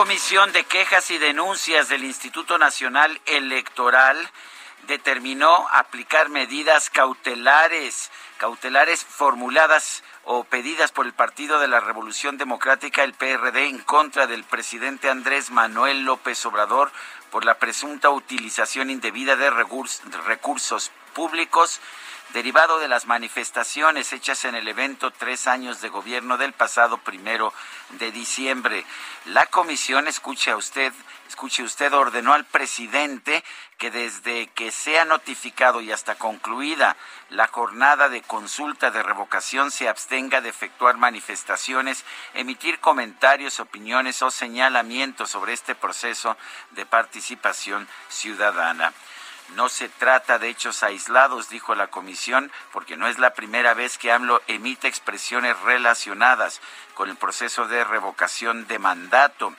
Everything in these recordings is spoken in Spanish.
Comisión de Quejas y Denuncias del Instituto Nacional Electoral determinó aplicar medidas cautelares, cautelares formuladas o pedidas por el Partido de la Revolución Democrática, el PRD, en contra del presidente Andrés Manuel López Obrador por la presunta utilización indebida de recursos públicos derivado de las manifestaciones hechas en el evento Tres años de gobierno del pasado primero de diciembre. La comisión, escuche a usted, escuche usted, ordenó al presidente que desde que sea notificado y hasta concluida la jornada de consulta de revocación se abstenga de efectuar manifestaciones, emitir comentarios, opiniones o señalamientos sobre este proceso de participación ciudadana. No se trata de hechos aislados, dijo la comisión, porque no es la primera vez que AMLO emite expresiones relacionadas con el proceso de revocación de mandato.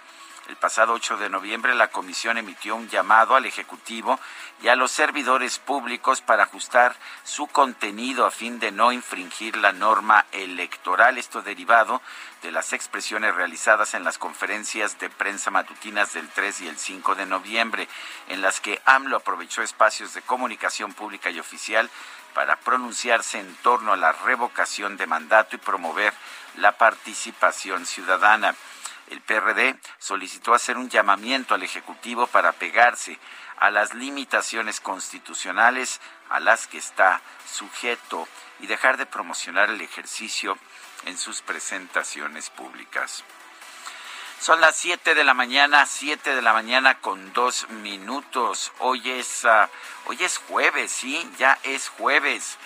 El pasado 8 de noviembre la comisión emitió un llamado al Ejecutivo y a los servidores públicos para ajustar su contenido a fin de no infringir la norma electoral. Esto derivado de las expresiones realizadas en las conferencias de prensa matutinas del 3 y el 5 de noviembre, en las que AMLO aprovechó espacios de comunicación pública y oficial para pronunciarse en torno a la revocación de mandato y promover la participación ciudadana. El PRD solicitó hacer un llamamiento al Ejecutivo para pegarse a las limitaciones constitucionales a las que está sujeto y dejar de promocionar el ejercicio en sus presentaciones públicas. Son las 7 de la mañana, 7 de la mañana con dos minutos. Hoy es, uh, hoy es jueves, sí, ya es jueves.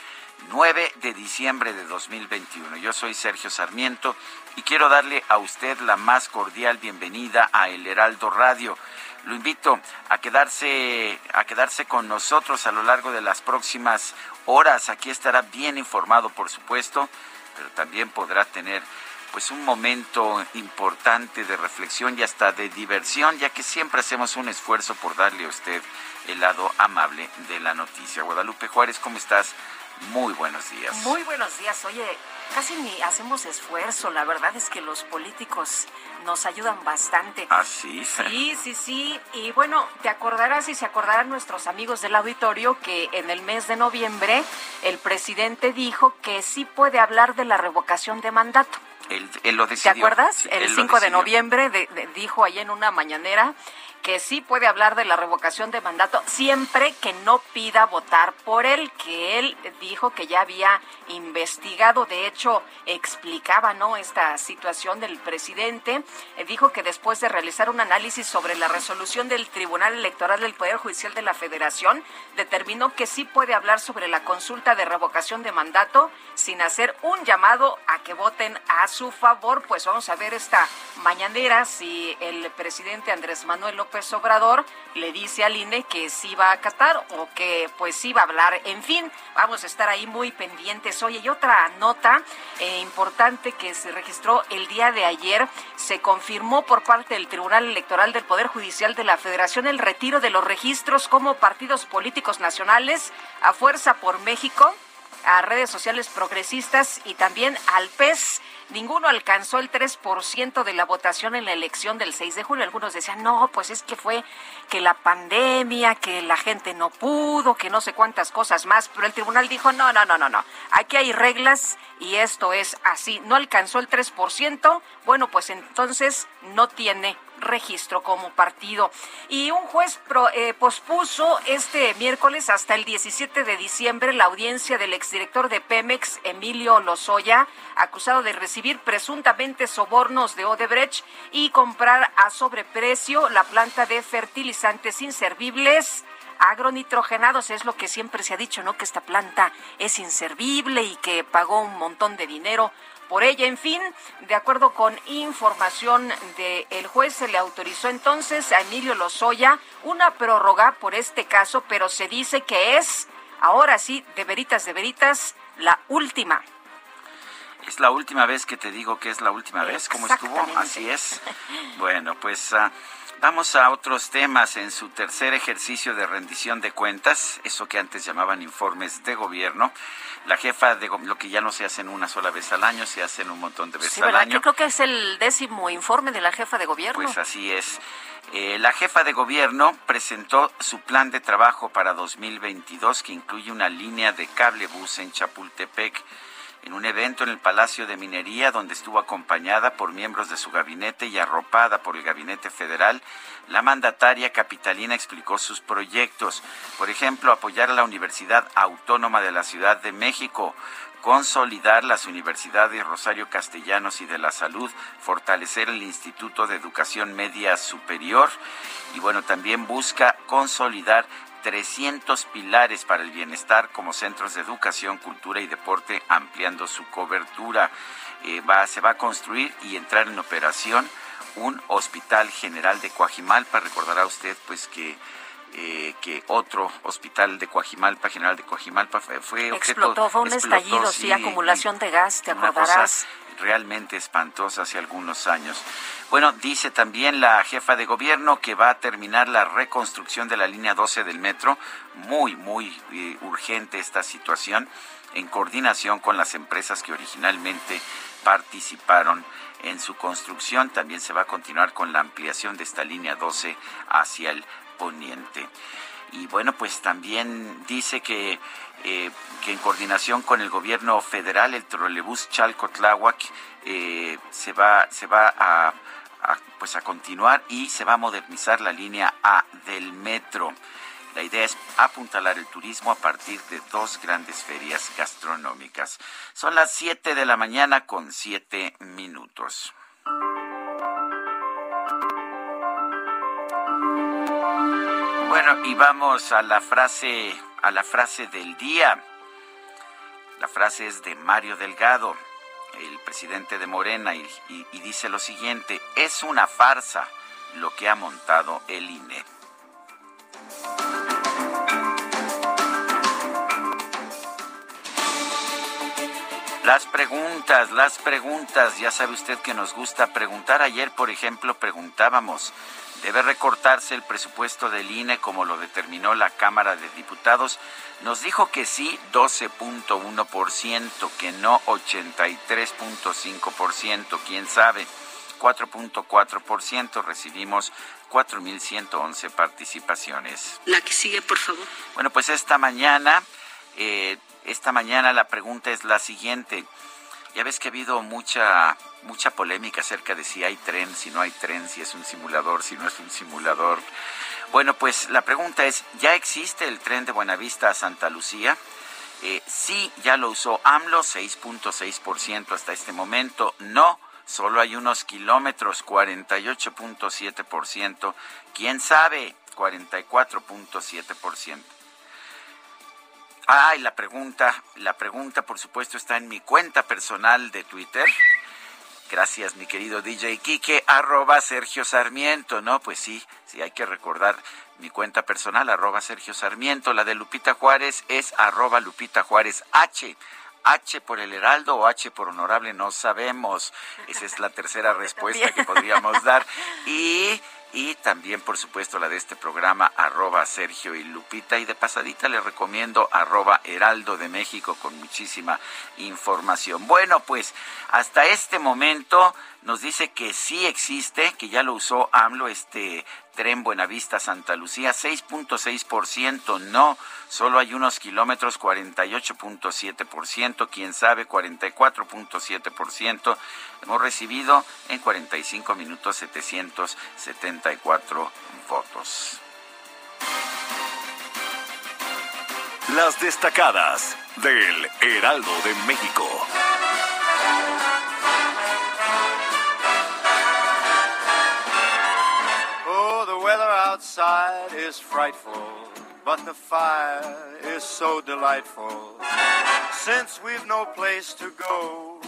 9 de diciembre de 2021. Yo soy Sergio Sarmiento y quiero darle a usted la más cordial bienvenida a El Heraldo Radio. Lo invito a quedarse a quedarse con nosotros a lo largo de las próximas horas. Aquí estará bien informado, por supuesto, pero también podrá tener pues un momento importante de reflexión y hasta de diversión, ya que siempre hacemos un esfuerzo por darle a usted el lado amable de la noticia. Guadalupe Juárez, ¿cómo estás? Muy buenos días. Muy buenos días. Oye, casi ni hacemos esfuerzo. La verdad es que los políticos nos ayudan bastante. ¿Ah, sí? Sí, sí, sí. Y bueno, te acordarás y se acordarán nuestros amigos del auditorio que en el mes de noviembre el presidente dijo que sí puede hablar de la revocación de mandato. Él, lo decidió. ¿Te acuerdas? el 5 de noviembre dijo ahí en una mañanera que sí puede hablar de la revocación de mandato siempre que no pida votar por él, que él dijo que ya había investigado, de hecho explicaba no esta situación del presidente, eh, dijo que después de realizar un análisis sobre la resolución del Tribunal Electoral del Poder Judicial de la Federación, determinó que sí puede hablar sobre la consulta de revocación de mandato sin hacer un llamado a que voten a su favor, pues vamos a ver esta mañanera si el presidente Andrés Manuel López Obrador le dice al INE que sí va a acatar o que pues sí va a hablar. En fin, vamos a estar ahí muy pendientes. Oye, y otra nota eh, importante que se registró el día de ayer, se confirmó por parte del Tribunal Electoral del Poder Judicial de la Federación el retiro de los registros como partidos políticos nacionales a Fuerza por México a redes sociales progresistas y también al PES ninguno alcanzó el 3% de la votación en la elección del 6 de julio. Algunos decían, no, pues es que fue que la pandemia, que la gente no pudo, que no sé cuántas cosas más, pero el tribunal dijo, no, no, no, no, no, aquí hay reglas y esto es así. No alcanzó el 3%, bueno, pues entonces no tiene registro como partido. Y un juez eh, pospuso este miércoles hasta el 17 de diciembre la audiencia del exdirector de Pemex, Emilio Lozoya, acusado de recibir presuntamente sobornos de Odebrecht y comprar a sobreprecio la planta de fertilizantes inservibles agronitrogenados, es lo que siempre se ha dicho, ¿no? Que esta planta es inservible y que pagó un montón de dinero por ella. En fin, de acuerdo con información del juez, se le autorizó entonces a Emilio Lozoya una prórroga por este caso, pero se dice que es, ahora sí, de veritas, de veritas, la última. Es la última vez que te digo que es la última vez, ¿cómo estuvo? Así es. Bueno, pues... Uh, Vamos a otros temas. En su tercer ejercicio de rendición de cuentas, eso que antes llamaban informes de gobierno, la jefa de lo que ya no se hacen una sola vez al año, se hacen un montón de veces al año. Yo creo que es el décimo informe de la jefa de gobierno. Pues así es. Eh, la jefa de gobierno presentó su plan de trabajo para 2022 que incluye una línea de cable bus en Chapultepec en un evento en el Palacio de Minería donde estuvo acompañada por miembros de su gabinete y arropada por el gabinete federal, la mandataria capitalina explicó sus proyectos. Por ejemplo, apoyar a la Universidad Autónoma de la Ciudad de México, consolidar las universidades Rosario Castellanos y de la Salud, fortalecer el Instituto de Educación Media Superior y bueno, también busca consolidar 300 pilares para el bienestar como centros de educación, cultura y deporte, ampliando su cobertura. Eh, se va a construir y entrar en operación un hospital general de Coajimalpa. Recordará usted pues que eh, que otro hospital de Coajimalpa, general de Coajimalpa, fue, explotó, fue un estallido, sí, acumulación de gas, te acordarás realmente espantosa hace algunos años. Bueno, dice también la jefa de gobierno que va a terminar la reconstrucción de la línea 12 del metro. Muy, muy eh, urgente esta situación en coordinación con las empresas que originalmente participaron en su construcción. También se va a continuar con la ampliación de esta línea 12 hacia el poniente. Y bueno, pues también dice que eh, que en coordinación con el gobierno federal, el trolebús Chalco-Tláhuac eh, se va, se va a, pues a continuar y se va a modernizar la línea A del metro. La idea es apuntalar el turismo a partir de dos grandes ferias gastronómicas. Son las 7 de la mañana con 7 minutos. Bueno, y vamos a la frase a la frase del día. La frase es de Mario Delgado, el presidente de Morena, y, dice lo siguiente, es una farsa lo que ha montado el INE. Las preguntas, las preguntas, ya sabe usted que nos gusta preguntar. Ayer, por ejemplo, preguntábamos, debe recortarse el presupuesto del INE como lo determinó la Cámara de Diputados. Nos dijo que sí 12.1%, que no 83.5%, quién sabe. 4.4%, recibimos 4.111 participaciones. La que sigue, por favor. Bueno, pues esta mañana, eh, esta mañana la pregunta es la siguiente. Ya ves que ha habido mucha mucha polémica acerca de si hay tren, si no hay tren, si es un simulador, si no es un simulador. Bueno, pues la pregunta es, ¿ya existe el tren de Buenavista a Santa Lucía? Eh, sí, ya lo usó AMLO, 6.6% hasta este momento. No, solo hay unos kilómetros, 48.7%. ¿Quién sabe? 44.7%. Ah, y la pregunta, la pregunta por supuesto está en mi cuenta personal de Twitter. Gracias, mi querido DJ Kike, arroba Sergio Sarmiento, ¿no? Pues sí, sí, hay que recordar mi cuenta personal, arroba Sergio Sarmiento. La de Lupita Juárez es arroba Lupita Juárez H. H por el Heraldo o H por Honorable, no sabemos. Esa es la tercera respuesta que podríamos dar. Y y también, por supuesto, la de este programa, arroba Sergio y Lupita. Y de pasadita le recomiendo arroba Heraldo de México con muchísima información. Bueno, pues hasta este momento nos dice que sí existe, que ya lo usó AMLO, este tren Buenavista Santa Lucía, 6.6%, no, solo hay unos kilómetros, 48.7%, quién sabe, 44.7%. Hemos recibido en 45 minutos 774 votos. Las destacadas del Heraldo de México. Outside is frightful, but the fire is so delightful. Since we've no place to go,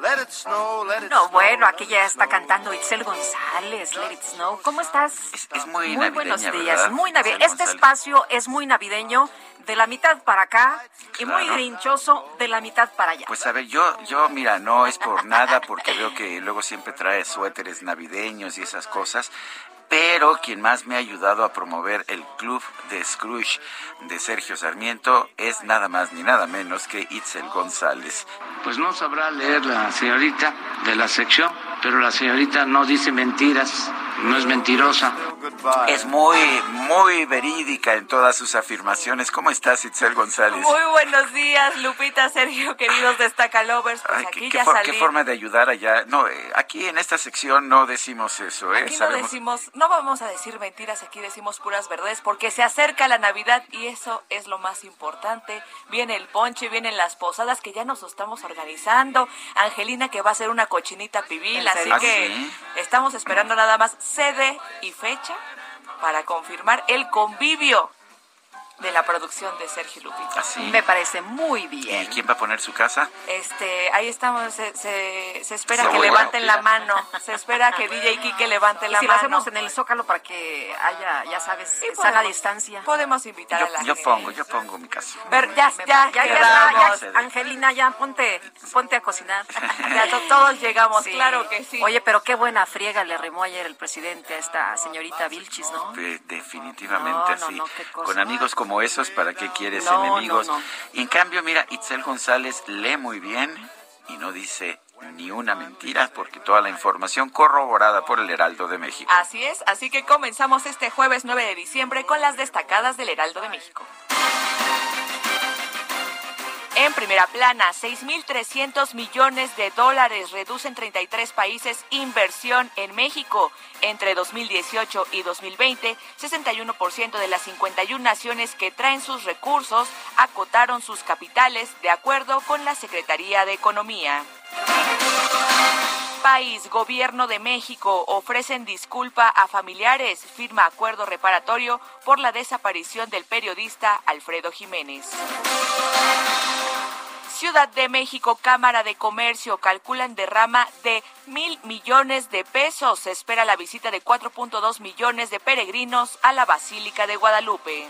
let it snow, let it no, bueno, aquí ya está cantando Itzel González, Let It Snow. ¿Cómo estás? Es, es muy, muy buenos días, ¿verdad? muy navideño. Este espacio es muy navideño de la mitad para acá y muy grinchoso de la mitad para allá. Pues a ver, yo, yo, mira, no es por nada, porque veo que luego siempre trae suéteres navideños y esas cosas pero quien más me ha ayudado a promover el club de Scrooge de Sergio Sarmiento es nada más ni nada menos que Itzel González. Pues no sabrá leer la señorita de la sección, pero la señorita no dice mentiras, no es mentirosa. Es muy, muy verídica en todas sus afirmaciones. ¿Cómo estás, Itzel González? Muy buenos días, Lupita, Sergio, queridos Destacalovers. Pues aquí qué, ya qué, forma de ayudar allá. No, eh, aquí en esta sección no decimos eso, ¿eh? Aquí no decimos, no vamos a decir mentiras, aquí decimos puras verdades, porque se acerca la Navidad y eso es lo más importante. Viene el ponche, vienen las posadas que ya nos estamos organizando. Angelina que va a hacer una cochinita pibil, así ¿Ah, que sí? estamos esperando nada más sede y fecha para confirmar el convivio de la producción de Sergio Lupita. Así. Me parece muy ¿Y bien. quién va a poner su casa? Este, ahí estamos, se, se, se espera que levanten la mano, se espera que DJ Kike levante Y la si lo mano. hacemos en el Zócalo para que haya, ya sabes, Sí, sana podemos- distancia. Podemos invitar Yo, a la yo gente. pongo, yo pongo mi casa. Pero ya, ya, ya, ya, quedamos. ya, ya, Angelina, ya ponte, ponte a cocinar. Ya to- todos llegamos, Sí. claro que sí. Oye, pero qué buena friega le remó ayer el presidente a esta señorita Vilchis, ¿no? De- definitivamente No, no, así. no, qué cosa. Con amigos como esos, ¿para qué quieres No, enemigos? no, no. Y en cambio, mira, Itzel González lee muy bien y no dice ni una mentira porque toda la información corroborada por el Heraldo de México. Así es, así que comenzamos este jueves 9 de diciembre con las destacadas del Heraldo de México. En primera plana, 6.300 millones de dólares reducen 33 países inversión en México. Entre 2018 y 2020, 61% de las 51 naciones que traen sus recursos acotaron sus capitales de acuerdo con la Secretaría de Economía. País, Gobierno de México ofrecen disculpa a familiares, firma acuerdo reparatorio por la desaparición del periodista Alfredo Jiménez. Ciudad de México, Cámara de Comercio calculan derrama de mil millones de pesos. Se espera la visita de 4.2 millones de peregrinos a la Basílica de Guadalupe.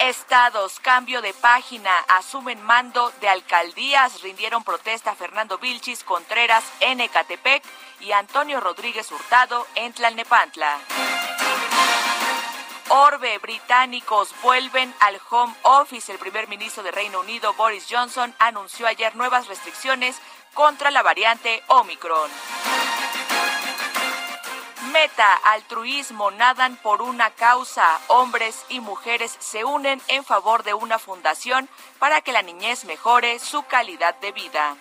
Estados, cambio de página, asumen mando de alcaldías, rindieron protesta Fernando Vilchis Contreras en Ecatepec y Antonio Rodríguez Hurtado en Tlalnepantla. Orbe, británicos vuelven al home office. El primer ministro de Reino Unido, Boris Johnson, anunció ayer nuevas restricciones contra la variante Omicron. Meta, altruismo, nadan por una causa. Hombres y mujeres se unen en favor de una fundación para que la niñez mejore su calidad de vida.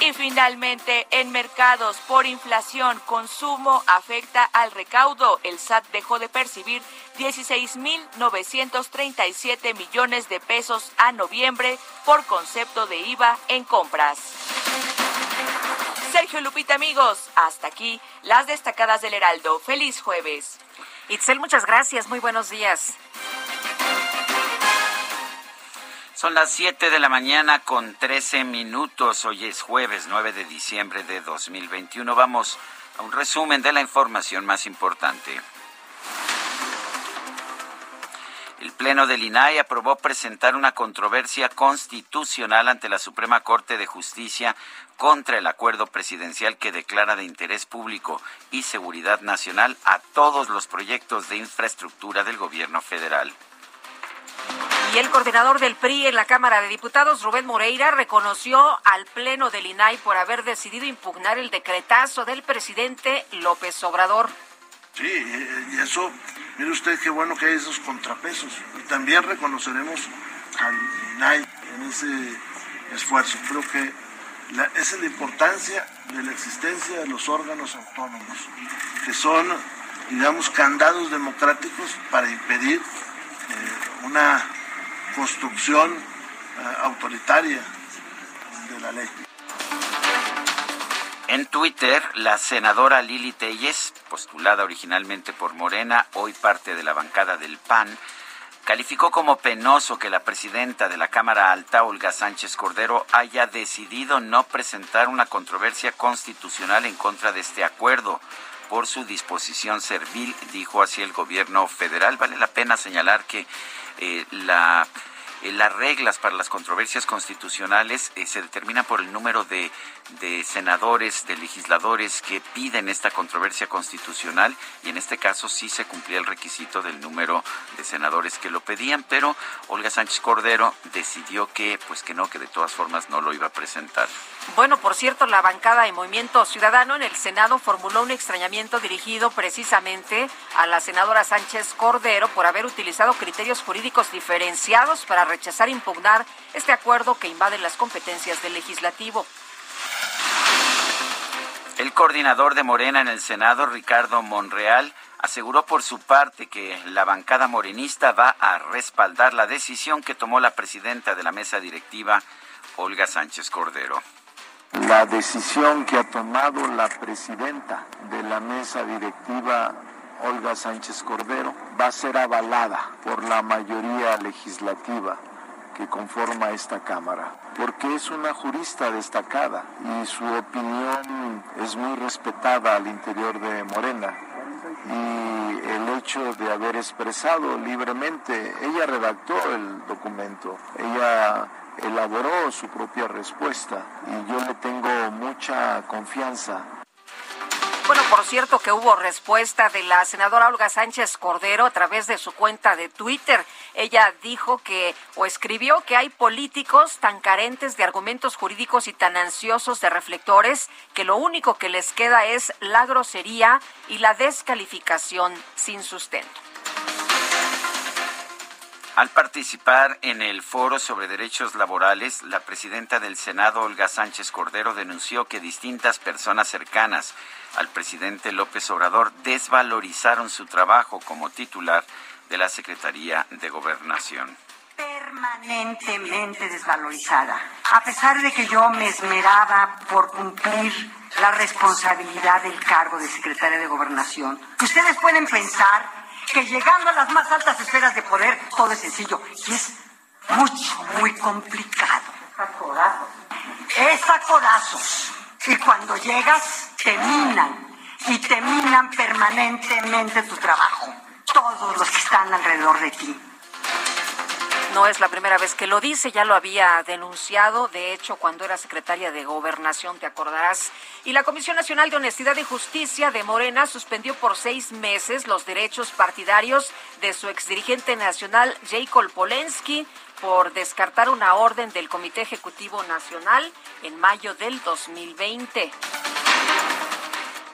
Y finalmente, en mercados por inflación, consumo afecta al recaudo. El SAT dejó de percibir 16.937 millones de pesos a noviembre por concepto de IVA en compras. Sergio Lupita, amigos, hasta aquí las destacadas del Heraldo. Feliz jueves. Itzel, muchas gracias, muy buenos días. Son las 7 de la mañana con 13 minutos. Hoy es jueves 9 de diciembre de 2021. Vamos a un resumen de la información más importante. El Pleno del INAI aprobó presentar una controversia constitucional ante la Suprema Corte de Justicia contra el acuerdo presidencial que declara de interés público y seguridad nacional a todos los proyectos de infraestructura del gobierno federal. Y el coordinador del PRI en la Cámara de Diputados, Rubén Moreira, reconoció al Pleno del INAI por haber decidido impugnar el decretazo del presidente López Obrador. Sí, y eso, mire usted qué bueno que hay esos contrapesos. Y también reconoceremos al INAI en ese esfuerzo. Creo que esa es la importancia de la existencia de los órganos autónomos, que son, digamos, candados democráticos para impedir eh, una construcción eh, autoritaria de la ley. En Twitter, la senadora Lili Telles, postulada originalmente por Morena, hoy parte de la bancada del PAN, calificó como penoso que la presidenta de la Cámara Alta, Olga Sánchez Cordero, haya decidido no presentar una controversia constitucional en contra de este acuerdo por su disposición servil, dijo así el gobierno federal. Vale la pena señalar que eh, eh, las reglas para las controversias constitucionales eh, se determinan por el número de, de, senadores, de legisladores que piden esta controversia constitucional y en este caso sí se cumplía el requisito del número de senadores que lo pedían, pero Olga Sánchez Cordero decidió que pues que no, que de todas formas no lo iba a presentar. Bueno, por cierto, la bancada de Movimiento Ciudadano en el Senado formuló un extrañamiento dirigido precisamente a la senadora Sánchez Cordero por haber utilizado criterios jurídicos diferenciados para rechazar impugnar este acuerdo que invade las competencias del legislativo. El coordinador de Morena en el Senado, Ricardo Monreal, aseguró por su parte que la bancada morenista va a respaldar la decisión que tomó la presidenta de la mesa directiva, Olga Sánchez Cordero. La decisión que ha tomado la presidenta de la mesa directiva, Olga Sánchez Cordero, va a ser avalada por la mayoría legislativa que conforma esta Cámara, porque es una jurista destacada y su opinión es muy respetada al interior de Morena. Y el hecho de haber expresado libremente, ella redactó el documento, ella elaboró su propia respuesta y yo le tengo mucha confianza. Bueno, por cierto que hubo respuesta de la senadora Olga Sánchez Cordero a través de su cuenta de Twitter. Ella dijo que o escribió que hay políticos tan carentes de argumentos jurídicos y tan ansiosos de reflectores que lo único que les queda es la grosería y la descalificación sin sustento. Al participar en el foro sobre derechos laborales, la presidenta del Senado, Olga Sánchez Cordero, denunció que distintas personas cercanas al presidente López Obrador desvalorizaron su trabajo como titular de la Secretaría de Gobernación permanentemente desvalorizada. A pesar de que yo me esmeraba por cumplir la responsabilidad del cargo de secretaria de gobernación, ustedes pueden pensar que llegando a las más altas esferas de poder todo es sencillo y es mucho, muy complicado. Es a corazos. Y cuando llegas, te minan. Y te minan permanentemente tu trabajo. Todos los que están alrededor de ti. No es la primera vez que lo dice, ya lo había denunciado, de hecho, cuando era secretaria de Gobernación, te acordarás. Y la Comisión Nacional de Honestidad y Justicia de Morena suspendió por seis meses los derechos partidarios de su exdirigente nacional, Jacob Polensky, por descartar una orden del Comité Ejecutivo Nacional en mayo del 2020.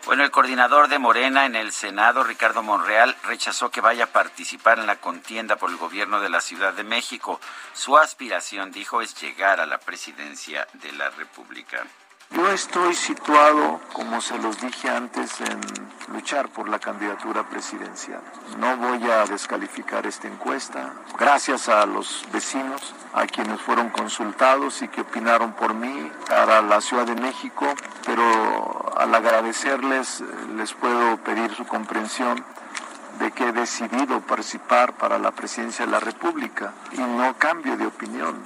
Bueno, el coordinador de Morena en el Senado, Ricardo Monreal, rechazó que vaya a participar en la contienda por el gobierno de la Ciudad de México. Su aspiración, dijo, es llegar a la presidencia de la República. Yo estoy situado, como se los dije antes, en luchar por la candidatura presidencial. No voy a descalificar esta encuesta. Gracias a los vecinos, a quienes fueron consultados y que opinaron por mí para la Ciudad de México, pero al agradecerles les puedo pedir su comprensión de que he decidido participar para la presidencia de la República y no cambio de opinión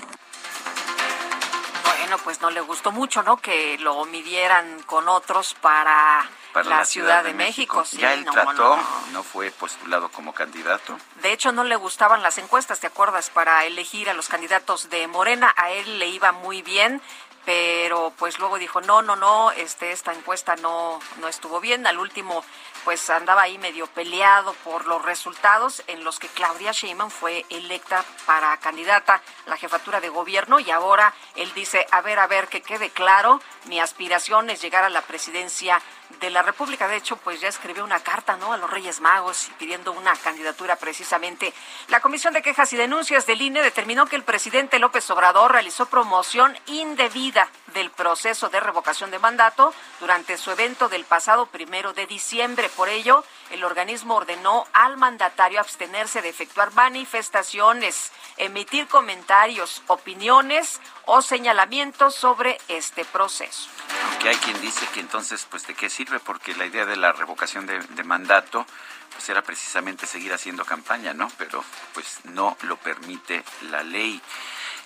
bueno, pues no le gustó mucho, ¿no? Que lo midieran con otros para para la, Ciudad, de, México. ya él trató, no, fue postulado como candidato. De hecho, no le gustaban las encuestas, ¿te acuerdas? Para elegir a los candidatos de Morena, a él le iba muy bien, pero pues luego dijo no no no este esta encuesta no no estuvo bien al último pues andaba ahí medio peleado por los resultados en los que Claudia Sheinbaum fue electa para candidata a la jefatura de gobierno y ahora él dice, a ver, a ver, que quede claro, mi aspiración es llegar a la presidencia de la República. De hecho, pues ya escribió una carta, ¿no? A los Reyes Magos pidiendo una candidatura precisamente. La Comisión de Quejas y Denuncias del INE determinó que el presidente López Obrador realizó promoción indebida del proceso de revocación de mandato durante su evento del pasado primero de diciembre. Por ello, el organismo ordenó al mandatario abstenerse de efectuar manifestaciones, emitir comentarios, opiniones o señalamientos sobre este proceso. Aunque hay quien dice que entonces, pues, ¿de qué sirve? Porque la idea de la revocación de, de mandato pues era precisamente seguir haciendo campaña, ¿no? Pero pues no lo permite la ley.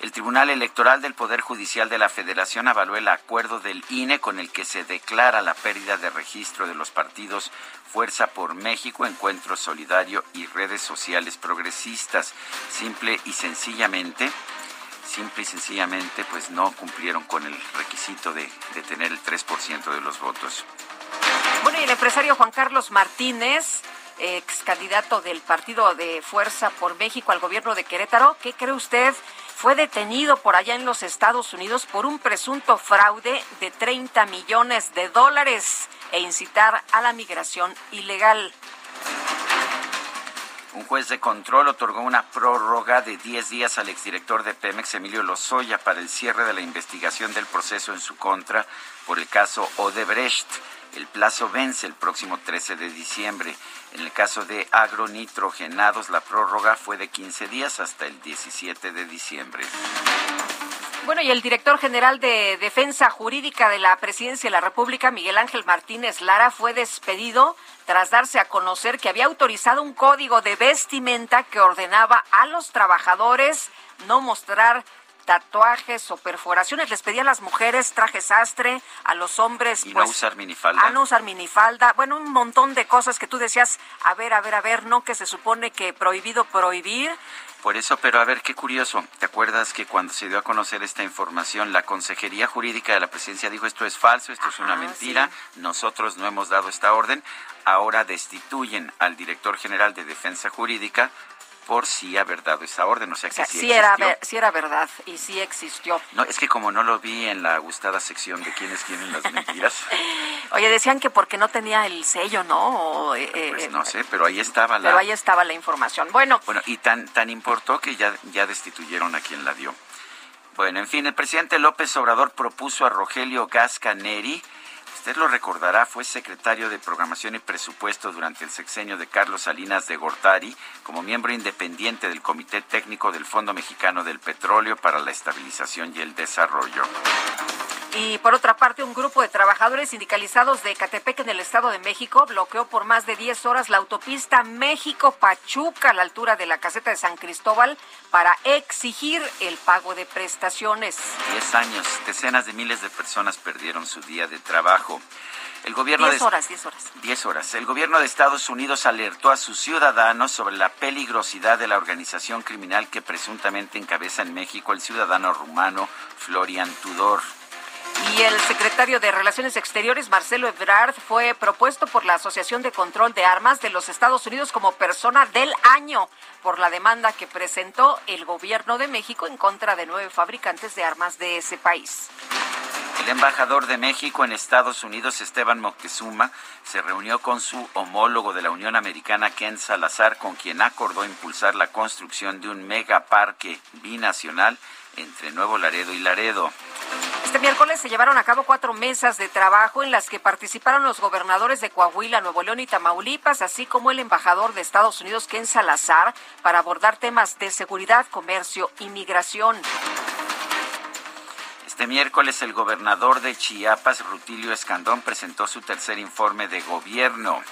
El Tribunal Electoral del Poder Judicial de la Federación avaló el acuerdo del INE con el que se declara la pérdida de registro de los partidos Fuerza por México, Encuentro Solidario y redes sociales progresistas. Simple y sencillamente, simple y sencillamente, pues no cumplieron con el requisito de, de tener el 3% de los votos. Bueno, y el empresario Juan Carlos Martínez ex candidato del partido de Fuerza por México al gobierno de Querétaro. ¿Qué cree usted? Fue detenido por allá en los Estados Unidos por un presunto fraude de 30 millones de dólares e incitar a la migración ilegal. Un juez de control otorgó una prórroga de 10 días al exdirector de Pemex, Emilio Lozoya, para el cierre de la investigación del proceso en su contra por el caso Odebrecht. El plazo vence el próximo 13 de diciembre. En el caso de agronitrogenados, la prórroga fue de 15 días hasta el 17 de diciembre. Bueno, y el director general de Defensa Jurídica de la Presidencia de la República, Miguel Ángel Martínez Lara, fue despedido tras darse a conocer que había autorizado un código de vestimenta que ordenaba a los trabajadores no mostrar tatuajes o perforaciones. Les pedía a las mujeres traje sastre, a los hombres. Y no pues, usar minifalda. A no usar minifalda. Bueno, un montón de cosas que tú decías, a ver, a ver, a ver, no que se supone que prohibido prohibir. Por eso, pero a ver, qué curioso. ¿Te acuerdas que cuando se dio a conocer esta información, la Consejería Jurídica de la Presidencia dijo esto es falso, esto es una mentira, nosotros no hemos dado esta orden? Ahora destituyen al director general de Defensa Jurídica por si haber dado esa orden, o sea que sí, era, sí era verdad y sí existió. No, es que como no lo vi en la gustada sección de quiénes tienen las mentiras. Oye, decían que porque no tenía el sello, ¿no? Eh, pues no sé, pero ahí estaba la... Pero ahí estaba la información. Bueno. Bueno, y tan, tan importó que ya, ya destituyeron a quien la dio. Bueno, en fin, el presidente López Obrador propuso a Rogelio Gascaneri usted lo recordará, fue secretario de Programación y Presupuesto durante el sexenio de Carlos Salinas de Gortari, como miembro independiente del Comité Técnico del Fondo Mexicano del Petróleo para la Estabilización y el Desarrollo. Y por otra parte, un grupo de trabajadores sindicalizados de Catepec en el Estado de México bloqueó por más de 10 horas la autopista México-Pachuca a la altura de la caseta de San Cristóbal para exigir el pago de prestaciones. 10 años, decenas de miles de personas perdieron su día de trabajo. El gobierno diez horas, diez horas. Diez horas. El gobierno de Estados Unidos alertó a sus ciudadanos sobre la peligrosidad de la organización criminal que presuntamente encabeza en México el ciudadano rumano Florian Tudor. Y el secretario de Relaciones Exteriores, Marcelo Ebrard, fue propuesto por la Asociación de Control de Armas de los Estados Unidos como persona del año por la demanda que presentó el gobierno de México en contra de nueve fabricantes de armas de ese país. El embajador de México en Estados Unidos, Esteban Moctezuma, se reunió con su homólogo de la Unión Americana, Ken Salazar, con quien acordó impulsar la construcción de un megaparque binacional entre Nuevo Laredo y Laredo. Este miércoles se llevaron a cabo cuatro mesas de trabajo en las que participaron los gobernadores de Coahuila, Nuevo León y Tamaulipas, así como el embajador de Estados Unidos, Ken Salazar, para abordar temas de seguridad, comercio y migración. Este miércoles el gobernador de Chiapas, Rutilio Escandón, presentó su tercer informe de gobierno.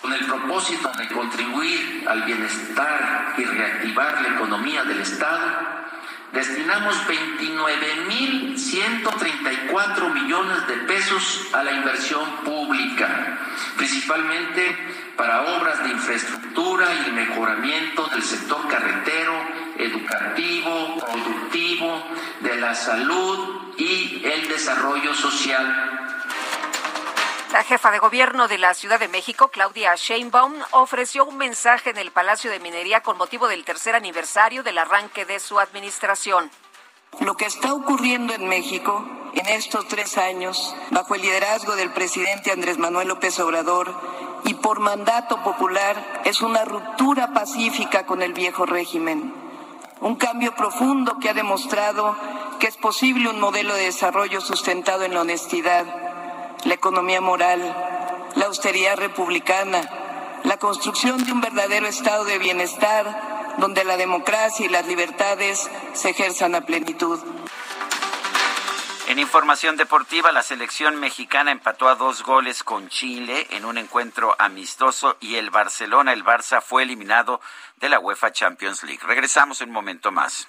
Con el propósito de contribuir al bienestar y reactivar la economía del Estado, destinamos 29.134 millones de pesos a la inversión pública, principalmente para obras de infraestructura y mejoramiento del sector carretero, educativo, productivo, de la salud y el desarrollo social. La jefa de gobierno de la Ciudad de México, Claudia Sheinbaum, ofreció un mensaje en el Palacio de Minería con motivo del tercer aniversario del arranque de su administración. Lo que está ocurriendo en México en estos tres años, bajo el liderazgo del presidente Andrés Manuel López Obrador y por mandato popular, es una ruptura pacífica con el viejo régimen. Un cambio profundo que ha demostrado que es posible un modelo de desarrollo sustentado en la honestidad la economía moral, la austeridad republicana, la construcción de un verdadero estado de bienestar donde la democracia y las libertades se ejerzan a plenitud. En información deportiva, la selección mexicana empató a dos goles con Chile en un encuentro amistoso y el Barcelona, el Barça, fue eliminado de la UEFA Champions League. Regresamos en un momento más.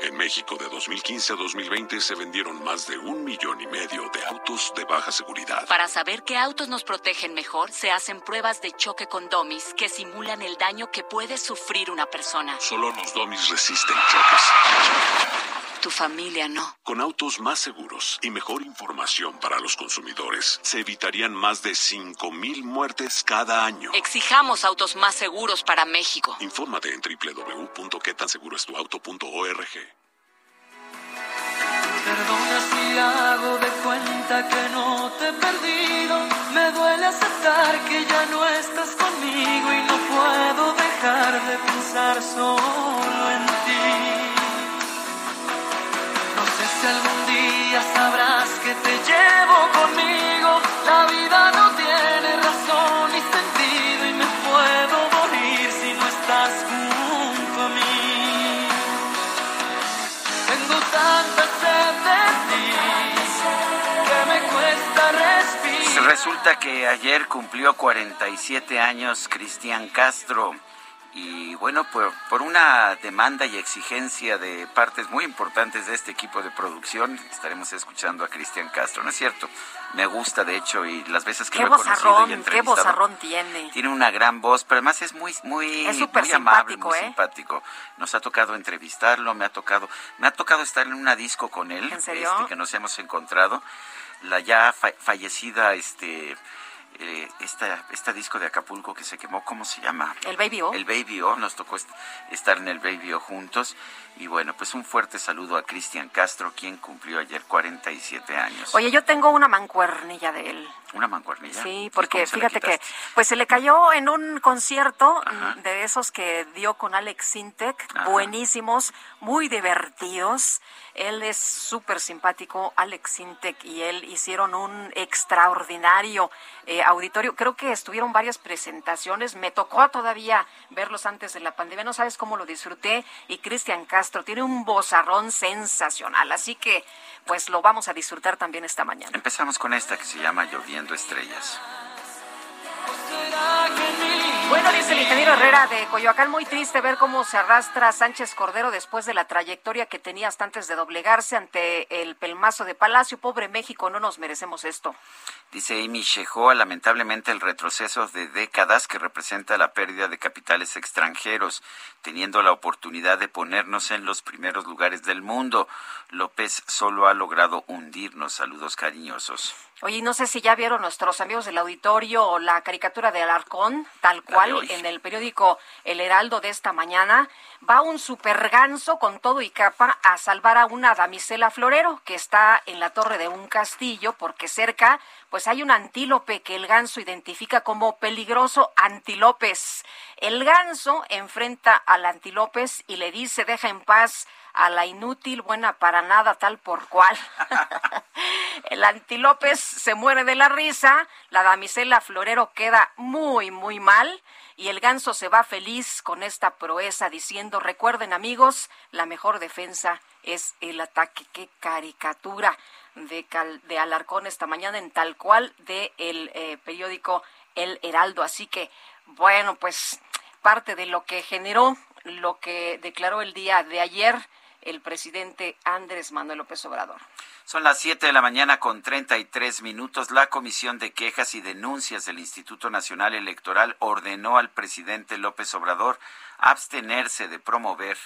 En México de 2015 a 2020 se vendieron más de un millón y medio de autos de baja seguridad. Para saber qué autos nos protegen mejor, se hacen pruebas de choque con domis que simulan el daño que puede sufrir una persona. Solo los domis resisten choques. Tu familia no. Con autos más seguros y mejor información para los consumidores, se evitarían más de 5.000 muertes cada año. Exijamos autos más seguros para México. Infórmate en www.quetanseguroestuauto.org. Perdona si hago de cuenta que no te he perdido. Me duele aceptar que ya no estás conmigo y no puedo dejar de pensar solo en ti. No sé si algún día sabrás Resulta que ayer cumplió 47 años Cristian Castro y bueno, por, por una demanda y exigencia de partes muy importantes de este equipo de producción, estaremos escuchando a Cristian Castro, ¿no es cierto? Me gusta, de hecho, y las veces que Qué lo he conocido y vozarrón, qué entrevistado, vozarrón tiene. Tiene una gran voz, pero además es muy, muy, Es muy amable, muy ¿eh? simpático. Nos ha tocado entrevistarlo, me ha tocado, me ha tocado estar en una disco con él, ¿En serio? este, que nos hemos encontrado. La ya fa- fallecida, este, eh, esta, esta disco de Acapulco que se quemó, ¿cómo se llama? El Baby O. El Baby O, nos tocó est- estar en el Baby O juntos. Y bueno, pues un fuerte saludo a Cristian Castro, quien cumplió ayer 47 años. Oye, yo tengo una mancuernilla de él. Una mancuernilla. Sí, ¿Y porque fíjate que pues se le cayó en un concierto Ajá. de esos que dio con Alex Sintek, Ajá. buenísimos, muy divertidos. Él es súper simpático, Alex Sintek y él hicieron un extraordinario eh, auditorio. Creo que estuvieron varias presentaciones. Me tocó todavía verlos antes de la pandemia. No sabes cómo lo disfruté. Y Cristian Castro tiene un vozarrón sensacional. Así que pues lo vamos a disfrutar también esta mañana. Empezamos con esta que se llama Lloviendo Estrellas. Bueno, dice el ingeniero Herrera de Coyoacán, muy triste ver cómo se arrastra Sánchez Cordero después de la trayectoria que tenía hasta antes de doblegarse ante el pelmazo de Palacio. Pobre México, no nos merecemos esto. Dice Amy Shehoa, lamentablemente el retroceso de décadas que representa la pérdida de capitales extranjeros, teniendo la oportunidad de ponernos en los primeros lugares del mundo. López solo ha logrado hundirnos. Saludos cariñosos. Oye, no sé si ya vieron nuestros amigos del auditorio la caricatura de Alarcón, tal cual, en el periódico El Heraldo de esta mañana. Va un super ganso con todo y capa a salvar a una damisela florero que está en la torre de un castillo, porque cerca, pues pues hay un antílope que el ganso identifica como peligroso antílopes. El ganso enfrenta al antílopes y le dice, deja en paz a la inútil, buena para nada, tal por cual. el antílopes se muere de la risa, la damisela florero queda muy, muy mal y el ganso se va feliz con esta proeza diciendo, recuerden amigos, la mejor defensa es el ataque. Qué caricatura de, de Alarcón esta mañana en tal cual del el eh, periódico El Heraldo. Así que, bueno, pues parte de lo que generó, lo que declaró el día de ayer el presidente Andrés Manuel López Obrador. Son las 7 de la mañana con 33 minutos. La Comisión de Quejas y Denuncias del Instituto Nacional Electoral ordenó al presidente López Obrador abstenerse de promover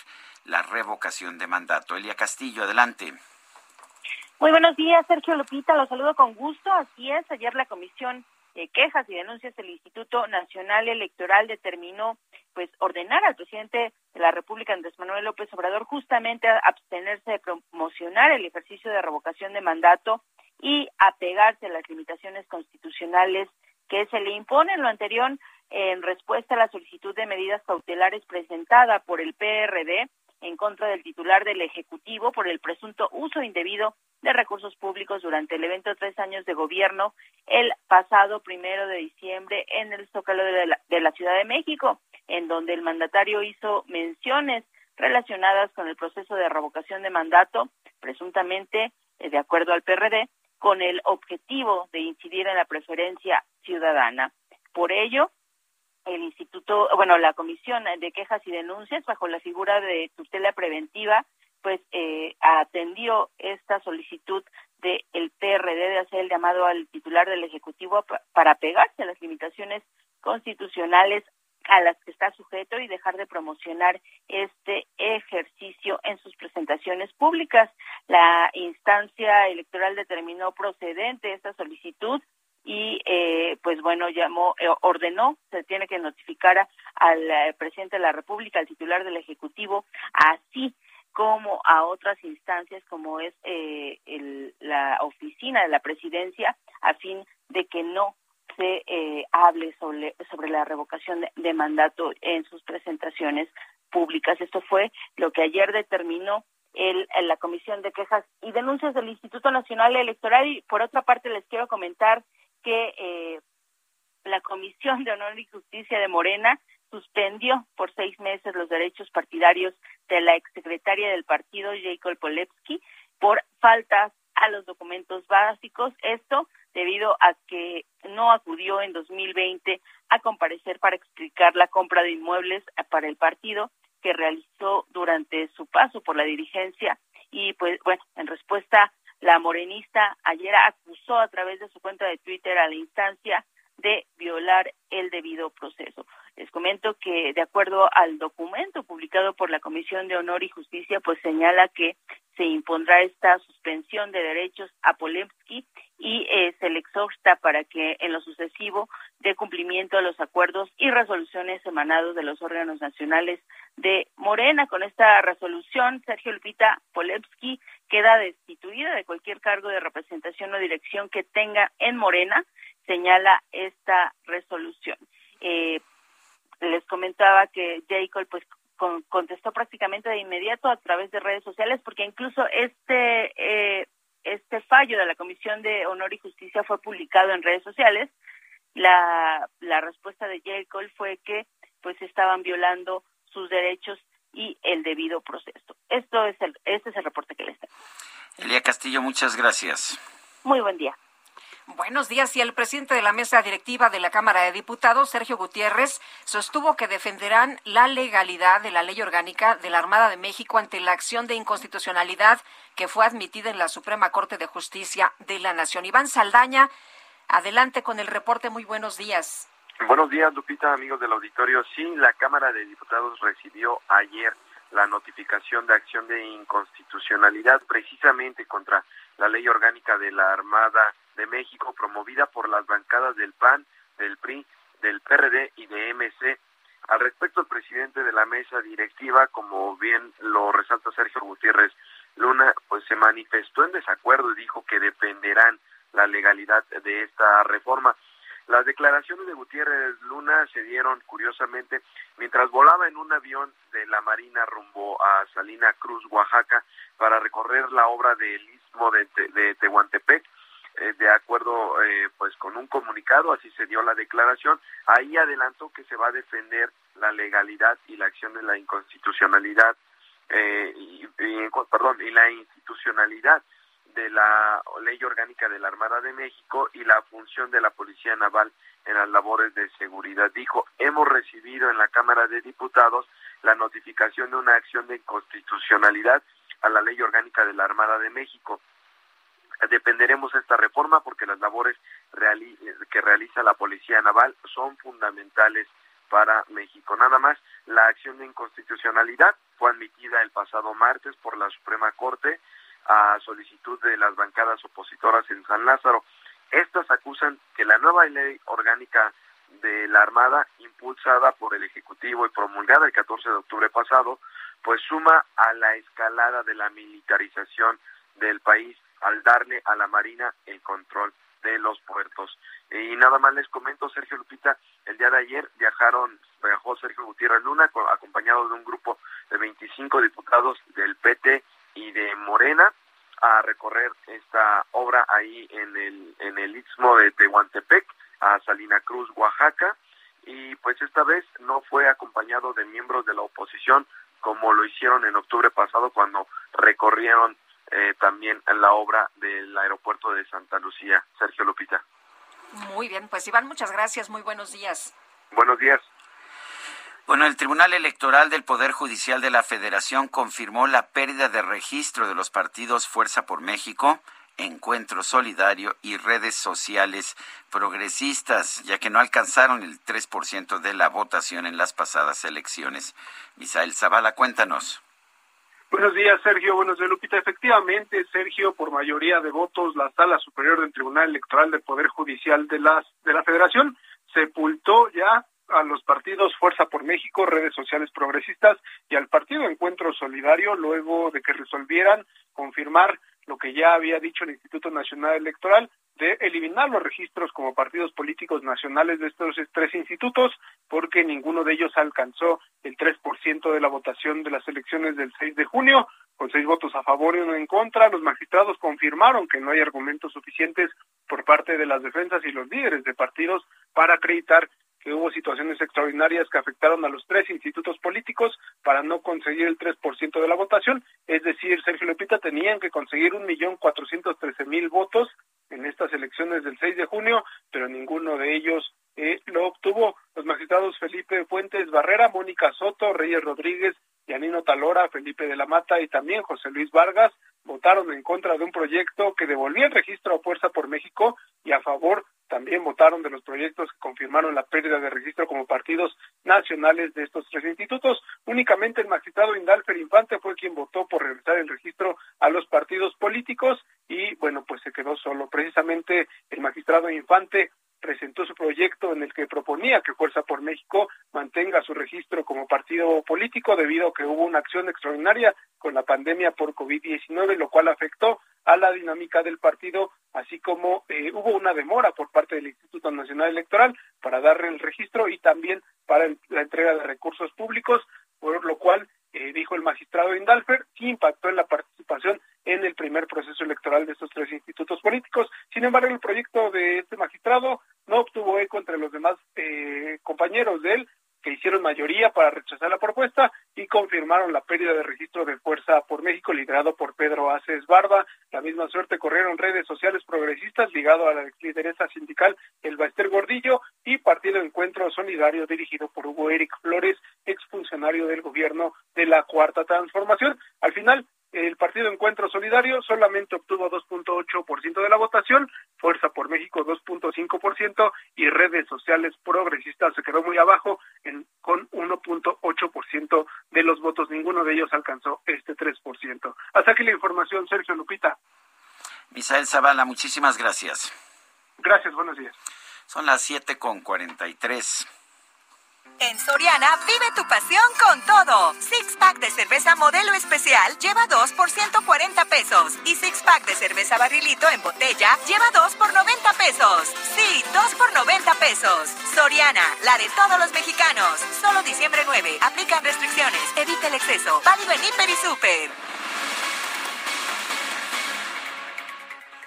la revocación de mandato. Elia Castillo, adelante. Muy buenos días, Sergio Lupita. Los saludo con gusto. Así es, ayer la Comisión de Quejas y Denuncias del Instituto Nacional Electoral determinó pues ordenar al presidente de la República Andrés Manuel López Obrador justamente a abstenerse de promocionar el ejercicio de revocación de mandato y apegarse a las limitaciones constitucionales que se le imponen. Lo anterior en respuesta a la solicitud de medidas cautelares presentada por el PRD en contra del titular del Ejecutivo por el presunto uso indebido de recursos públicos durante el evento Tres Años de Gobierno el pasado primero de diciembre en el Zócalo de la, de la Ciudad de México, en donde el mandatario hizo menciones relacionadas con el proceso de revocación de mandato, presuntamente, eh, de acuerdo al PRD, con el objetivo de incidir en la preferencia ciudadana. Por ello, el instituto, bueno, la Comisión de Quejas y Denuncias, bajo la figura de tutela preventiva, pues eh, atendió esta solicitud del el PRD de hacer el llamado al titular del Ejecutivo para pegarse a las limitaciones constitucionales a las que está sujeto y dejar de promocionar este ejercicio en sus presentaciones públicas. La instancia electoral determinó procedente esta solicitud y eh, pues bueno llamó eh, ordenó se tiene que notificar al eh, presidente de la República al titular del ejecutivo así como a otras instancias como es el, la oficina de la presidencia a fin de que no se hable sobre, sobre la revocación de, mandato en sus presentaciones públicas. Esto fue lo que ayer determinó el, la Comisión de Quejas y Denuncias del Instituto Nacional Electoral. Y por otra parte, les quiero comentar que eh, la Comisión de Honor y Justicia de Morena suspendió por seis meses los derechos partidarios de la exsecretaria del partido, Jacob Polewski, por faltas a los documentos básicos. Esto debido a que no acudió en 2020 a comparecer para explicar la compra de inmuebles para el partido que realizó durante su paso por la dirigencia y pues bueno, en respuesta la morenista ayer acusó a través de su cuenta de Twitter a la instancia de violar el debido proceso. Les comento que de acuerdo al documento publicado por la Comisión de Honor y Justicia, pues señala que se impondrá esta suspensión de derechos a Polemski y eh, se le exhorta para que en lo sucesivo dé cumplimiento a los acuerdos y resoluciones emanados de los órganos nacionales de Morena. Con esta resolución, Sergio Lupita Polemski queda destituida de cualquier cargo de representación o dirección que tenga en Morena, señala esta resolución. Eh, les comentaba que Jacob pues contestó prácticamente de inmediato a través de redes sociales porque incluso este eh, este fallo de la Comisión de Honor y Justicia fue publicado en redes sociales. La, la respuesta de Jacob fue que pues estaban violando sus derechos y el debido proceso. Esto es el, este es el reporte que les tengo. Elia Castillo, muchas gracias. Muy buen día. Buenos días. Y el presidente de la mesa directiva de la Cámara de Diputados, Sergio Gutiérrez, sostuvo que defenderán la legalidad de la ley orgánica de la Armada de México ante la acción de inconstitucionalidad que fue admitida en la Suprema Corte de Justicia de la Nación. Iván Saldaña, adelante con el reporte. Muy buenos días. Buenos días, Lupita, amigos del auditorio. Sí, la Cámara de Diputados recibió ayer la notificación de acción de inconstitucionalidad precisamente contra la ley orgánica de la Armada de México promovida por las bancadas del PAN, del PRI, del PRD y de MC. Al respecto, el presidente de la mesa directiva, como bien lo resalta Sergio Gutiérrez Luna, pues se manifestó en desacuerdo y dijo que defenderán la legalidad de esta reforma. Las declaraciones de Gutiérrez Luna se dieron curiosamente mientras volaba en un avión de la Marina rumbo a Salina Cruz, Oaxaca, para recorrer la obra del Istmo de, de Tehuantepec. Eh, de acuerdo eh, pues con un comunicado, así se dio la declaración, ahí adelantó que se va a defender la legalidad y la acción de la inconstitucionalidad eh, y, perdón y la institucionalidad de la ley orgánica de la Armada de México y la función de la Policía Naval en las labores de seguridad. Dijo, hemos recibido en la Cámara de Diputados la notificación de una acción de inconstitucionalidad a la ley orgánica de la Armada de México. Dependeremos de esta reforma porque las labores que realiza la Policía Naval son fundamentales para México. Nada más, la acción de inconstitucionalidad fue admitida el pasado martes por la Suprema Corte a solicitud de las bancadas opositoras en San Lázaro. Estas acusan que la nueva ley orgánica de la Armada, impulsada por el Ejecutivo y promulgada el 14 de octubre pasado, pues suma a la escalada de la militarización del país al darle a la Marina el control de los puertos. Y nada más les comento, Sergio Lupita, el día de ayer viajaron, viajó Sergio Gutiérrez Luna acompañado de un grupo de 25 diputados del PT y de Morena a recorrer esta obra ahí en el en el istmo de Tehuantepec a Salina Cruz, Oaxaca y pues esta vez no fue acompañado de miembros de la oposición como lo hicieron en octubre pasado cuando recorrieron eh, también la obra del aeropuerto de Santa Lucía. Sergio Lupita. Muy bien, pues Iván, muchas gracias, muy buenos días. Buenos días. Bueno, el Tribunal Electoral del Poder Judicial de la Federación confirmó la pérdida de registro de los partidos Fuerza por México, Encuentro Solidario y redes sociales progresistas, ya que no alcanzaron el 3% de la votación en las pasadas elecciones. Misael Zavala, cuéntanos. Buenos días, Sergio. Buenos días, Lupita. Efectivamente, Sergio, por mayoría de votos, la Sala Superior del Tribunal Electoral del Poder Judicial de, las, de la Federación sepultó ya a los partidos Fuerza por México, redes sociales progresistas y al partido Encuentro Solidario luego de que resolvieran confirmar lo que ya había dicho el Instituto Nacional Electoral de eliminar los registros como partidos políticos nacionales de estos tres institutos porque ninguno de ellos alcanzó el 3% de la votación de las elecciones del 6 de junio con seis votos a favor y uno en contra, los magistrados confirmaron que no hay argumentos suficientes por parte de las defensas y los líderes de partidos para acreditar que hubo situaciones extraordinarias que afectaron a los tres institutos políticos para no conseguir el 3% de la votación, es decir, Sergio Lupita tenían que conseguir un millón cuatrocientos trece mil votos en estas elecciones del 6 de junio, pero ninguno de ellos eh, lo obtuvo. Los magistrados Felipe Fuentes Barrera, Mónica Soto, Reyes Rodríguez, Yanino Talora, Felipe de la Mata y también José Luis Vargas votaron en contra de un proyecto que devolvía el registro a Fuerza por México y a favor también votaron de los proyectos que confirmaron la pérdida de registro como partidos nacionales de estos tres institutos. Únicamente el magistrado Indalfer Infante fue quien votó por regresar el registro a los partidos políticos y bueno, pues se quedó solo. Precisamente el magistrado Infante presentó su proyecto en el que proponía que Fuerza por México mantenga su registro como partido político debido a que hubo una acción extraordinaria con la pandemia por COVID-19, lo cual afectó a la dinámica del partido, así como eh, hubo una demora por parte del Instituto Nacional Electoral para darle el registro y también para la entrega de recursos públicos, por lo cual eh, dijo el magistrado Indalfer, sí impactó en la participación en el primer proceso electoral de estos tres institutos políticos. Sin embargo, el proyecto de este magistrado no obtuvo eco entre los demás eh, compañeros de él, que hicieron mayoría para rechazar la propuesta y confirmaron la pérdida de registro de Fuerza por México liderado por Pedro Aces Barba. La misma suerte corrieron redes sociales progresistas ligado a la lideresa sindical El Baester Gordillo y Partido Encuentro Solidario dirigido por Hugo Eric Flores, exfuncionario del gobierno de la Cuarta Transformación. Al final, el Partido Encuentro Solidario solamente obtuvo 2.8% de la votación, Fuerza por México 2.5% y redes sociales progresistas se quedó muy abajo en, con 1.8% de los votos. Ninguno de ellos alcanzó este 3%. Hasta aquí la información, Sergio Lupita. Misael Zavala, muchísimas gracias. Gracias, buenos días. Son las 7 con 43. En Soriana, vive tu pasión con todo. Six pack de cerveza modelo especial lleva 2 por 140 pesos. Y six pack de cerveza barrilito en botella lleva 2 por 90 pesos. Sí, 2 por 90 pesos. Soriana, la de todos los mexicanos. Solo diciembre 9. Aplican restricciones. Evita el exceso. Válido en Hiper y Super.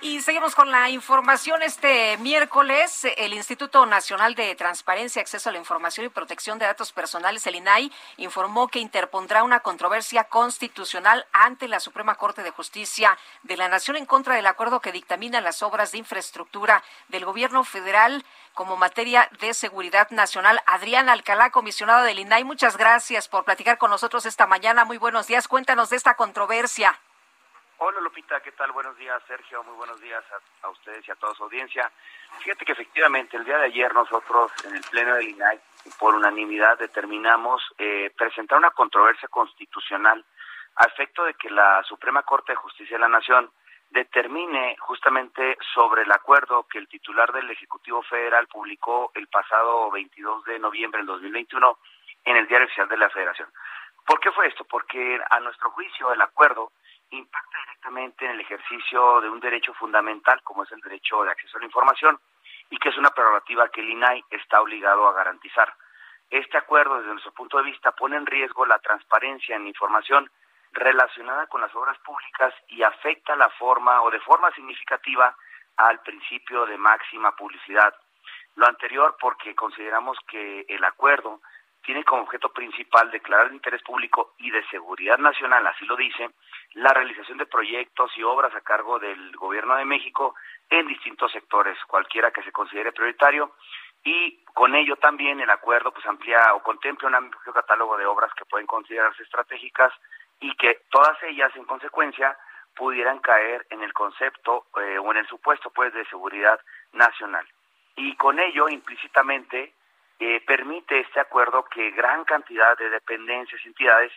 Y seguimos con la información. Este miércoles, el Instituto Nacional de Transparencia, Acceso a la Información y Protección de Datos Personales, el INAI, informó que interpondrá una controversia constitucional ante la Suprema Corte de Justicia de la Nación en contra del acuerdo que dictamina las obras de infraestructura del gobierno federal como materia de seguridad nacional. Adrián Alcalá, comisionado del INAI, muchas gracias por platicar con nosotros esta mañana. Muy buenos días. Cuéntanos de esta controversia. Hola Lupita, ¿qué tal? Buenos días Sergio, muy buenos días a, ustedes y a toda su audiencia. Fíjate que efectivamente el día de ayer nosotros en el Pleno del INAI por unanimidad determinamos eh, presentar una controversia constitucional a efecto de que la Suprema Corte de Justicia de la Nación determine justamente sobre el acuerdo que el titular del Ejecutivo Federal publicó el pasado 22 de noviembre del 2021 en el Diario Oficial de la Federación. ¿Por qué fue esto? Porque a nuestro juicio el acuerdo impacta directamente en el ejercicio de un derecho fundamental como es el derecho de acceso a la información y que es una prerrogativa que el INAI está obligado a garantizar. Este acuerdo, desde nuestro punto de vista, pone en riesgo la transparencia en información relacionada con las obras públicas y afecta la forma o de forma significativa al principio de máxima publicidad. Lo anterior porque consideramos que el acuerdo tiene como objeto principal declarar el interés público y de seguridad nacional, así lo dice, la realización de proyectos y obras a cargo del Gobierno de México en distintos sectores, cualquiera que se considere prioritario, y con ello también el acuerdo pues amplía o contempla un amplio catálogo de obras que pueden considerarse estratégicas y que todas ellas en consecuencia pudieran caer en el concepto eh, o en el supuesto pues de seguridad nacional. Y con ello implícitamente eh, permite este acuerdo que gran cantidad de dependencias y entidades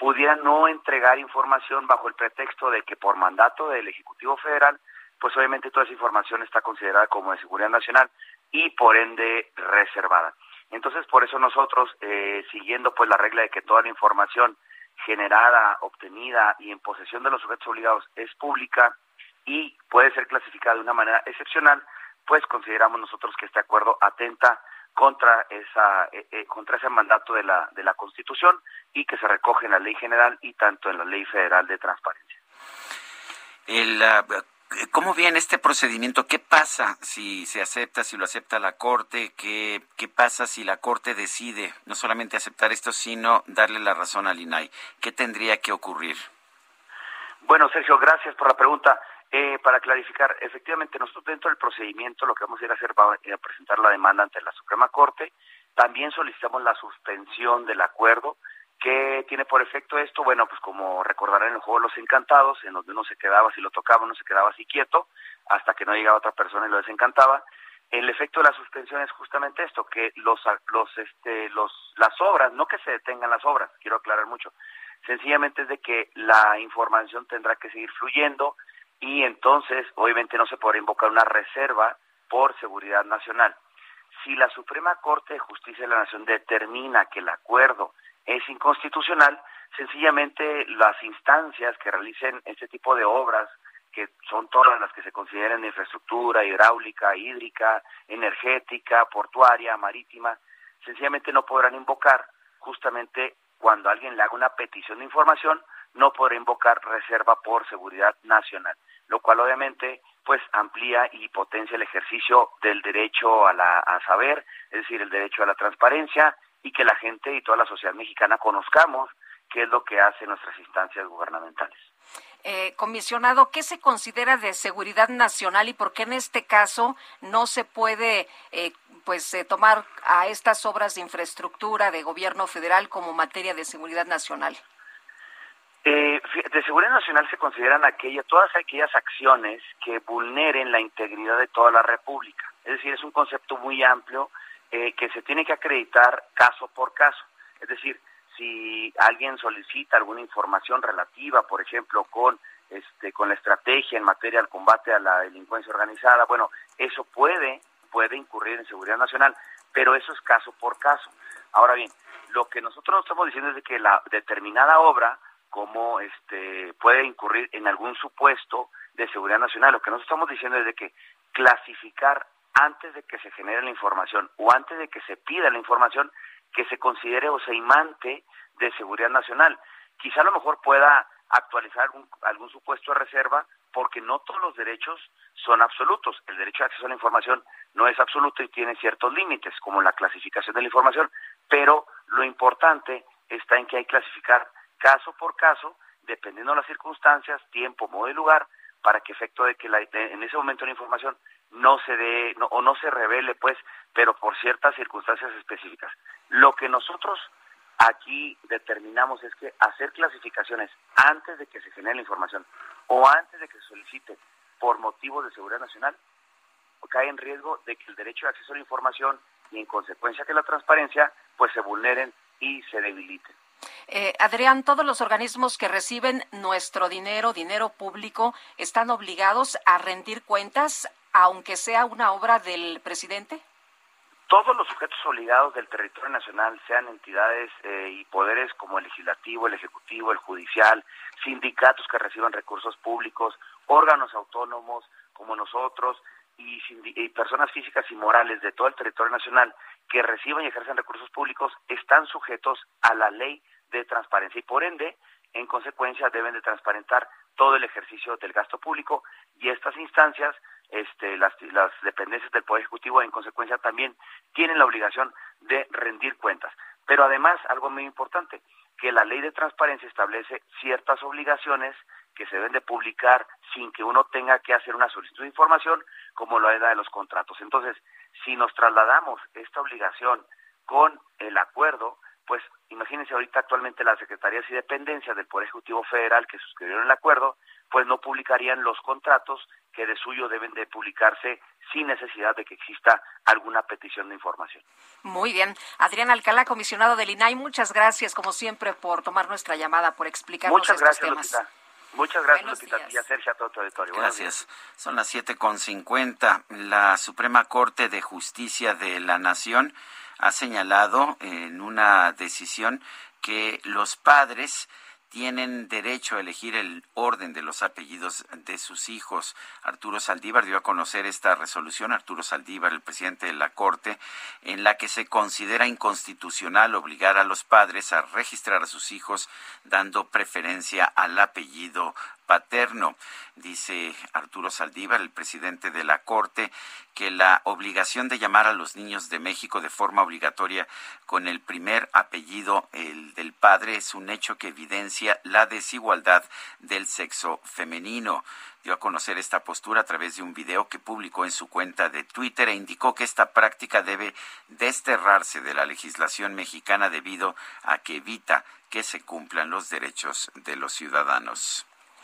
pudieran no entregar información bajo el pretexto de que por mandato del Ejecutivo Federal, pues obviamente toda esa información está considerada como de seguridad nacional y por ende reservada. Entonces, por eso nosotros, eh, siguiendo pues la regla de que toda la información generada, obtenida y en posesión de los sujetos obligados es pública y puede ser clasificada de una manera excepcional, pues consideramos nosotros que este acuerdo atenta contra esa eh, eh, contra ese mandato de la de la Constitución y que se recoge en la Ley General y tanto en la Ley Federal de Transparencia. El, ah, ¿Cómo viene este procedimiento? ¿Qué pasa si se acepta, si lo acepta la Corte? ¿Qué, ¿Qué pasa si la Corte decide no solamente aceptar esto, sino darle la razón al INAI? ¿Qué tendría que ocurrir? Bueno, Sergio, gracias por la pregunta. Eh, para clarificar, efectivamente, nosotros dentro del procedimiento lo que vamos a ir a hacer va a presentar la demanda ante la Suprema Corte. También solicitamos la suspensión del acuerdo. ¿Qué tiene por efecto esto? Bueno, pues como recordarán en el juego de los encantados, en donde uno se quedaba, si lo tocaba, uno se quedaba así quieto, hasta que no llegaba otra persona y lo desencantaba. El efecto de la suspensión es justamente esto, que los, los, este, los, las obras, no que se detengan las obras, quiero aclarar mucho, sencillamente es de que la información tendrá que seguir fluyendo, y entonces obviamente no se podrá invocar una reserva por seguridad nacional. Si la Suprema Corte de Justicia de la Nación determina que el acuerdo es inconstitucional, sencillamente las instancias que realicen este tipo de obras, que son todas las que se consideren infraestructura hidráulica, hídrica, energética, portuaria, marítima, sencillamente no podrán invocar justamente cuando alguien le haga una petición de información, no podrá invocar reserva por seguridad nacional lo cual obviamente pues amplía y potencia el ejercicio del derecho a, la, a saber, es decir, el derecho a la transparencia y que la gente y toda la sociedad mexicana conozcamos qué es lo que hacen nuestras instancias gubernamentales. Eh, comisionado, ¿qué se considera de seguridad nacional y por qué en este caso no se puede eh, pues eh, tomar a estas obras de infraestructura de gobierno federal como materia de seguridad nacional? Eh, de seguridad nacional se consideran aquella, todas aquellas acciones que vulneren la integridad de toda la República. Es decir, es un concepto muy amplio eh, que se tiene que acreditar caso por caso. Es decir, si alguien solicita alguna información relativa, por ejemplo, con este, con la estrategia en materia del combate a la delincuencia organizada, bueno, eso puede puede incurrir en seguridad nacional, pero eso es caso por caso. Ahora bien, lo que nosotros estamos diciendo es de que la determinada obra, como este, puede incurrir en algún supuesto de seguridad nacional, lo que nosotros estamos diciendo es de que clasificar antes de que se genere la información o antes de que se pida la información que se considere o se imante de seguridad nacional. Quizá a lo mejor pueda actualizar algún supuesto de reserva porque no todos los derechos son absolutos. El derecho de acceso a la información no es absoluto y tiene ciertos límites, como la clasificación de la información, pero lo importante está en que hay que clasificar caso por caso, dependiendo de las circunstancias, tiempo, modo y lugar, para que efecto de que la, en ese momento la información no se dé o no se revele, pues, pero por ciertas circunstancias específicas. Lo que nosotros aquí determinamos es que hacer clasificaciones antes de que se genere la información o antes de que se solicite por motivos de seguridad nacional cae en riesgo de que el derecho de acceso a la información y en consecuencia que la transparencia pues se vulneren y se debiliten. Eh, Adrián, todos los organismos que reciben nuestro dinero, dinero público, están obligados a rendir cuentas, aunque sea una obra del presidente todos los sujetos obligados del territorio nacional, sean entidades eh, y poderes como el legislativo, el ejecutivo, el judicial, sindicatos que reciban recursos públicos, órganos autónomos como nosotros y, y, personas físicas y morales de todo el territorio nacional que reciban y ejercen recursos públicos están sujetos a la ley de transparencia y por ende, en consecuencia, deben de transparentar todo el ejercicio del gasto público y estas instancias este, las, dependencias del Poder Ejecutivo en consecuencia también tienen la obligación de rendir cuentas. Pero además, algo muy importante, que la ley de transparencia establece ciertas obligaciones que se deben de publicar sin que uno tenga que hacer una solicitud de información, como lo era de los contratos. Entonces, si nos trasladamos esta obligación con el acuerdo, pues imagínense ahorita actualmente las secretarías y dependencias del Poder Ejecutivo Federal que suscribieron el acuerdo, pues no publicarían los contratos que de suyo deben de publicarse sin necesidad de que exista alguna petición de información. Muy bien. Adrián Alcalá, comisionado del INAI, muchas gracias, como siempre, por tomar nuestra llamada, por explicarnos muchas estos gracias, temas. Muchas gracias, Lupita, y a Sergio, a todo tu auditorio. Gracias. Son las 7.50. La Suprema Corte de Justicia de la Nación ha señalado en una decisión que los padres tienen derecho a elegir el orden de los apellidos de sus hijos. Arturo Saldívar dio a conocer esta resolución, Arturo Saldívar, el presidente de la Corte, en la que se considera inconstitucional obligar a los padres a registrar a sus hijos dando preferencia al apellido paterno. Dice Arturo Saldívar, el presidente de la Corte, que la obligación de llamar a los niños de México de forma obligatoria con el primer apellido, el del padre, es un hecho que evidencia la desigualdad del sexo femenino dio a conocer esta postura a través de un video que publicó en su cuenta de Twitter e indicó que esta práctica debe desterrarse de la legislación mexicana debido a que evita que se cumplan los derechos de los ciudadanos.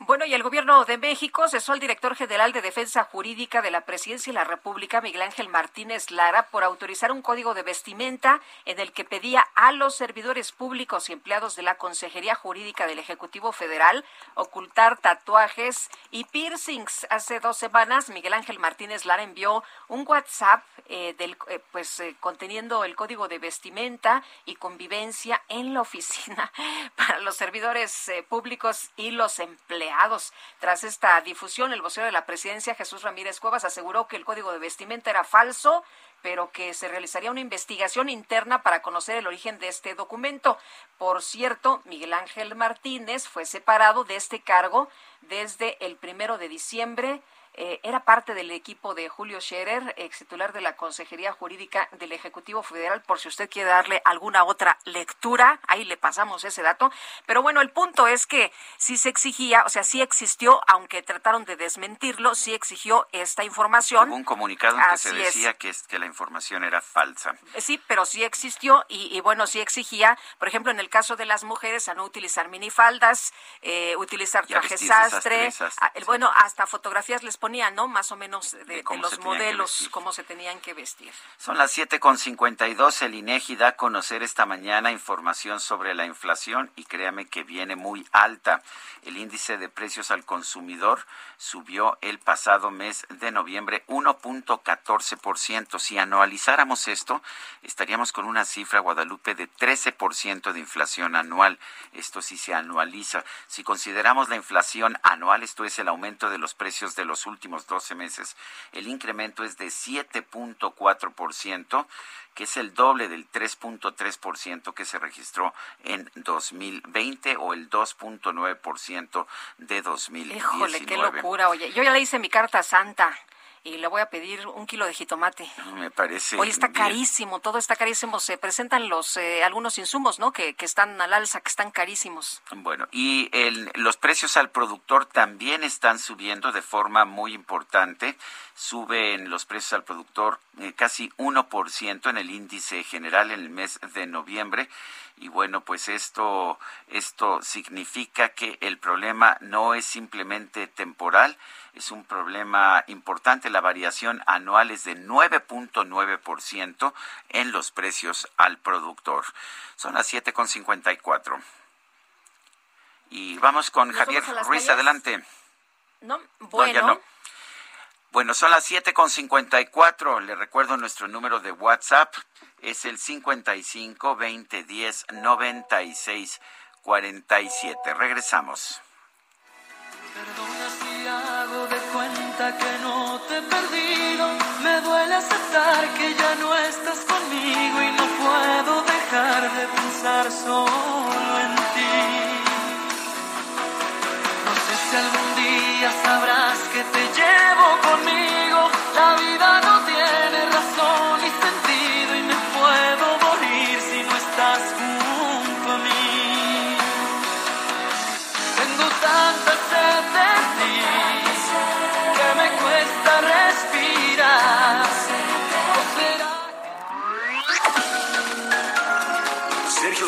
Bueno, y el gobierno de México cesó al director general de Defensa Jurídica de la Presidencia de la República, Miguel Ángel Martínez Lara, por autorizar un código de vestimenta en el que pedía a los servidores públicos y empleados de la Consejería Jurídica del Ejecutivo Federal ocultar tatuajes y piercings. Hace dos semanas, Miguel Ángel Martínez Lara envió un WhatsApp eh, del, eh, pues, eh, conteniendo el código de vestimenta y convivencia en la oficina para los servidores públicos y los empleados tras esta difusión, el vocero de la presidencia, Jesús Ramírez Cuevas, aseguró que el código de vestimenta era falso, pero que se realizaría una investigación interna para conocer el origen de este documento. Por cierto, Miguel Ángel Martínez fue separado de este cargo desde el primero de diciembre eh, era parte del equipo de Julio Scherer, ex titular de la Consejería Jurídica del Ejecutivo Federal, por si usted quiere darle alguna otra lectura, ahí le pasamos ese dato. Pero bueno, el punto es que sí se exigía, o sea, sí existió, aunque trataron de desmentirlo, sí exigió esta información. Hubo un comunicado en que se decía que, que la información era falsa. Sí, pero sí existió y, bueno, sí exigía, por ejemplo, en el caso de las mujeres, a no utilizar minifaldas, eh, utilizar trajes sastre, bueno, hasta fotografías les exponían, ¿no? Más o menos de, de cómo se los tenían que modelos, vestir. cómo se tenían que vestir. Son las 7.52. El INEGI da a conocer esta mañana información sobre la inflación y créame que viene muy alta. El índice de precios al consumidor subió el pasado mes de noviembre 1.14%. Si anualizáramos esto, estaríamos con una cifra, Guadalupe, de 13% de inflación anual. Esto sí se anualiza. Si consideramos la inflación anual, esto es el aumento de los precios de los últimos 12 meses, el incremento es de 7.4%, que es el doble del 3.3% que se registró en 2020 o el 2.9% de 2019. Híjole, qué locura. Oye, yo ya le hice mi carta santa y le voy a pedir un kilo de jitomate. Me parece. Hoy está bien. carísimo, todo está carísimo. Se presentan los eh, algunos insumos, ¿no? Que, que están al alza, que están carísimos. Bueno, y el- los precios al productor también están subiendo de forma muy importante. Suben los precios al productor eh, casi 1% en el índice general en el mes de noviembre. Y bueno, pues esto, esto significa que el problema no es simplemente temporal, es un problema importante. La variación anual es de 9.9% en los precios al productor. Son las 7.54. Y vamos con ¿Nos Javier vamos Ruiz, calles? adelante. No, No, bueno. ya no. Bueno, son las 7.54. Le recuerdo nuestro número de WhatsApp. Es el 55 20 10 96 47. Regresamos. Perdona si hago de cuenta que no te he perdido. Me duele aceptar que ya no estás conmigo y no puedo dejar de pensar solo en ti. Algún día sabrás que te llevo conmigo. La vida no tiene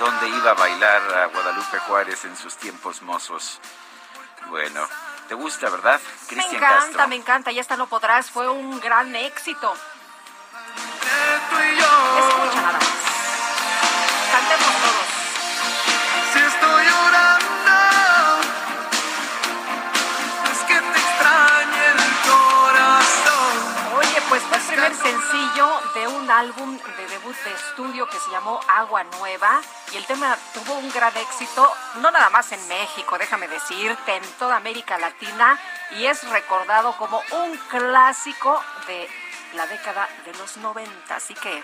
Dónde iba a bailar a Guadalupe Juárez en sus tiempos mozos. Bueno, ¿te gusta, verdad? Me Cristian encanta, Castro. me encanta. Ya está No Podrás. Fue un gran éxito. Sencillo de un álbum de debut de estudio que se llamó Agua Nueva y el tema tuvo un gran éxito, no nada más en México, déjame decirte, en toda América Latina y es recordado como un clásico de la década de los 90, así que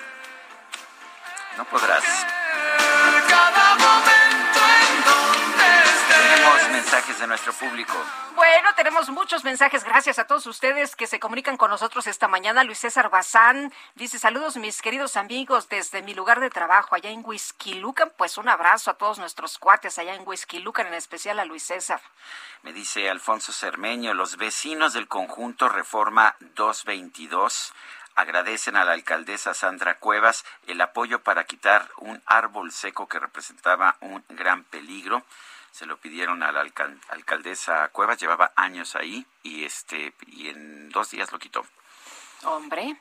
No podrás. Cada momento en donde estés. Tenemos mensajes de nuestro público. Bueno, tenemos muchos mensajes. Gracias a todos ustedes que se comunican con nosotros esta mañana. Luis César Bazán dice saludos mis queridos amigos desde mi lugar de trabajo allá en Huizquilucan. Pues un abrazo a todos nuestros cuates allá en Huizquilucan, en especial a Luis César. Me dice Alfonso Cermeño, los vecinos del conjunto Reforma 222 agradecen a la alcaldesa Sandra Cuevas el apoyo para quitar un árbol seco que representaba un gran peligro. Se lo pidieron a la alcal- alcaldesa Cuevas, llevaba años ahí y este y en dos días lo quitó. Hombre,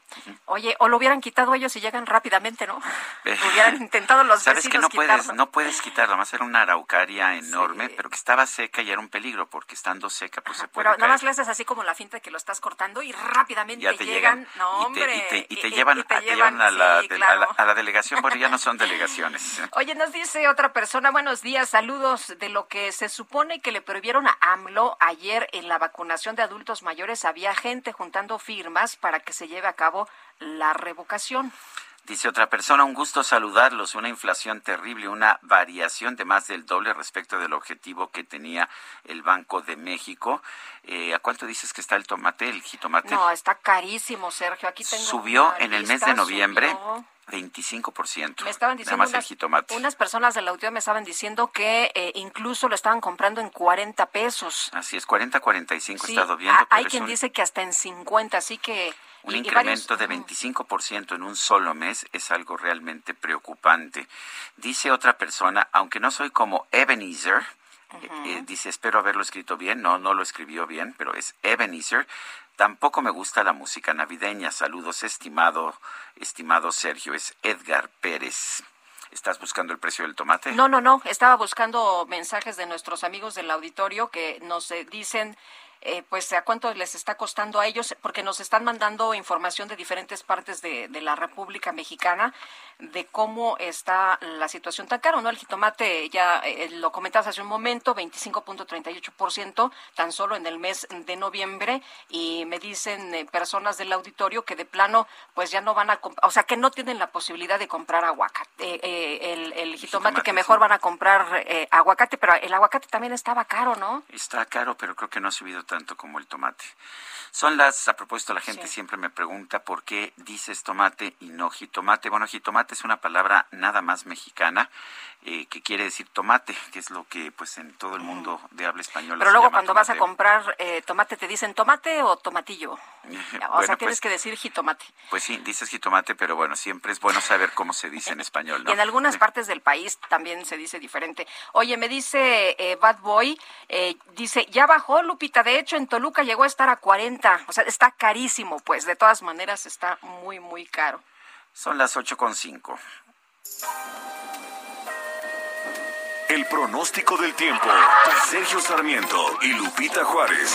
oye, o lo hubieran quitado ellos y llegan rápidamente, ¿no? Hubieran intentado los Sabes que no puedes, quitarlo. no puedes quitarla, más era una araucaria enorme, pero que estaba seca y era un peligro, porque estando seca, pues se puede Pero nada más le haces así como la finta de que lo estás cortando y rápidamente ya te llegan. llegan, No, y te- hombre. y te, y te llevan, te a, te llevan, llevan a, la, sí, de- a claro. la- a la delegación, bueno, ya no son delegaciones. Oye, nos dice otra persona, buenos días, saludos. De lo que se supone que le prohibieron a AMLO ayer en la vacunación de adultos mayores, había gente juntando firmas para que se lleve a cabo la revocación. Dice otra persona, un gusto saludarlos, una inflación terrible, una variación de más del doble respecto del objetivo que tenía el Banco de México. Eh, ¿A cuánto dices que está el tomate, el jitomate? No, está carísimo, Sergio. Aquí tengo subió en el mes de noviembre subió. 25%. Me estaban Nada diciendo más el unas, jitomate. unas personas del audio me estaban diciendo que eh, incluso lo estaban comprando en 40 pesos. Así es, 40, 45 he Sí, estado viendo, ha- pero hay quien un, dice que hasta en 50, así que... un y- incremento de 25% en un solo mes es algo realmente preocupante. Dice otra persona, aunque no soy como Ebenezer, eh, dice, espero haberlo escrito bien, no, no lo escribió bien, pero es Ebenezer. Tampoco me gusta la música navideña. Saludos, estimado, estimado Sergio, es Edgar Pérez. ¿Estás buscando el precio del tomate? No, no, no. Estaba buscando mensajes de nuestros amigos del auditorio que nos eh, dicen, eh, pues, a cuánto les está costando a ellos, porque nos están mandando información de diferentes partes de, de la República Mexicana de cómo está la situación tan caro, ¿no? El jitomate, ya eh, lo comentabas hace un momento, 25.38% tan solo en el mes de noviembre y me dicen eh, personas del auditorio que de plano pues ya no van a, o sea, que no tienen la posibilidad de comprar aguacate, eh, eh, el, el jitomate que mejor van a comprar aguacate, pero el aguacate también estaba caro, ¿no? Está caro, pero creo que no ha subido tanto como el tomate. Son las, a propósito, la gente siempre me pregunta por qué dices tomate y no jitomate. Bueno, jitomate es una palabra nada más mexicana eh, que quiere decir tomate, que es lo que pues en todo el mundo de habla española Pero se luego llama cuando vas a comprar eh, tomate te dicen tomate o tomatillo. O Bueno, sea, tienes pues- que decir jitomate. Pues sí, dices jitomate, pero bueno, siempre es bueno saber cómo se dice en español, ¿no? Y en algunas partes del país también se dice diferente. Oye, me dice eh, Bad Boy, eh, dice, ya bajó Lupita, de hecho en Toluca llegó a estar a 40, o sea, está carísimo, pues de todas maneras está muy, muy caro. Son las ocho con cinco. El pronóstico del tiempo. Sergio Sarmiento y Lupita Juárez.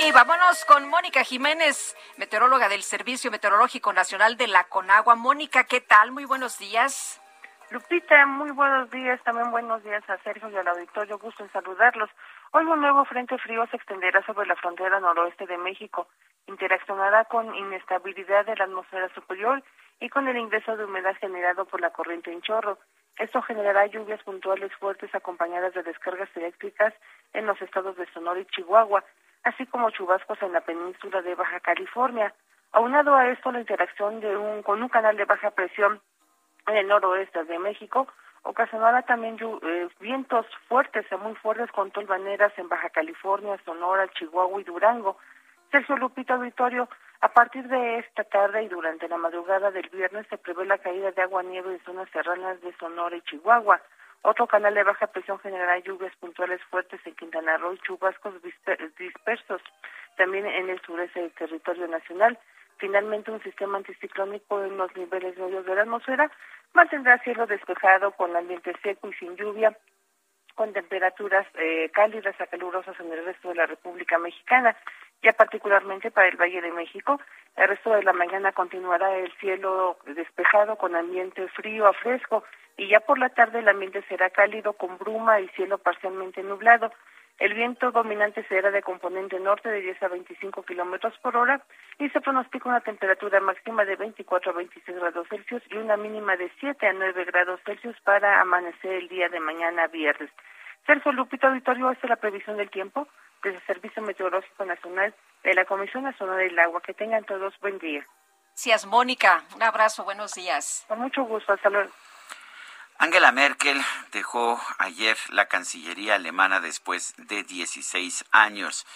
Y vámonos con Mónica Jiménez, meteoróloga del Servicio Meteorológico Nacional de la Conagua. Mónica, ¿qué tal? Muy buenos días. Lupita, muy buenos días, también buenos días a Sergio y al auditorio, gusto en saludarlos. Hoy un nuevo frente frío se extenderá sobre la frontera noroeste de México, interaccionará con inestabilidad de la atmósfera superior y con el ingreso de humedad generado por la corriente en chorro. Esto generará lluvias puntuales fuertes acompañadas de descargas eléctricas en los estados de Sonora y Chihuahua, así como chubascos en la península de Baja California. Aunado a esto, la interacción de un, con un canal de baja presión en el noroeste de México ocasionará también eh, vientos fuertes a muy fuertes con tolvaneras en Baja California, Sonora, Chihuahua y Durango. Sergio Lupita Auditorio, a partir de esta tarde y durante la madrugada del viernes se prevé la caída de agua nieve en zonas serranas de Sonora y Chihuahua. Otro canal de baja presión generará lluvias puntuales fuertes en Quintana Roo y chubascos disper- dispersos también en el sureste del territorio nacional. Finalmente, un sistema anticiclónico en los niveles medios de la atmósfera mantendrá cielo despejado con ambiente seco y sin lluvia, con temperaturas eh, cálidas a calurosas en el resto de la República Mexicana. Ya particularmente para el Valle de México, el resto de la mañana continuará el cielo despejado con ambiente frío a fresco y ya por la tarde el ambiente será cálido con bruma y cielo parcialmente nublado. El viento dominante será de componente norte de 10 a 25 kilómetros por hora y se pronostica una temperatura máxima de 24 a 26 grados Celsius y una mínima de 7 a 9 grados Celsius para amanecer el día de mañana viernes. Sergio Lupita Auditorio, esta es la previsión del tiempo desde el Servicio Meteorológico Nacional de la Comisión Nacional del Agua. Que tengan todos buen día. Gracias, Mónica. Un abrazo, buenos días. Con mucho gusto, hasta luego. Angela Merkel dejó ayer la Cancillería alemana después de 16 años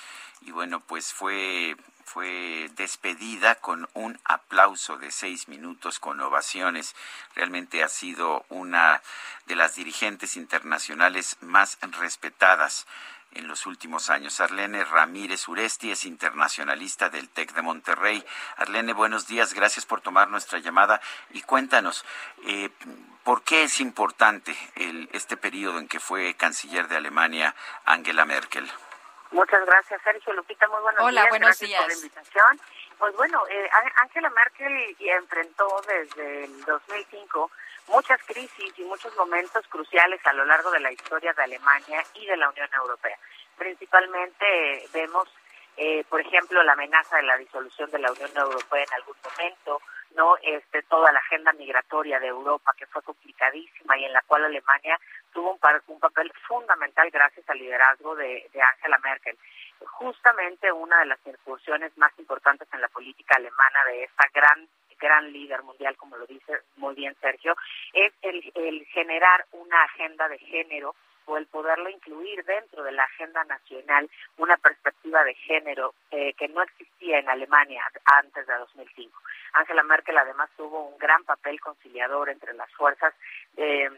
y bueno, pues fue fue despedida con un aplauso de seis minutos con ovaciones. Realmente ha sido una de las dirigentes internacionales más respetadas en los últimos años. Arlene Ramírez Uresti es internacionalista del TEC de Monterrey. Arlene, buenos días, gracias por tomar nuestra llamada y cuéntanos, eh, ¿por qué es importante el, este periodo en que fue canciller de Alemania Angela Merkel? Muchas gracias, Sergio Lupita. Muy buenos Hola, días. buenos gracias días. por la invitación. Pues bueno, eh, Angela Merkel enfrentó desde el 2005 muchas crisis y muchos momentos cruciales a lo largo de la historia de Alemania y de la Unión Europea. Principalmente eh, vemos, eh, por ejemplo, la amenaza de la disolución de la Unión Europea en algún momento, no este toda la agenda migratoria de Europa que fue complicadísima y en la cual Alemania tuvo un, par, un papel fundamental gracias al liderazgo de, de Angela Merkel justamente una de las incursiones más importantes en la política alemana de esta gran gran líder mundial, como lo dice muy bien Sergio, es el, el generar una agenda de género o el poderlo incluir dentro de la agenda nacional una perspectiva de género eh, que no existía en Alemania antes de 2005. Angela Merkel además tuvo un gran papel conciliador entre las fuerzas eh,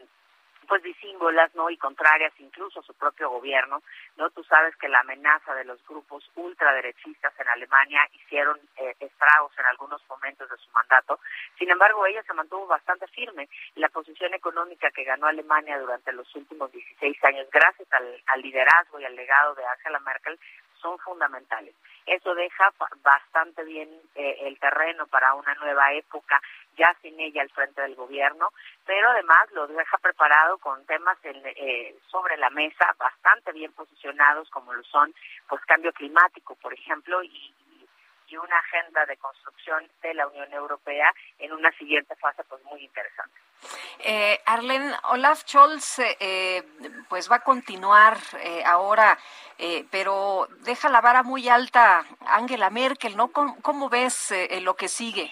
pues disímbolas no y contrarias incluso a su propio gobierno no tú sabes que la amenaza de los grupos ultraderechistas en Alemania hicieron eh, estragos en algunos momentos de su mandato. Sin embargo ella se mantuvo bastante firme la posición económica que ganó Alemania durante los últimos 16 años gracias al, al liderazgo y al legado de Angela Merkel son fundamentales. Eso deja bastante bien eh, el terreno para una nueva época, ya sin ella al frente del gobierno, pero además lo deja preparado con temas en, eh, sobre la mesa bastante bien posicionados, como lo son pues cambio climático, por ejemplo, y, y una agenda de construcción de la Unión Europea en una siguiente fase pues muy interesante. Eh, Arlen, Olaf Scholz eh, pues va a continuar eh, ahora, eh, pero deja la vara muy alta Angela Merkel, ¿no? ¿Cómo, cómo ves eh, lo que sigue?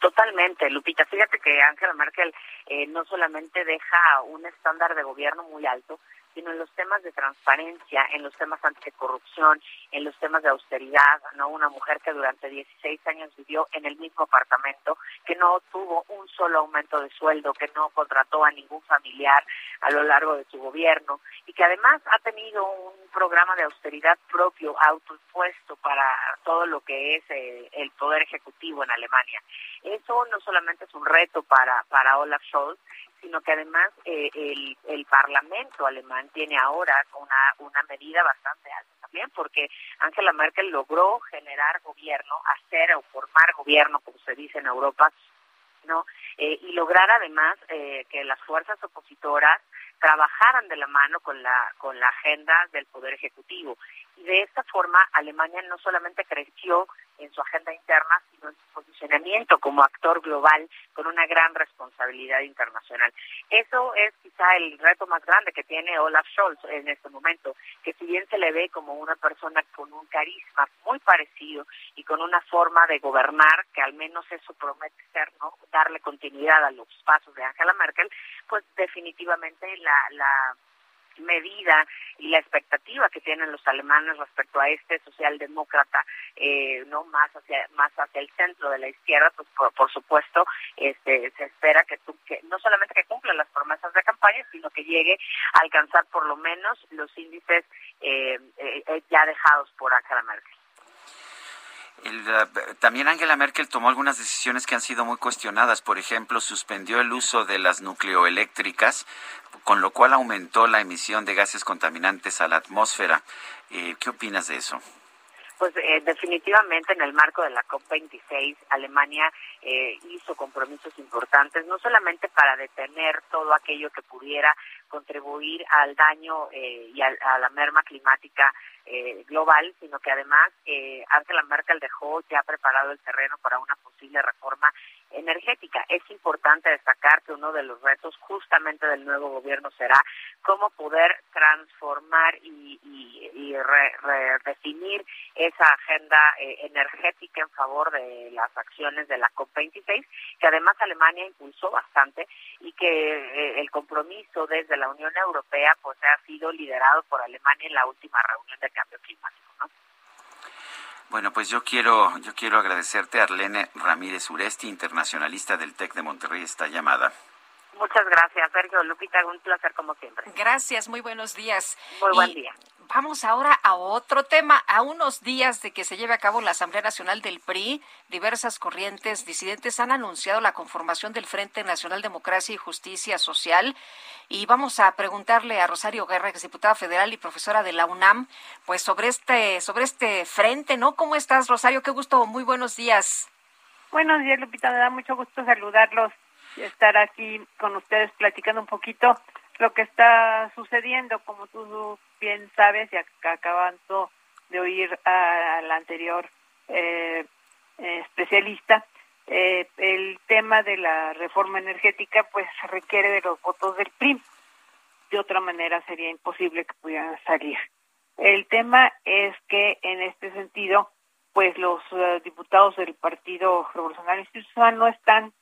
Totalmente, Lupita. Fíjate que Angela Merkel eh, no solamente deja un estándar de gobierno muy alto, sino en los temas de transparencia, en los temas anticorrupción, en los temas de austeridad, ¿no? Una mujer que durante 16 años vivió en el mismo apartamento, que no tuvo un solo aumento de sueldo, que no contrató a ningún familiar a lo largo de su gobierno y que además ha tenido un programa de austeridad propio, autoimpuesto para todo lo que es eh, el poder ejecutivo en Alemania. Eso no solamente es un reto para, para Olaf Scholz, sino que además eh, el, el Parlamento alemán tiene ahora una, una medida bastante alta también, porque Angela Merkel logró generar gobierno, hacer o formar gobierno, como se dice en Europa, ¿no? Eh, y lograr además eh, que las fuerzas opositoras trabajaran de la mano con la con la agenda del poder ejecutivo y de esta forma Alemania no solamente creció en su agenda interna sino en su posicionamiento como actor global con una gran responsabilidad internacional. Eso es quizá el reto más grande que tiene Olaf Scholz en este momento que si bien se le ve como una persona con un carisma muy parecido y con una forma de gobernar que al menos eso promete ser no darle continuidad a los pasos de Angela Merkel pues definitivamente la, la medida y la expectativa que tienen los alemanes respecto a este socialdemócrata eh, no más hacia más hacia el centro de la izquierda pues por, por supuesto este se espera que, tú, que no solamente que cumpla las promesas de campaña sino que llegue a alcanzar por lo menos los índices eh, eh, ya dejados por Angela Merkel el, también Angela Merkel tomó algunas decisiones que han sido muy cuestionadas. Por ejemplo, suspendió el uso de las nucleoeléctricas, con lo cual aumentó la emisión de gases contaminantes a la atmósfera. Eh, ¿Qué opinas de eso? Pues eh, definitivamente en el marco de la COP26, Alemania eh, hizo compromisos importantes, no solamente para detener todo aquello que pudiera contribuir al daño eh, y a, a, la merma climática eh, global, sino que además eh, Angela Merkel dejó ya preparado el terreno para una posible reforma energética. Es importante destacar que uno de los retos justamente del nuevo gobierno será cómo poder transformar y, y, y re, redefinir esa agenda eh, energética en favor de las acciones de la COP26, que además Alemania impulsó bastante y que eh, el compromiso desde la Unión Europea pues ha sido liderado por Alemania en la última reunión de cambio climático. ¿no? Bueno, pues yo quiero, yo quiero agradecerte, Arlene Ramírez Uresti, internacionalista del TEC de Monterrey, esta llamada. Muchas gracias, Sergio Lupita, un placer como siempre. Gracias, muy buenos días. Muy buen y, día. Vamos ahora a otro tema. A unos días de que se lleve a cabo la Asamblea Nacional del PRI, diversas corrientes disidentes han anunciado la conformación del Frente Nacional Democracia y Justicia Social. Y vamos a preguntarle a Rosario Guerra, que es diputada federal y profesora de la UNAM, pues sobre este, sobre este frente, ¿no? ¿Cómo estás, Rosario? Qué gusto, muy buenos días. Buenos días, Lupita. Me da mucho gusto saludarlos y estar aquí con ustedes platicando un poquito lo que está sucediendo, como tú bien sabes, y acabando de oír al anterior eh, especialista, eh, el tema de la reforma energética pues requiere de los votos del PRI. De otra manera sería imposible que pudieran salir. El tema es que en este sentido, pues los eh, diputados del Partido Revolucionario Institucional no están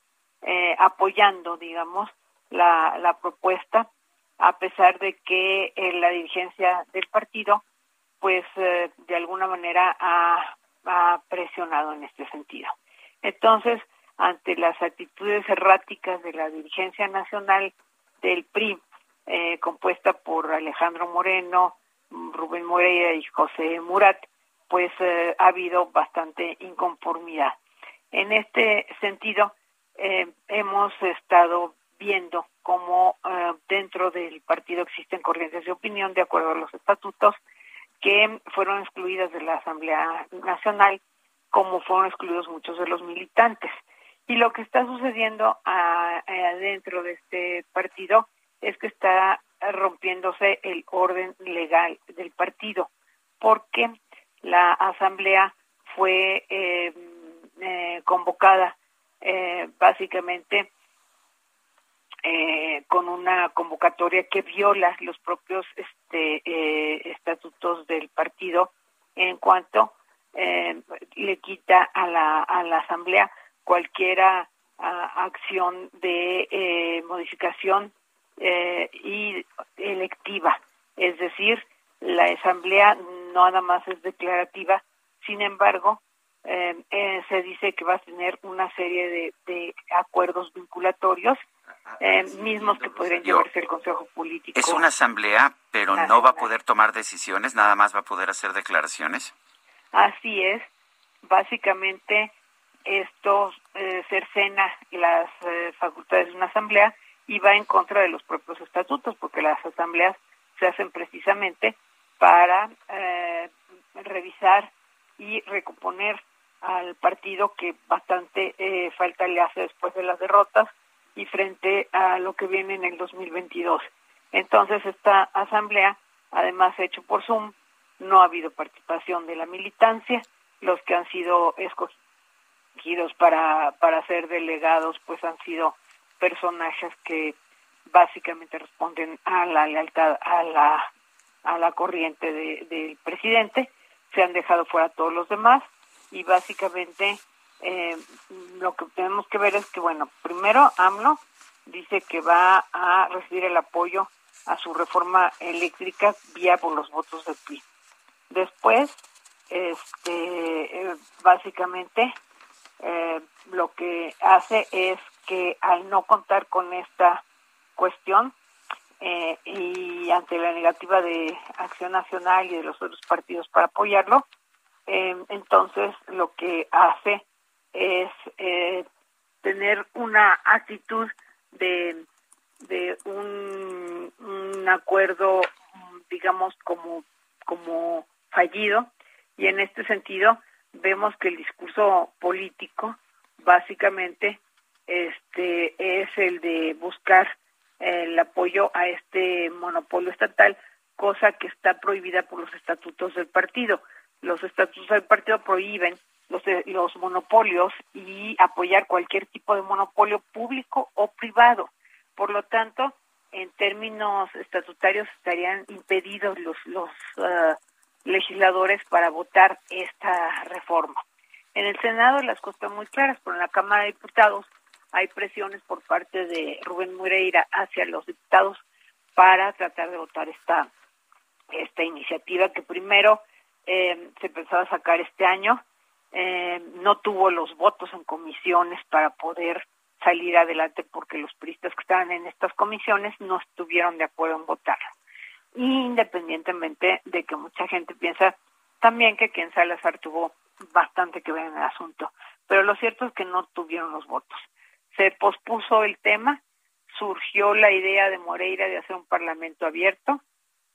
apoyando, digamos, la, la propuesta a pesar de que eh, la dirigencia del partido, pues eh, de alguna manera ha, presionado en este sentido. Entonces, ante las actitudes erráticas de la dirigencia nacional del PRI, eh, compuesta por Alejandro Moreno, Rubén Moreira y José Murat, pues ha habido bastante inconformidad. En este sentido, hemos estado viendo cómo eh, dentro del partido existen corrientes de opinión de acuerdo a los estatutos que fueron excluidas de la Asamblea Nacional, como fueron excluidos muchos de los militantes. Y lo que está sucediendo dentro de este partido es que está rompiéndose el orden legal del partido, porque la Asamblea fue eh, eh, convocada básicamente eh, con una convocatoria que viola los propios este, eh, estatutos del partido en cuanto eh, le quita a la, a la asamblea cualquiera acción de modificación y electiva. Es decir la asamblea no nada más es declarativa sin embargo se dice que va a tener una serie de, de acuerdos vinculatorios eh, mismos que podrían llevarse el Consejo Político. Es una asamblea, pero no va a poder tomar decisiones, nada más va a poder hacer declaraciones. Así es. Básicamente, esto eh, cercena las eh, facultades de una asamblea y va en contra de los propios estatutos, porque las asambleas se hacen precisamente para eh, revisar y recomponer al partido que bastante falta le hace después de las derrotas y frente a lo que viene en el 2022. Entonces, esta asamblea, además hecho por Zoom, no ha habido participación de la militancia, los que han sido escogidos para, para ser delegados, pues han sido personajes que básicamente responden a la lealtad a la, a la corriente del presidente, se han dejado fuera todos los demás y básicamente eh, lo que tenemos que ver es que, bueno, primero AMLO dice que va a recibir el apoyo a su reforma eléctrica vía por los votos del PRI. Después, este, eh, básicamente, eh, lo que hace es que al no contar con esta cuestión eh, y ante la negativa de Acción Nacional y de los otros partidos para apoyarlo, entonces lo que hace es eh, tener una actitud de, de un, un acuerdo, digamos, como, como fallido, y en este sentido vemos que el discurso político básicamente este es el de buscar el apoyo a este monopolio estatal, cosa que está prohibida por los estatutos del partido. Los estatutos del partido prohíben los, los monopolios y apoyar cualquier tipo de monopolio público o privado. Por lo tanto, en términos estatutarios estarían impedidos los, los uh, legisladores para votar esta reforma. En el Senado las cosas están muy claras, pero en la Cámara de Diputados hay presiones por parte de Rubén Moreira hacia los diputados para tratar de votar esta, esta iniciativa que primero eh, se pensaba sacar este año eh, no tuvo los votos en comisiones para poder salir adelante porque los priistas que estaban en estas comisiones no estuvieron de acuerdo en votar. independientemente de que mucha gente piensa también que quien Salazar tuvo bastante que ver en el asunto. Pero lo cierto es que no tuvieron los votos. Se pospuso el tema, surgió la idea de Moreira de hacer un parlamento abierto.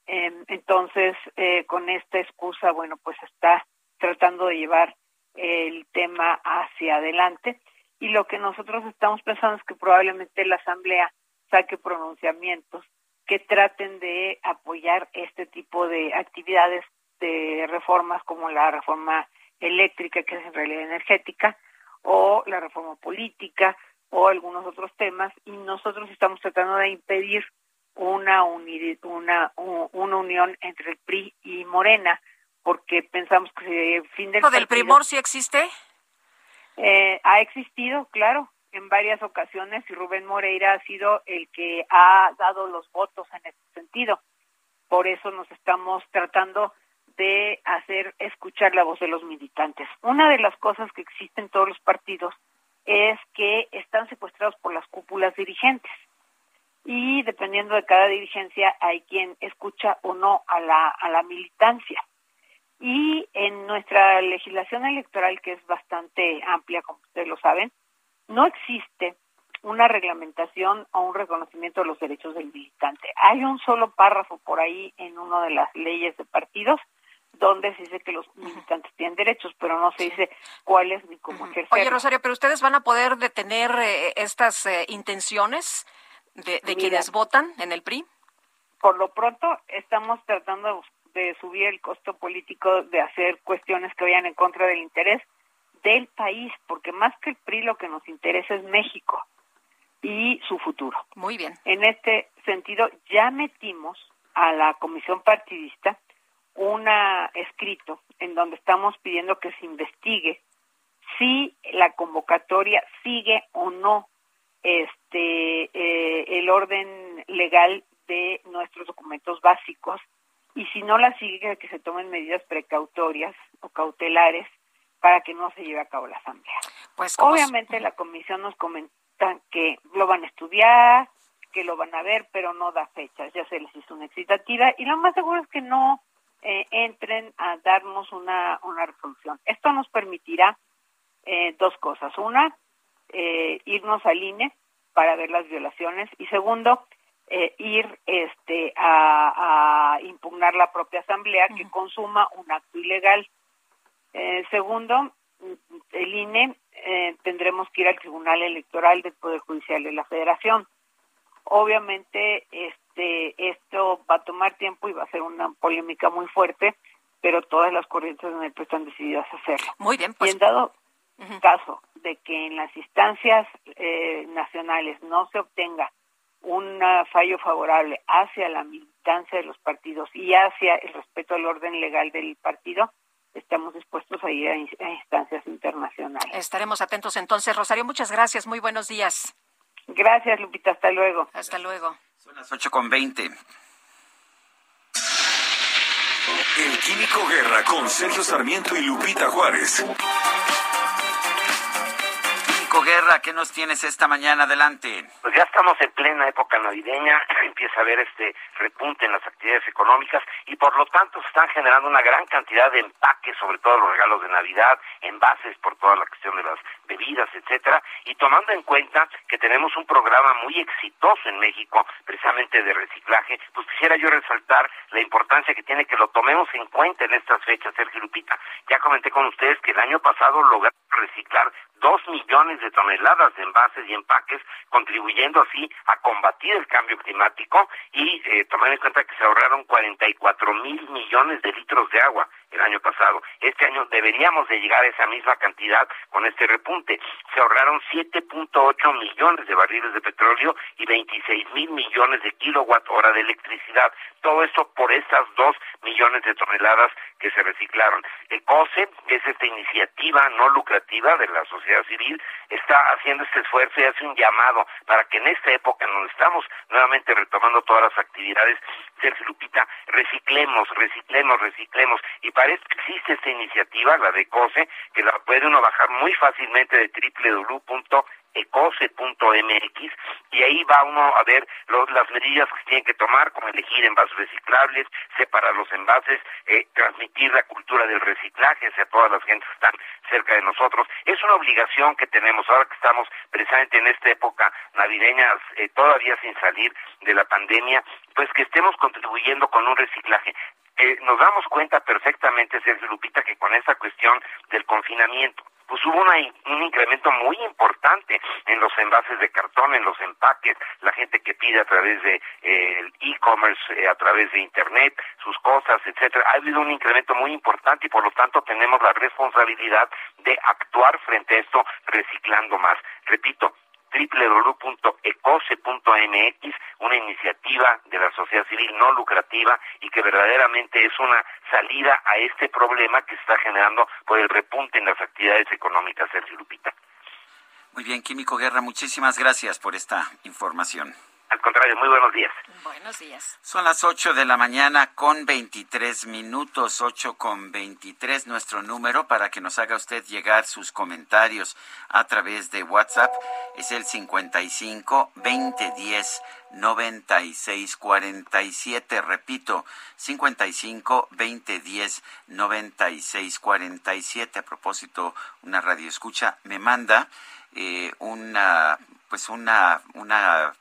Em, entonces, eh, con esta excusa, bueno, pues está tratando de llevar el tema hacia adelante. Y lo que nosotros estamos pensando es que probablemente la Asamblea saque pronunciamientos que traten de apoyar este tipo de actividades de reformas como la reforma eléctrica, que es en realidad energética, o la reforma política, o algunos otros temas, y nosotros estamos tratando de impedir una, una, unión entre el PRI y Morena, porque pensamos que el fin del... ¿Del primor sí existe? Eh, ha existido, claro, en varias ocasiones y Rubén Moreira ha sido el que ha dado los votos en ese sentido. Por eso nos estamos tratando de hacer escuchar la voz de los militantes. Una de las cosas que existen en todos los partidos es que están secuestrados por las cúpulas dirigentes y dependiendo de cada dirigencia hay quien escucha o no a la, a la militancia. Y en nuestra legislación electoral, que es bastante amplia, como ustedes lo saben, no existe una reglamentación o un reconocimiento de los derechos del militante. Hay un solo párrafo por ahí en una de las leyes de partidos donde se dice que los militantes tienen derechos, pero no se dice cuáles ni cómo ejercer. Oye, Rosario, pero ustedes van a poder detener eh, estas eh, intenciones de, quienes votan en el PRI. Por lo pronto, estamos tratando de subir el costo político, de hacer cuestiones que vayan en contra del interés del país, porque más que el PRI lo que nos interesa es México y su futuro. Muy bien. En este sentido, ya metimos a la comisión partidista un escrito en donde estamos pidiendo que se investigue si la convocatoria sigue o no este eh, el orden legal de nuestros documentos básicos y si no la sigue que se tomen medidas precautorias o cautelares para que no se lleve a cabo la asamblea. Pues obviamente la comisión nos comenta que lo van a estudiar, que lo van a ver, pero no da fechas. Ya se les hizo una excitativa y lo más seguro es que no eh, entren a darnos una, una resolución. Esto nos permitirá eh, dos cosas. Una, eh, irnos al INE para ver las violaciones y segundo, ir este a, a, impugnar la propia asamblea que consuma un acto ilegal eh, segundo, el INE eh, tendremos que ir al Tribunal Electoral del Poder Judicial de la Federación. Obviamente, este, esto va a tomar tiempo y va a ser una polémica muy fuerte, pero todas las corrientes del PRI están decididas a hacerlo. Muy bien, pues. Y en dado caso de que en las instancias eh, nacionales no se obtenga un fallo favorable hacia la militancia de los partidos y hacia el respeto al orden legal del partido, estamos dispuestos a ir a, instancias internacionales. Estaremos atentos entonces. Rosario, muchas gracias. Muy buenos días. Gracias, Lupita. Hasta luego. Hasta luego. Son las ocho con veinte. El Químico Guerra con Sergio Sarmiento y Lupita Juárez. Guerra, ¿qué nos tienes esta mañana? Adelante. Pues ya estamos en plena época navideña, empieza a haber este repunte en las actividades económicas y por lo tanto se están generando una gran cantidad de empaques, sobre todo los regalos de Navidad, envases por toda la cuestión de las bebidas, etcétera, y tomando en cuenta que tenemos un programa muy exitoso en México, precisamente de reciclaje, pues quisiera yo resaltar la importancia que tiene que lo tomemos en cuenta en estas fechas, Sergio Lupita. Ya comenté con ustedes que el año pasado logramos reciclar dos millones de toneladas de envases y empaques, contribuyendo así a combatir el cambio climático y eh, tomar en cuenta que se ahorraron 44 mil millones de litros de agua el año pasado. Este año deberíamos de llegar a esa misma cantidad con este repunte. Se ahorraron 7.8 millones de barriles de petróleo y 26 mil millones de kilowatt hora de electricidad. Todo esto por estas dos millones de toneladas que se reciclaron. El COSE, que es esta iniciativa no lucrativa de la sociedad civil, está haciendo este esfuerzo y hace un llamado para que en esta época en donde estamos nuevamente retomando todas las actividades, Sergio Lupita, reciclemos, reciclemos, reciclemos. Y para eso existe esta iniciativa, la de COSE, que la puede uno bajar muy fácilmente de www ecose.mx y ahí va uno a ver las medidas que tienen que tomar, como elegir envases reciclables, separar los envases, eh, transmitir la cultura del reciclaje hacia todas las gentes que están cerca de nosotros. Es una obligación que tenemos ahora que estamos precisamente en esta época navideña, eh, todavía sin salir de la pandemia, pues que estemos contribuyendo con un reciclaje. Eh, nos damos cuenta perfectamente, Sergio Lupita, que con esta cuestión del confinamiento, pues hubo un incremento muy importante en los envases de cartón, en los empaques, la gente que pide a través de eh, el e-commerce, eh, a través de internet, sus cosas, etcétera. Ha habido un incremento muy importante y por lo tanto tenemos la responsabilidad de actuar frente a esto reciclando más. Repito, www.ecose.mx, una iniciativa de la sociedad civil no lucrativa y que verdaderamente es una salida a este problema que está generando por el repunte en las actividades económicas, Sergio Lupita. Muy bien, Químico Guerra, muchísimas gracias por esta información. Al contrario, muy buenos días. Buenos días. Son las 8 de la mañana con 23 minutos, 8 con 23, nuestro número para que nos haga usted llegar sus comentarios a través de WhatsApp es el 55 2010 96 47. Repito, 55 2010 96 47. A propósito, una radio escucha me manda eh, una, pues una, una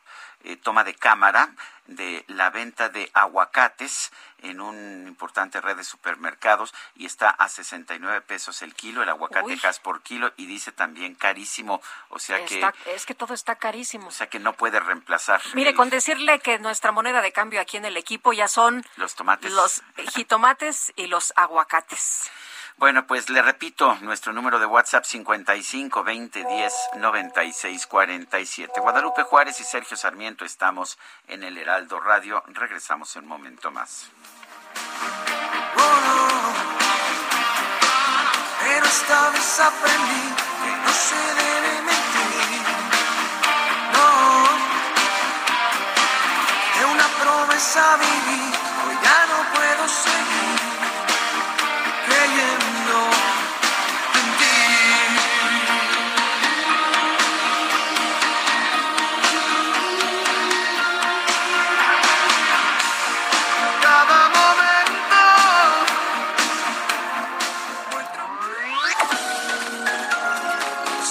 eh, toma de cámara de la venta de aguacates en una importante red de supermercados y está a 69 pesos el kilo, el aguacate por kilo y dice también carísimo, o sea que... Es que todo está carísimo. O sea que no puede reemplazar. Mire, con decirle que nuestra moneda de cambio aquí en el equipo ya son... Los tomates. Los jitomates y los aguacates. Bueno, pues le repito, nuestro número de WhatsApp 55 20 10 96 47. Guadalupe Juárez y Sergio Sarmiento estamos en el Heraldo Radio. Regresamos en un momento más. pero esta vez aprendí que no se debe mentir. No, de una promesa viví, hoy ya no puedo seguir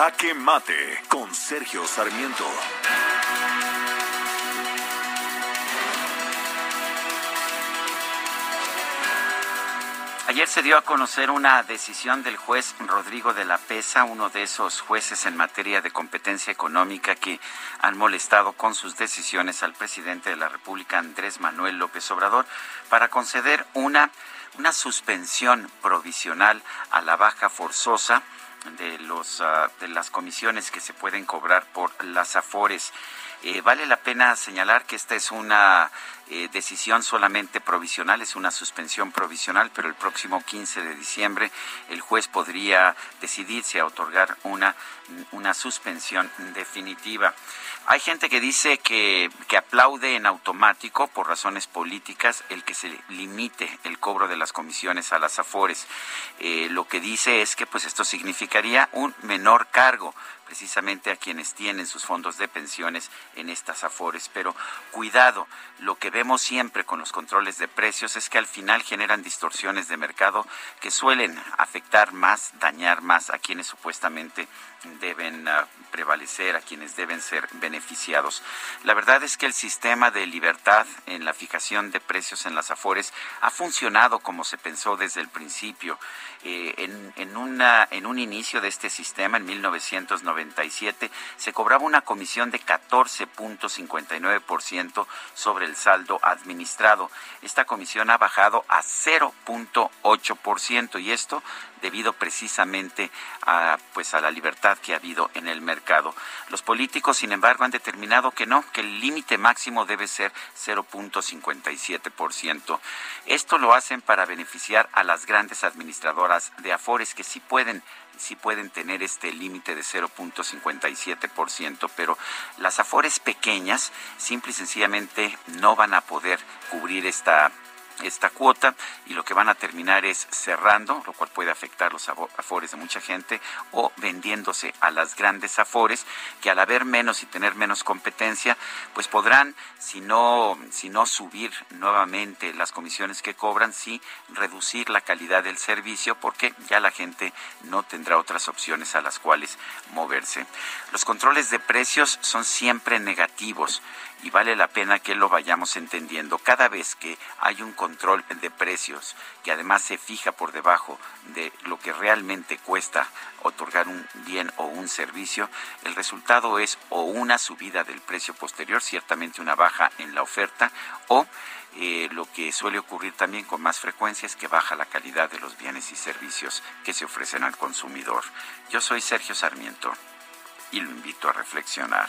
Jaque Mate con Sergio Sarmiento. Ayer se dio a conocer una decisión del juez Rodrigo de la Pesa, uno de esos jueces en materia de competencia económica que han molestado con sus decisiones al presidente de la República, Andrés Manuel López Obrador, para conceder una, una suspensión provisional a la baja forzosa de, los, ah, de las comisiones que se pueden cobrar por las afores. Eh, vale la pena señalar que esta es una eh, decisión solamente provisional, es una suspensión provisional, pero el próximo 15 de diciembre el juez podría decidirse a otorgar una, una suspensión definitiva. Hay gente que dice que, que, aplaude en automático por razones políticas el que se limite el cobro de las comisiones a las afores. Eh, lo que dice es que pues esto significaría un menor cargo precisamente a quienes tienen sus fondos de pensiones en estas afores. Pero cuidado, lo que vemos siempre con los controles de precios es que al final generan distorsiones de mercado que suelen afectar más, dañar más a quienes supuestamente deben ah, prevalecer, a quienes deben ser beneficiados. La verdad es que el sistema de libertad en la fijación de precios en las afores ha funcionado como se pensó desde el principio. Eh, en, en, un inicio de este sistema, en 1997, se cobraba una comisión de 14.59% sobre el saldo administrado. Esta comisión ha bajado a 0.8% y esto debido precisamente a pues a la libertad que ha habido en el mercado. Los políticos, sin embargo, han determinado que no, que el límite máximo debe ser 0.57%. Esto lo hacen para beneficiar a las grandes administradoras de Afores que sí pueden sí pueden tener este límite de 0.57%, pero las afores pequeñas simple y sencillamente no van a poder cubrir esta esta cuota y lo que van a terminar es cerrando, lo cual puede afectar los afores de mucha gente, o vendiéndose a las grandes afores, que al haber menos y tener menos competencia, pues podrán, si no, si no subir nuevamente las comisiones que cobran, sí reducir la calidad del servicio, porque ya la gente no tendrá otras opciones a las cuales moverse. Los controles de precios son siempre negativos y vale la pena que lo vayamos entendiendo. Cada vez que hay un control de precios que además se fija por debajo de lo que realmente cuesta otorgar un bien o un servicio, el resultado es o una subida del precio posterior, ciertamente una baja en la oferta, o eh, lo que suele ocurrir también con más frecuencia es que baja la calidad de los bienes y servicios que se ofrecen al consumidor. Yo soy Sergio Sarmiento y lo invito a reflexionar.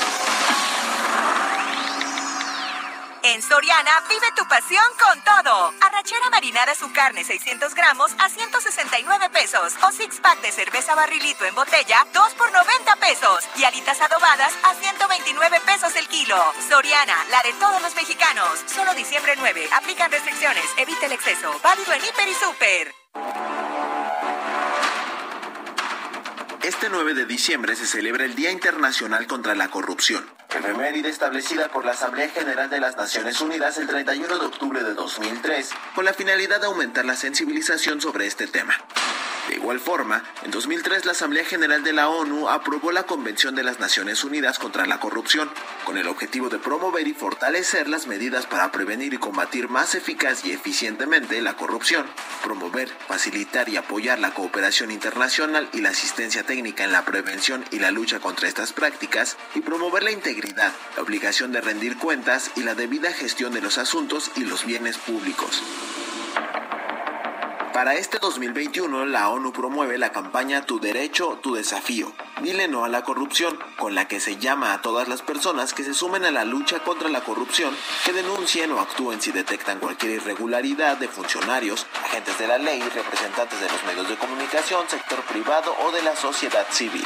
En Soriana, vive tu pasión con todo. Arrachera marinada su carne 600 gramos a 169 pesos. O six pack de cerveza barrilito en botella, 2 por 90 pesos. Y alitas adobadas a 129 pesos el kilo. Soriana, la de todos los mexicanos. Solo diciembre 9. Aplican restricciones. Evita el exceso. Válido en Hiper y Super. Este 9 de diciembre se celebra el Día Internacional contra la Corrupción, efeméride establecida por la Asamblea General de las Naciones Unidas el 31 de octubre de 2003, con la finalidad de aumentar la sensibilización sobre este tema. De igual forma, en 2003 la Asamblea General de la ONU aprobó la Convención de las Naciones Unidas contra la Corrupción, con el objetivo de promover y fortalecer las medidas para prevenir y combatir más eficaz y eficientemente la corrupción, promover, facilitar y apoyar la cooperación internacional y la asistencia técnica en la prevención y la lucha contra estas prácticas, y promover la integridad, la obligación de rendir cuentas y la debida gestión de los asuntos y los bienes públicos. Para este 2021, la ONU promueve la campaña Tu Derecho, Tu Desafío. Dile no a la corrupción, con la que se llama a todas las personas que se sumen a la lucha contra la corrupción, que denuncien o actúen si detectan cualquier irregularidad de funcionarios, agentes de la ley, representantes de los medios de comunicación, sector privado o de la sociedad civil.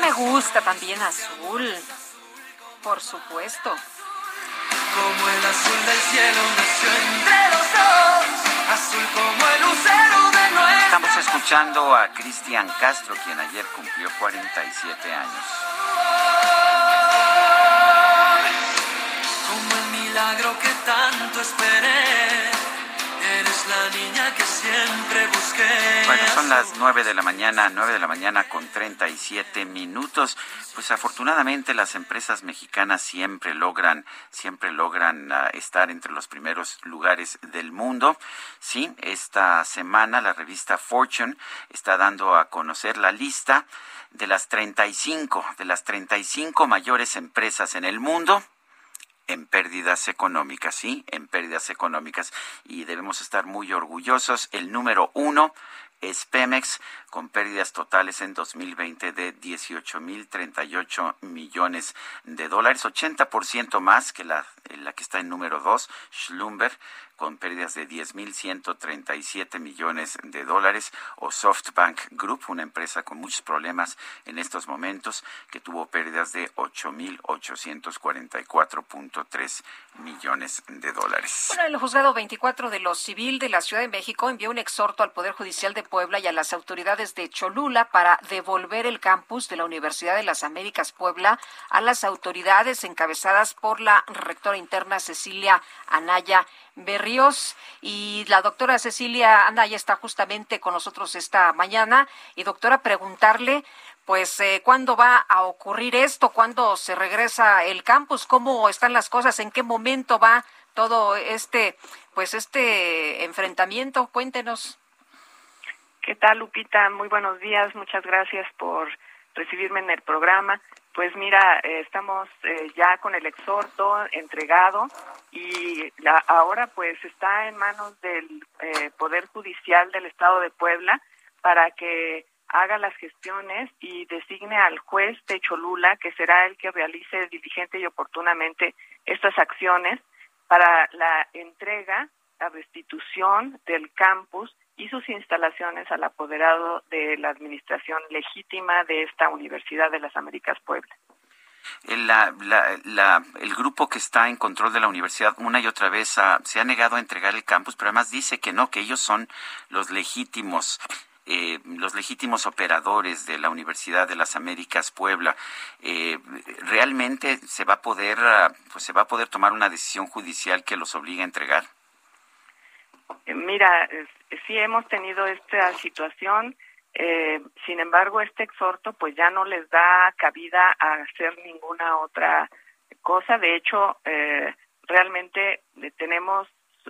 Me gusta también azul. Por supuesto. como el azul del cielo nació entre los dos, azul como el lucero de nuestra Estamos escuchando a Cristian Castro, quien ayer cumplió 47 años. como el milagro que tanto esperé. La niña que siempre busqué. Bueno, son las 9 de la mañana, 9 de la mañana con 37 minutos. Pues afortunadamente las empresas mexicanas siempre logran, siempre logran uh, estar entre los primeros lugares del mundo. Sí, esta semana la revista Fortune está dando a conocer la lista de las 35, de las 35 mayores empresas en el mundo en pérdidas económicas, sí, en pérdidas económicas. Y debemos estar muy orgullosos. El número uno es Pemex, con pérdidas totales en 2020 de 18.038 millones de dólares, 80% más que la, la que está en número dos, Schlumberg, con pérdidas de 10.137 millones de dólares, o SoftBank Group, una empresa con muchos problemas en estos momentos, que tuvo pérdidas de 8.844.3 millones de dólares. Bueno, el juzgado 24 de lo civil de la Ciudad de México envió un exhorto al Poder Judicial de Puebla y a las autoridades de Cholula para devolver el campus de la Universidad de las Américas Puebla a las autoridades encabezadas por la rectora interna Cecilia Anaya Berríos y la doctora Cecilia Anaya está justamente con nosotros esta mañana y doctora preguntarle pues eh, cuándo va a ocurrir esto, cuándo se regresa el campus, cómo están las cosas, en qué momento va todo este pues este enfrentamiento, cuéntenos. ¿Qué tal, Lupita? Muy buenos días, muchas gracias por recibirme en el programa. Pues mira, eh, estamos eh, ya con el exhorto entregado y la, ahora pues está en manos del eh, Poder Judicial del Estado de Puebla para que haga las gestiones y designe al juez de Cholula, que será el que realice diligente y oportunamente estas acciones para la entrega, la restitución del campus y sus instalaciones al apoderado de la administración legítima de esta Universidad de las Américas Puebla. El, el grupo que está en control de la universidad una y otra vez se ha negado a entregar el campus, pero además dice que no, que ellos son los legítimos eh, los legítimos operadores de la Universidad de las Américas Puebla. Eh, realmente se va a poder pues se va a poder tomar una decisión judicial que los obligue a entregar. Eh, mira, sí hemos tenido esta situación. Eh, sin embargo, este exhorto pues ya no les da cabida a hacer ninguna otra cosa. De hecho, eh, realmente tenemos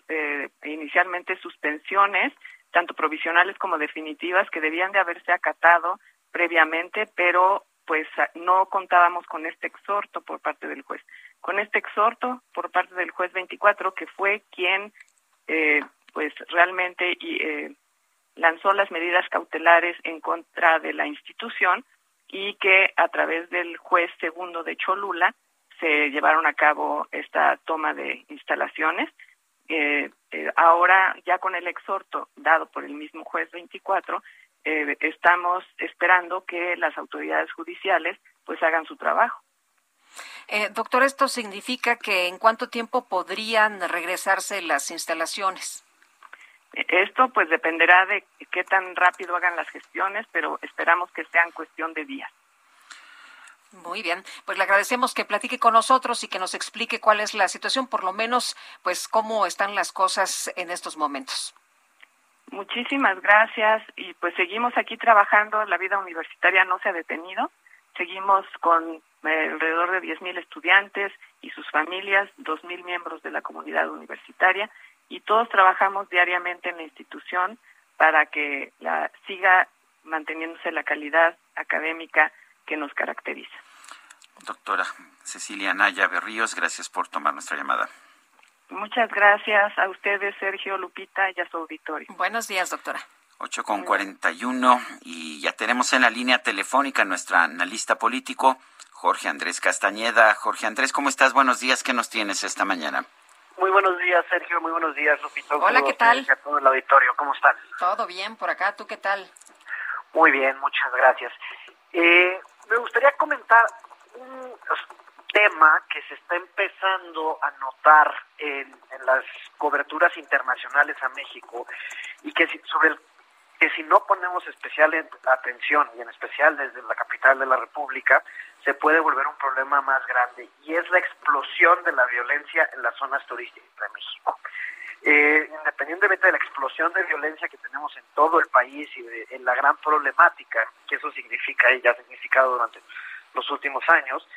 eh, inicialmente suspensiones, tanto provisionales como definitivas, que debían de haberse acatado previamente, pero pues no contábamos con este exhorto por parte del juez. Con este exhorto por parte del juez 24, que fue quien eh, pues realmente eh, lanzó las medidas cautelares en contra de la institución y que a través del juez segundo de Cholula se llevaron a cabo esta toma de instalaciones. Eh, eh, ahora, ya con el exhorto dado por el mismo juez 24, eh, estamos esperando que las autoridades judiciales pues hagan su trabajo. Eh, doctor, ¿esto significa que en cuánto tiempo podrían regresarse las instalaciones? Esto pues dependerá de qué tan rápido hagan las gestiones, pero esperamos que sean cuestión de días. Muy bien, pues le agradecemos que platique con nosotros y que nos explique cuál es la situación, por lo menos, pues cómo están las cosas en estos momentos. Muchísimas gracias y pues seguimos aquí trabajando, la vida universitaria no se ha detenido, seguimos con eh, alrededor de 10.000 estudiantes y sus familias, 2.000 miembros de la comunidad universitaria y todos trabajamos diariamente en la institución para que la siga manteniéndose la calidad académica que nos caracteriza. Doctora Cecilia Naya Berríos, gracias por tomar nuestra llamada. Muchas gracias a ustedes, Sergio Lupita, y a su auditorio. Buenos días, doctora. 8 con 41 y ya tenemos en la línea telefónica nuestra analista político, Jorge Andrés Castañeda. Jorge Andrés, ¿cómo estás? Buenos días, ¿qué nos tienes esta mañana? Muy buenos días, Sergio. Muy buenos días, Lupito. Hola, ¿qué tal? A todo el auditorio. ¿Cómo están? Todo bien por acá. ¿Tú qué tal? Muy bien, muchas gracias. Eh, me gustaría comentar un tema que se está empezando a notar en, en las coberturas internacionales a México y que si, sobre el que si no ponemos especial atención y en especial desde la capital de la República se puede volver un problema más grande y es la explosión de la violencia en las zonas turísticas de México. eh, independientemente de la explosión de violencia que tenemos en todo el país y de en la gran problemática que eso significa y ya ha significado durante los últimos años,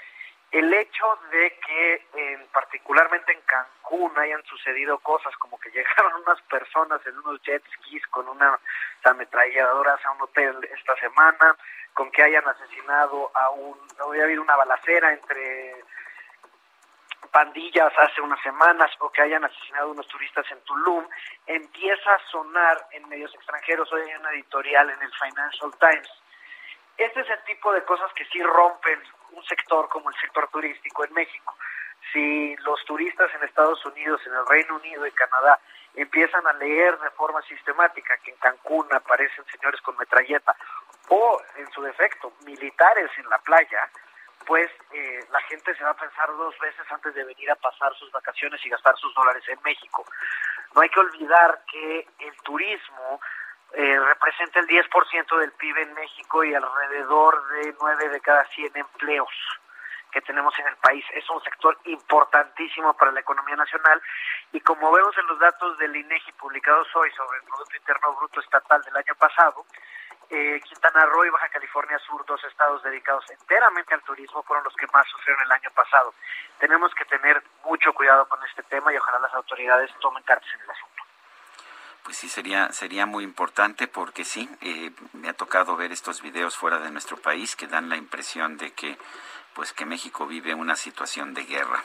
el hecho de que en, particularmente en Cancún hayan sucedido cosas como que llegaron unas personas en unos jet skis con una ametralladoras a un hotel esta semana, con que hayan asesinado a un, había habido una balacera entre pandillas hace unas semanas o que hayan asesinado a unos turistas en Tulum, empieza a sonar en medios extranjeros. Hoy hay una editorial en el Financial Times. Este es el tipo de cosas que sí rompen un sector como el sector turístico en México. Si los turistas en Estados Unidos, en el Reino Unido y Canadá empiezan a leer de forma sistemática que en Cancún aparecen señores con metralleta o, en su defecto, militares en la playa, pues eh, la gente se va a pensar dos veces antes de venir a pasar sus vacaciones y gastar sus dólares en México. No hay que olvidar que el turismo eh, representa el 10% del PIB en México y alrededor de 9 de cada 100 empleos que tenemos en el país. Es un sector importantísimo para la economía nacional y como vemos en los datos del INEGI publicados hoy sobre el Producto Interno Bruto Estatal del año pasado, eh, Quintana Roo y Baja California Sur, dos estados dedicados enteramente al turismo, fueron los que más sufrieron el año pasado. Tenemos que tener mucho cuidado con este tema y ojalá las autoridades tomen cartas en el asunto. Pues sí, sería, sería muy importante porque sí, eh, me ha tocado ver estos videos fuera de nuestro país que dan la impresión de que, pues que México vive una situación de guerra.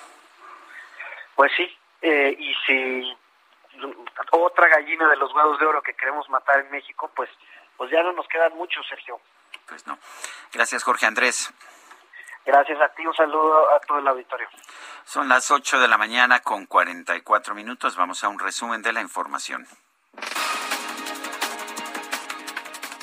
Pues sí, eh, y si otra gallina de los huevos de oro que queremos matar en México, pues, pues ya no nos quedan muchos, Sergio. Pues no. Gracias, Jorge Andrés. Gracias a ti, un saludo a todo el auditorio. Son las 8 de la mañana con 44 minutos. Vamos a un resumen de la información.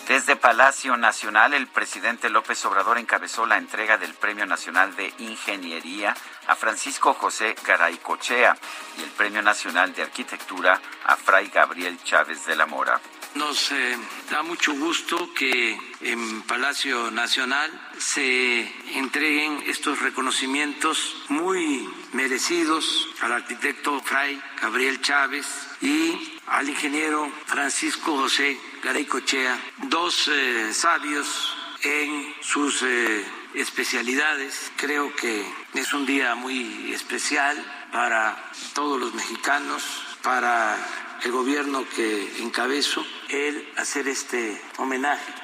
Desde Palacio Nacional, el presidente López Obrador encabezó la entrega del Premio Nacional de Ingeniería a Francisco José Garaycochea y el Premio Nacional de Arquitectura a Fray Gabriel Chávez de la Mora. Nos eh, da mucho gusto que en Palacio Nacional se entreguen estos reconocimientos muy merecidos al arquitecto Fray Gabriel Chávez y al ingeniero Francisco José Garay Cochea, dos eh, sabios en sus eh, especialidades. Creo que es un día muy especial para todos los mexicanos, para el gobierno que encabezo, el hacer este homenaje.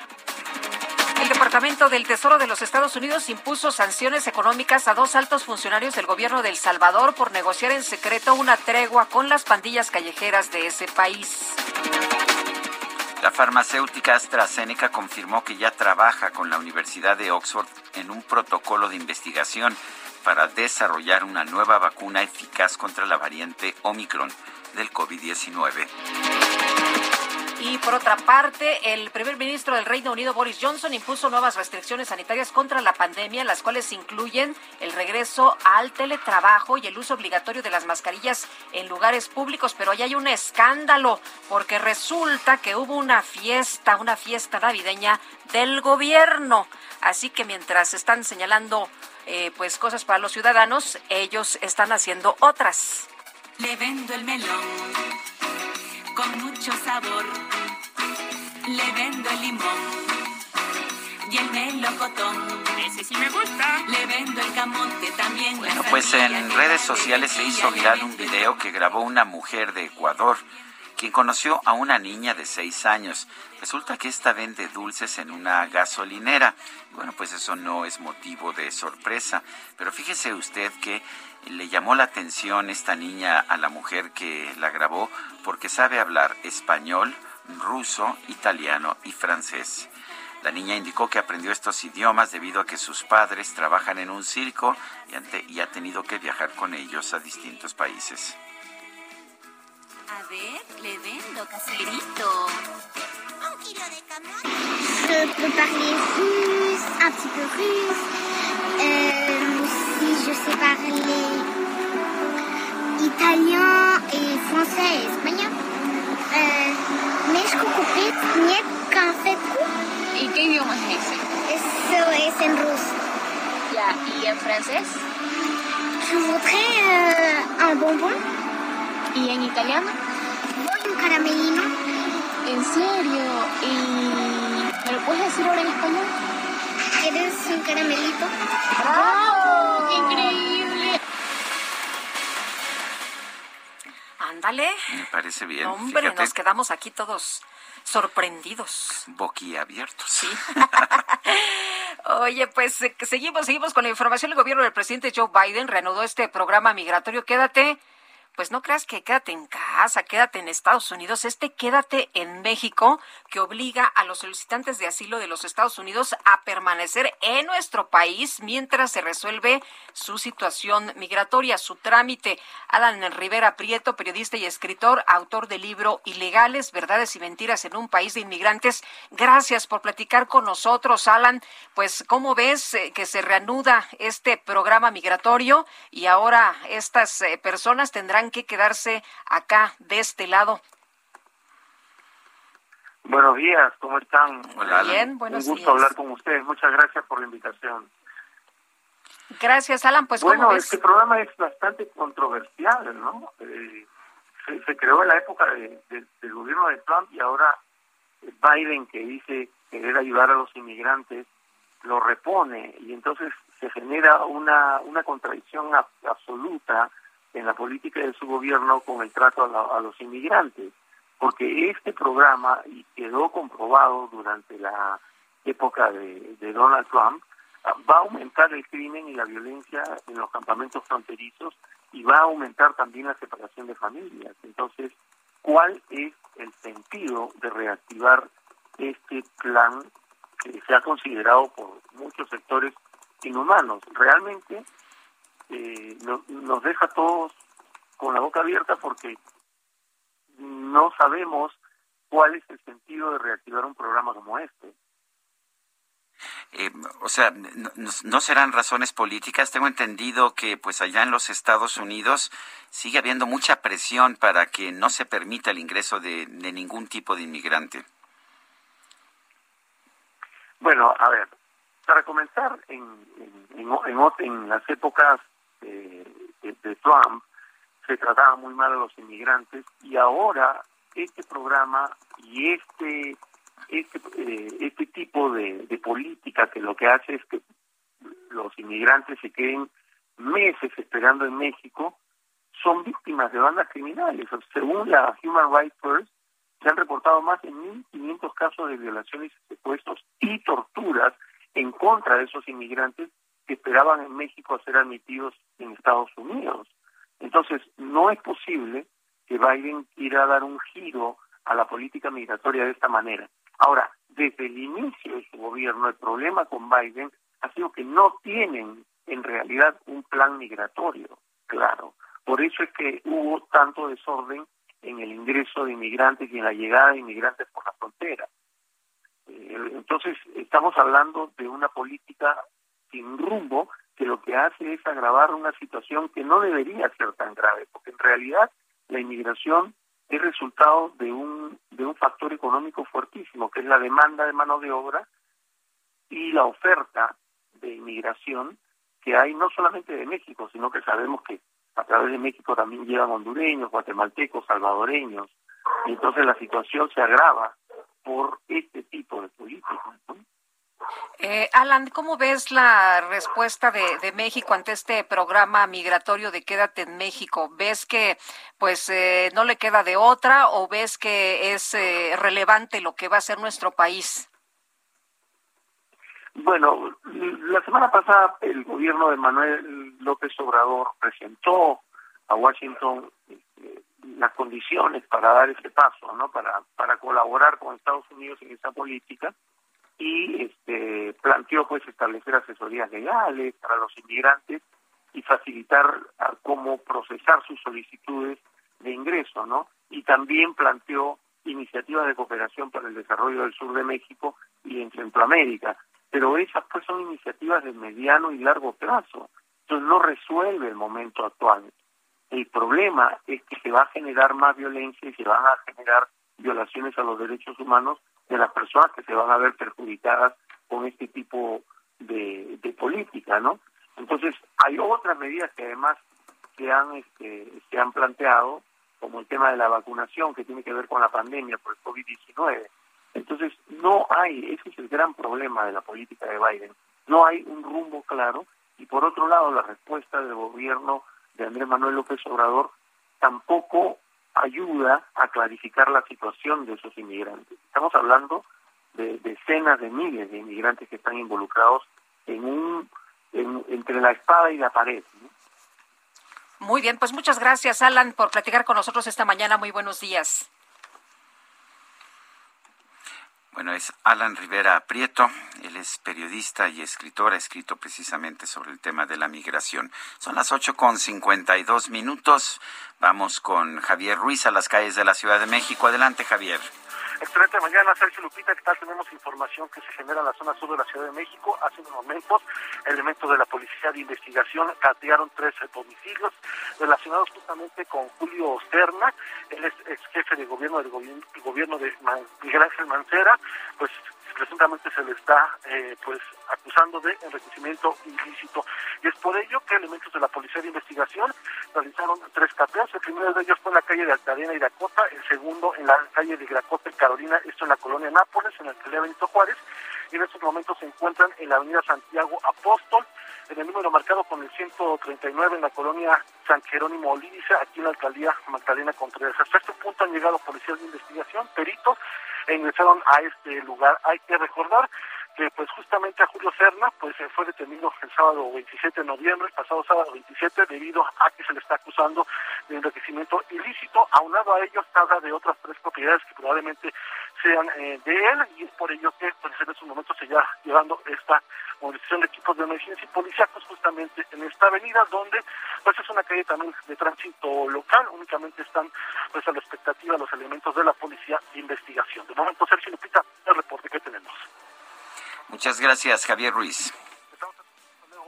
El Departamento del Tesoro de los Estados Unidos impuso sanciones económicas a dos altos funcionarios del gobierno de El Salvador por negociar en secreto una tregua con las pandillas callejeras de ese país. La farmacéutica AstraZeneca confirmó que ya trabaja con la Universidad de Oxford en un protocolo de investigación para desarrollar una nueva vacuna eficaz contra la variante Omicron del COVID-19. Y por otra parte, el primer ministro del Reino Unido, Boris Johnson, impuso nuevas restricciones sanitarias contra la pandemia, las cuales incluyen el regreso al teletrabajo y el uso obligatorio de las mascarillas en lugares públicos. Pero ahí hay un escándalo, porque resulta que hubo una fiesta, una fiesta navideña del gobierno. Así que mientras están señalando eh, pues cosas para los ciudadanos, ellos están haciendo otras. Le vendo el melón con mucho sabor. Le vendo el limón y el melocotón. Ese sí me gusta. Le vendo el camote también. Bueno, pues en redes sociales se hizo viral un video que grabó una mujer de Ecuador quien conoció a una niña de seis años. Resulta que esta vende dulces en una gasolinera. Bueno, pues eso no es motivo de sorpresa. Pero fíjese usted que le llamó la atención esta niña a la mujer que la grabó porque sabe hablar español, ruso, italiano y francés. La niña indicó que aprendió estos idiomas debido a que sus padres trabajan en un circo y, y ha tenido que viajar con ellos a distintos países. A ver, le vendo caserito. Un kilo de camote. Je peux parler russe, un petit peu russe. Euh, aussi, je sais parler italien et français et espagnol. Euh, México cupid, nie confetku. ¿Y qué idioma es ese? Eso es en ruso. Ya, ¿y en francés? Je voudrais euh, un bonbon. ¿Y en italiano? un caramelino? ¿En serio? ¿Y me lo puedes decir ahora en español? ¿Quieres un caramelito? ¡Bravo! ¡Qué increíble! Ándale. Me parece bien. Hombre, Fíjate, nos quedamos aquí todos sorprendidos. boquiabiertos. Sí. Oye, pues eh, seguimos, seguimos con la información. El gobierno del presidente Joe Biden reanudó este programa migratorio. Quédate. Pues no creas que quédate en casa, quédate en Estados Unidos. Este quédate en México que obliga a los solicitantes de asilo de los Estados Unidos a permanecer en nuestro país mientras se resuelve su situación migratoria, su trámite. Alan Rivera Prieto, periodista y escritor, autor del libro Ilegales, Verdades y Mentiras en un País de Inmigrantes. Gracias por platicar con nosotros, Alan. Pues, ¿cómo ves eh, que se reanuda este programa migratorio y ahora estas eh, personas tendrán que quedarse acá de este lado? Buenos días, ¿cómo están? Hola, Bien, buenos Un gusto días. hablar con ustedes. Muchas gracias por la invitación. Gracias, Alan. Pues, bueno, este programa es bastante controversial, ¿no? Eh, se, se creó en la época de- de- del gobierno de Trump y ahora Biden, que dice querer ayudar a los inmigrantes, lo repone y entonces se genera una, una contradicción ab- absoluta en la política de su gobierno con el trato a, la- a los inmigrantes, porque este programa, y quedó comprobado durante la época de, de Donald Trump, va a aumentar el crimen y la violencia en los campamentos fronterizos y va a aumentar también la separación de familias. Entonces, ¿cuál es el sentido de reactivar este plan que se ha considerado por muchos sectores inhumanos? Realmente eh, no- nos deja a todos con la boca abierta porque no sabemos cuál es el sentido de reactivar un programa como este. Eh, o sea, no, serán razones políticas. Tengo entendido que pues allá en los Estados Unidos sigue habiendo mucha presión para que no se permita el ingreso de, de ningún tipo de inmigrante. Bueno, a ver, para comenzar, en, en, en, en las épocas de, de Trump se trataba muy mal a los inmigrantes y ahora este programa y este este eh, este tipo de, política que lo que hace es que los inmigrantes se queden meses esperando en México son víctimas de bandas criminales. Según la Human Rights First, se han reportado más de 1.500 casos de violaciones, y torturas en contra de esos inmigrantes que esperaban en México a ser admitidos en Estados Unidos. Entonces, no es posible que Biden quiera dar un giro a la política migratoria de esta manera. Ahora, desde el inicio de su gobierno, el problema con Biden ha sido que no tienen en realidad un plan migratorio, claro. Por eso es que hubo tanto desorden en el ingreso de inmigrantes y en la llegada de inmigrantes por la frontera. Eh, Entonces, estamos hablando de una política sin rumbo que lo que hace es agravar una situación que no debería ser tan grave, porque en realidad la inmigración es resultado de un de un factor económico fuertísimo, que es la demanda de mano de obra y la oferta de inmigración que hay no solamente de México, sino que sabemos que a través de México también llegan hondureños, guatemaltecos, salvadoreños, y entonces la situación se agrava por este tipo de políticas. Eh, Alan, ¿cómo ves la respuesta de, México ante este programa migratorio de Quédate en México? ¿Ves que pues eh, no le queda de otra o ves que es eh, relevante lo que va a hacer nuestro país? Bueno, la semana pasada el gobierno de Manuel López Obrador presentó a Washington eh, las condiciones para dar ese paso, ¿no? Para para colaborar con Estados Unidos en esa política y este planteó pues establecer asesorías legales para los inmigrantes y facilitar cómo procesar sus solicitudes de ingreso, ¿no? Y también planteó iniciativas de cooperación para el desarrollo del sur de México y en Centroamérica. Pero esas pues son iniciativas de mediano y largo plazo. Entonces no resuelve el momento actual. El problema es que se va a generar más violencia y se van a generar violaciones a los derechos humanos de las personas que se van a ver perjudicadas con este tipo de, de política, ¿no? Entonces hay otras medidas que además se han este, se han planteado como el tema de la vacunación que tiene que ver con la pandemia por el COVID-19. Entonces, no hay, ese es el gran problema de la política de Biden, no hay un rumbo claro y por otro lado la respuesta del gobierno de Andrés Manuel López Obrador tampoco ayuda a clarificar la situación de esos inmigrantes. Estamos hablando de decenas de miles de inmigrantes que están involucrados en un entre la espada y la pared. Muy bien, pues muchas gracias, Alan, por platicar con nosotros esta mañana. Muy buenos días. Bueno, es Alan Rivera Prieto, él es periodista y escritor, ha escrito precisamente sobre el tema de la migración. Son las ocho con cincuenta y dos minutos. Vamos con Javier Ruiz a las calles de la Ciudad de México. Adelante, Javier. Excelente mañana, Sergio Lupita, ¿qué tal? Tenemos información que se genera en la zona sur de la Ciudad de México. Hace unos momentos, elementos de la Policía de Investigación catearon tres domicilios relacionados justamente con Julio Osterna, él es ex jefe de gobierno del gobierno, de Miguel Ángel Mancera, pues presuntamente se le está eh, pues acusando de enriquecimiento ilícito. Y es por ello que elementos de la Policía de Investigación realizaron tres cateos. El primero de ellos fue en la calle de Altadena y Dakota, el segundo en la calle de Gracota y Carolina, esto en la colonia Nápoles, en el que Benito Juárez, y en estos momentos se encuentran en la avenida Santiago Apóstol, en el número marcado con el 139 en la colonia San Jerónimo Olídice, aquí en la alcaldía Magdalena Contreras. Hasta este punto han llegado policías de investigación, peritos, e ingresaron a este lugar. Hay que recordar que pues justamente a Julio Serna pues fue detenido el sábado 27 de noviembre, el pasado sábado 27, debido a que se le está acusando de enriquecimiento ilícito, aunado a ello habla de otras tres propiedades que probablemente sean eh, de él y es por ello que pues, en estos momentos se ya llevando esta movilización de equipos de emergencia y policíacos justamente en esta avenida donde pues es una calle también de tránsito local, únicamente están pues a la expectativa los elementos de la de investigación. De momento, Sergio Lupita, el reporte que tenemos. Muchas gracias, Javier Ruiz.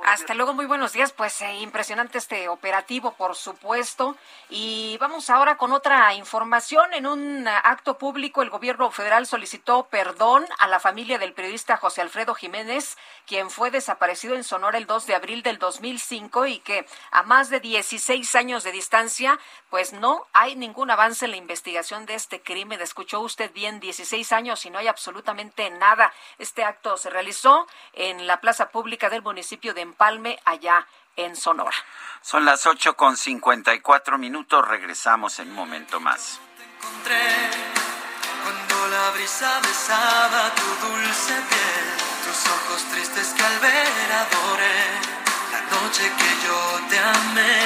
Hasta luego, muy buenos días. Pues eh, impresionante este operativo, por supuesto. Y vamos ahora con otra información. En un acto público, el gobierno federal solicitó perdón a la familia del periodista José Alfredo Jiménez, quien fue desaparecido en Sonora el 2 de abril del 2005 y que a más de 16 años de distancia, pues no hay ningún avance en la investigación de este crimen. Escuchó usted bien, 16 años y no hay absolutamente nada. Este acto se realizó en la plaza pública del municipio de Palme, allá en Sonora. Son las ocho con cincuenta y cuatro minutos. Regresamos en un momento más. Cuando la brisa besaba tu dulce piel, tus ojos tristes que al ver adoré, la noche que yo te amé,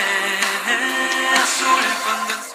azul cuando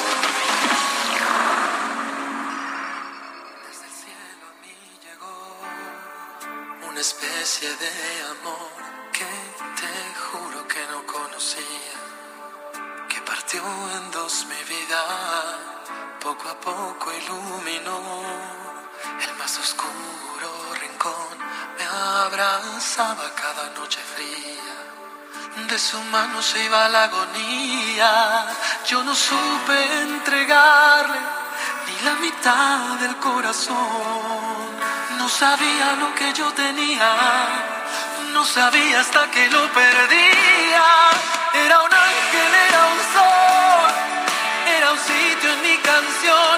Especie de amor que te juro que no conocía, que partió en dos mi vida, poco a poco iluminó el más oscuro rincón, me abrazaba cada noche fría. De su mano se iba la agonía, yo no supe entregarle ni la mitad del corazón no sabía lo que yo tenía, no sabía hasta que lo perdía. Era un ángel, era un sol, era un sitio en mi canción,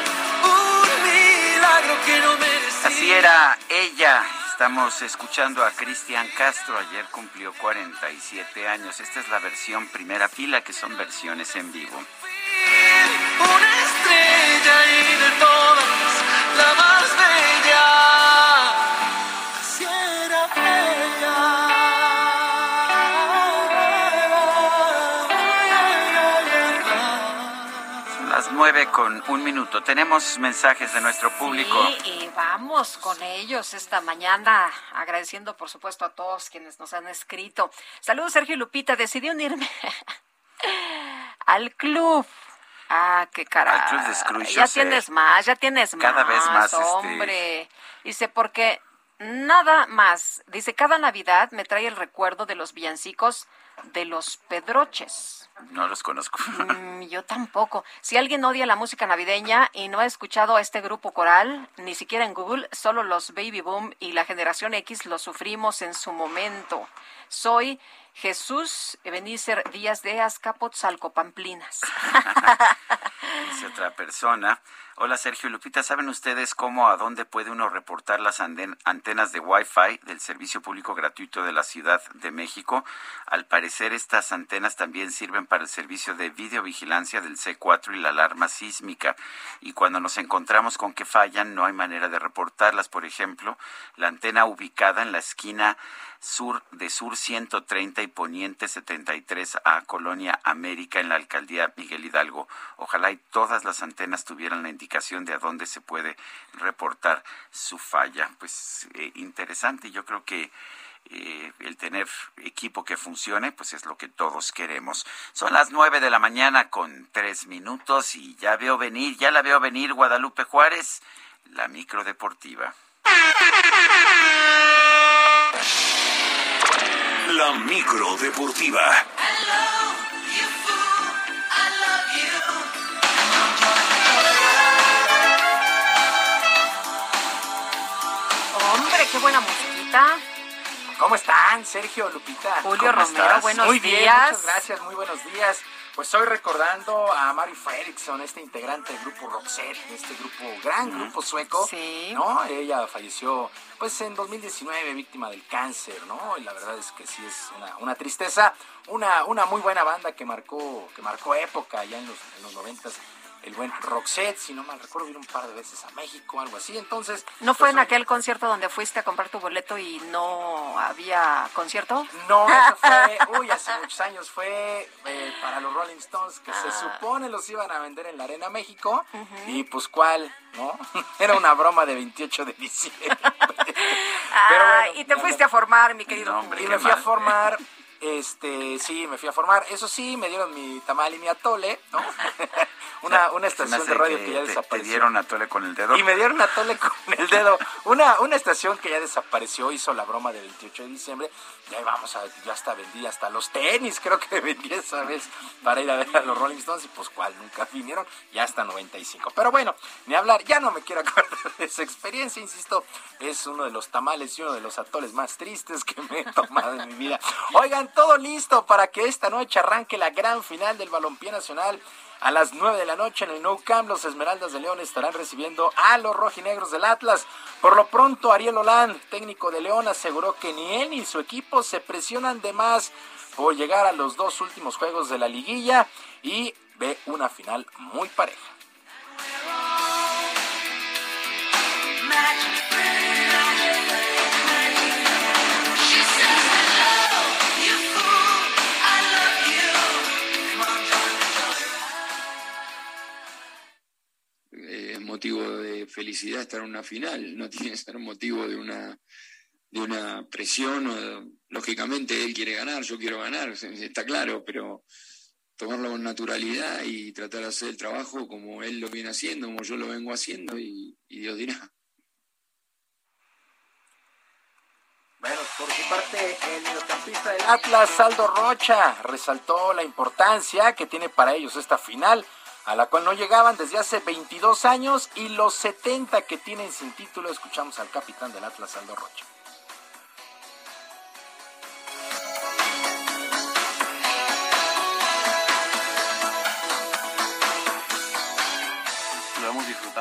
un milagro que no merecía. Así era ella. Estamos escuchando a Cristian Castro. Ayer cumplió 47 años. Esta es la versión primera fila, que son versiones en vivo. Una estrella y de todas, la más bella. Nueve con un minuto. Tenemos mensajes de nuestro público. Sí, y vamos con ellos esta mañana, agradeciendo por supuesto a todos quienes nos han escrito. Saludos, Sergio Lupita. Decidí unirme al club Ah, qué cara. Al Club de Scrooge, ya tienes más, ya tienes más. cada vez más, este- hombre. Dice, porque nada más. Dice, cada Navidad me trae el recuerdo de los villancicos de los Pedroches. No los conozco. Mm, yo tampoco. Si alguien odia la música navideña y no ha escuchado a este grupo coral, ni siquiera en Google, solo los Baby Boom y la generación X lo sufrimos en su momento. Soy Jesús Benícer Díaz de Azcapotzalco, Pamplinas. Dice otra persona. Hola Sergio Lupita, ¿saben ustedes cómo a dónde puede uno reportar las antenas de Wi-Fi del Servicio Público Gratuito de la Ciudad de México? Al parecer estas antenas también sirven para el servicio de videovigilancia del C4 y la alarma sísmica. Y cuando nos encontramos con que fallan, no hay manera de reportarlas. Por ejemplo, la antena ubicada en la esquina sur de Sur 130 y Poniente 73 a Colonia América en la alcaldía Miguel Hidalgo. Ojalá y todas las antenas tuvieran la indicación de a dónde se puede reportar su falla. Pues eh, interesante, yo creo que eh, el tener equipo que funcione, pues es lo que todos queremos. Son las nueve de la mañana con tres minutos y ya veo venir, ya la veo venir Guadalupe Juárez, la micro deportiva. La micro deportiva. Hombre, qué buena musiquita. ¿Cómo están, Sergio, Lupita? Julio ¿Cómo Romero, estás? buenos Muy bien, días. muchas gracias, muy buenos días. Pues estoy recordando a Mari Fredriksson, este integrante del grupo Roxette, este grupo, gran grupo sueco, Sí. ¿no? Ella falleció, pues en 2019, víctima del cáncer, ¿no? Y la verdad es que sí es una, una tristeza, una, una muy buena banda que marcó, que marcó época ya en los, en los 90 el buen Roxette, si no mal recuerdo, vino un par de veces a México, algo así, entonces... ¿No fue pues, en aquel concierto donde fuiste a comprar tu boleto y no había concierto? No, eso fue, uy, hace muchos años fue eh, para los Rolling Stones que se Ah. supone los iban a vender en la Arena México y pues cuál, ¿no? Era una broma de 28 de diciembre. Ah, y te fuiste a formar, mi querido y Julio. me fui a formar, este, sí, me fui a formar. Eso sí, me dieron mi tamal y mi atole, ¿no? una, una estación de radio que que ya te- te desapareció. dieron a tole con el dedo. Y me dieron a tole con el dedo. Una, una estación que ya desapareció, hizo la broma del 28 de diciembre. Y ahí vamos, a, yo hasta vendí hasta los tenis, creo que vendí esa vez para ir a ver a los Rolling Stones. Y pues cuál, nunca vinieron, ya hasta 95. Pero bueno, ni hablar, ya no me quiero acordar de esa experiencia, insisto. Es uno de los tamales y uno de los atoles más tristes que me he tomado en mi vida. Oigan, todo listo para que esta noche arranque la gran final del Balompié Nacional. A las 9 de la noche en el Nou Camp, los Esmeraldas de León estarán recibiendo a los rojinegros del Atlas. Por lo pronto, Ariel Holand, técnico de León, aseguró que ni él ni su equipo se presionan de más por llegar a los dos últimos juegos de la liguilla y ve una final muy pareja. Motivo de felicidad estar en una final, no tiene que ser motivo de una de una presión o lógicamente él quiere ganar, yo quiero ganar, está claro, pero tomarlo con naturalidad y tratar de hacer el trabajo como él lo viene haciendo, como yo lo vengo haciendo y, Dios dirá. Bueno, por su parte, el mediocampista del Atlas, Aldo Rocha, resaltó la importancia que tiene para ellos esta final, a la cual no llegaban desde hace 22 años y los 70 que tienen sin título. Escuchamos al capitán del Atlas, Aldo Rocha.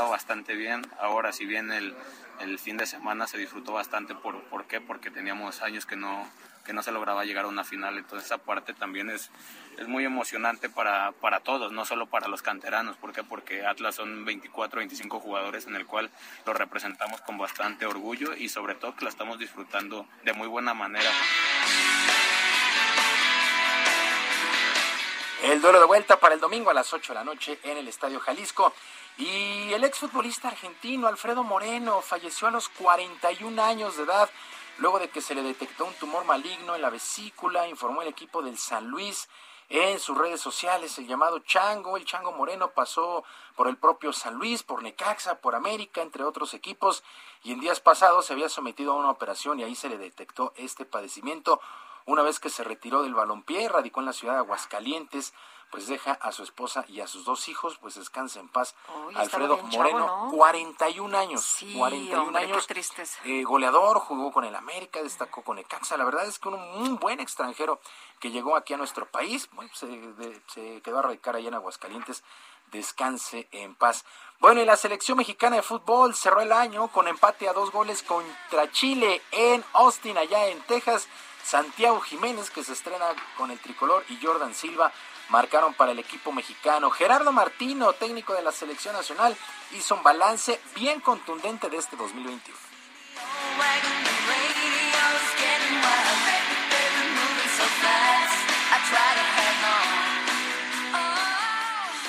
Bastante bien. Ahora, si bien el, el fin de semana se disfrutó bastante, ¿por, ¿por qué? Porque teníamos años que no, que no se lograba llegar a una final. Entonces, esa parte también es, es muy emocionante para, para todos, no solo para los canteranos. ¿Por qué? Porque Atlas son 24, 25 jugadores en el cual lo representamos con bastante orgullo y sobre todo que la estamos disfrutando de muy buena manera. El duelo de vuelta para el domingo a las 8 de la noche en el Estadio Jalisco. Y el exfutbolista argentino Alfredo Moreno falleció a los 41 años de edad luego de que se le detectó un tumor maligno en la vesícula, informó el equipo del San Luis. en sus redes sociales el llamado Chango. El Chango Moreno pasó por el propio San Luis, por Necaxa, por América, entre otros equipos, y en días pasados se había sometido a una operación y ahí se le detectó este padecimiento. Una vez que se retiró del balompié, radicó en la ciudad de Aguascalientes, pues deja a su esposa y a sus dos hijos, pues descansa en paz. Uy, Alfredo chavo, Moreno, ¿no? 41 años, Sí, 41 hombre, años, eh, goleador, jugó con el América, destacó con Ecaxa. La verdad es que un, un buen extranjero que llegó aquí a nuestro país, bueno, se, de- se quedó a radicar allá en Aguascalientes. Descanse en paz. Bueno, y la selección mexicana de fútbol cerró el año con empate a dos goles contra Chile en Austin, allá en Texas. Santiago Jiménez, que se estrena con el tricolor, y Jordan Silva marcaron para el equipo mexicano. Gerardo Martino, técnico de la selección nacional, hizo un balance bien contundente de este 2021.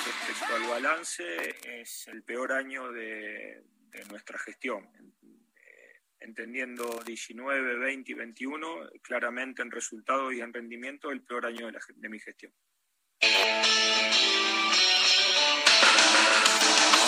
Respecto al balance, es el peor año de, de nuestra gestión. Entendiendo 19, 20 y 21, claramente en resultados y en rendimiento, el peor año de, de mi gestión.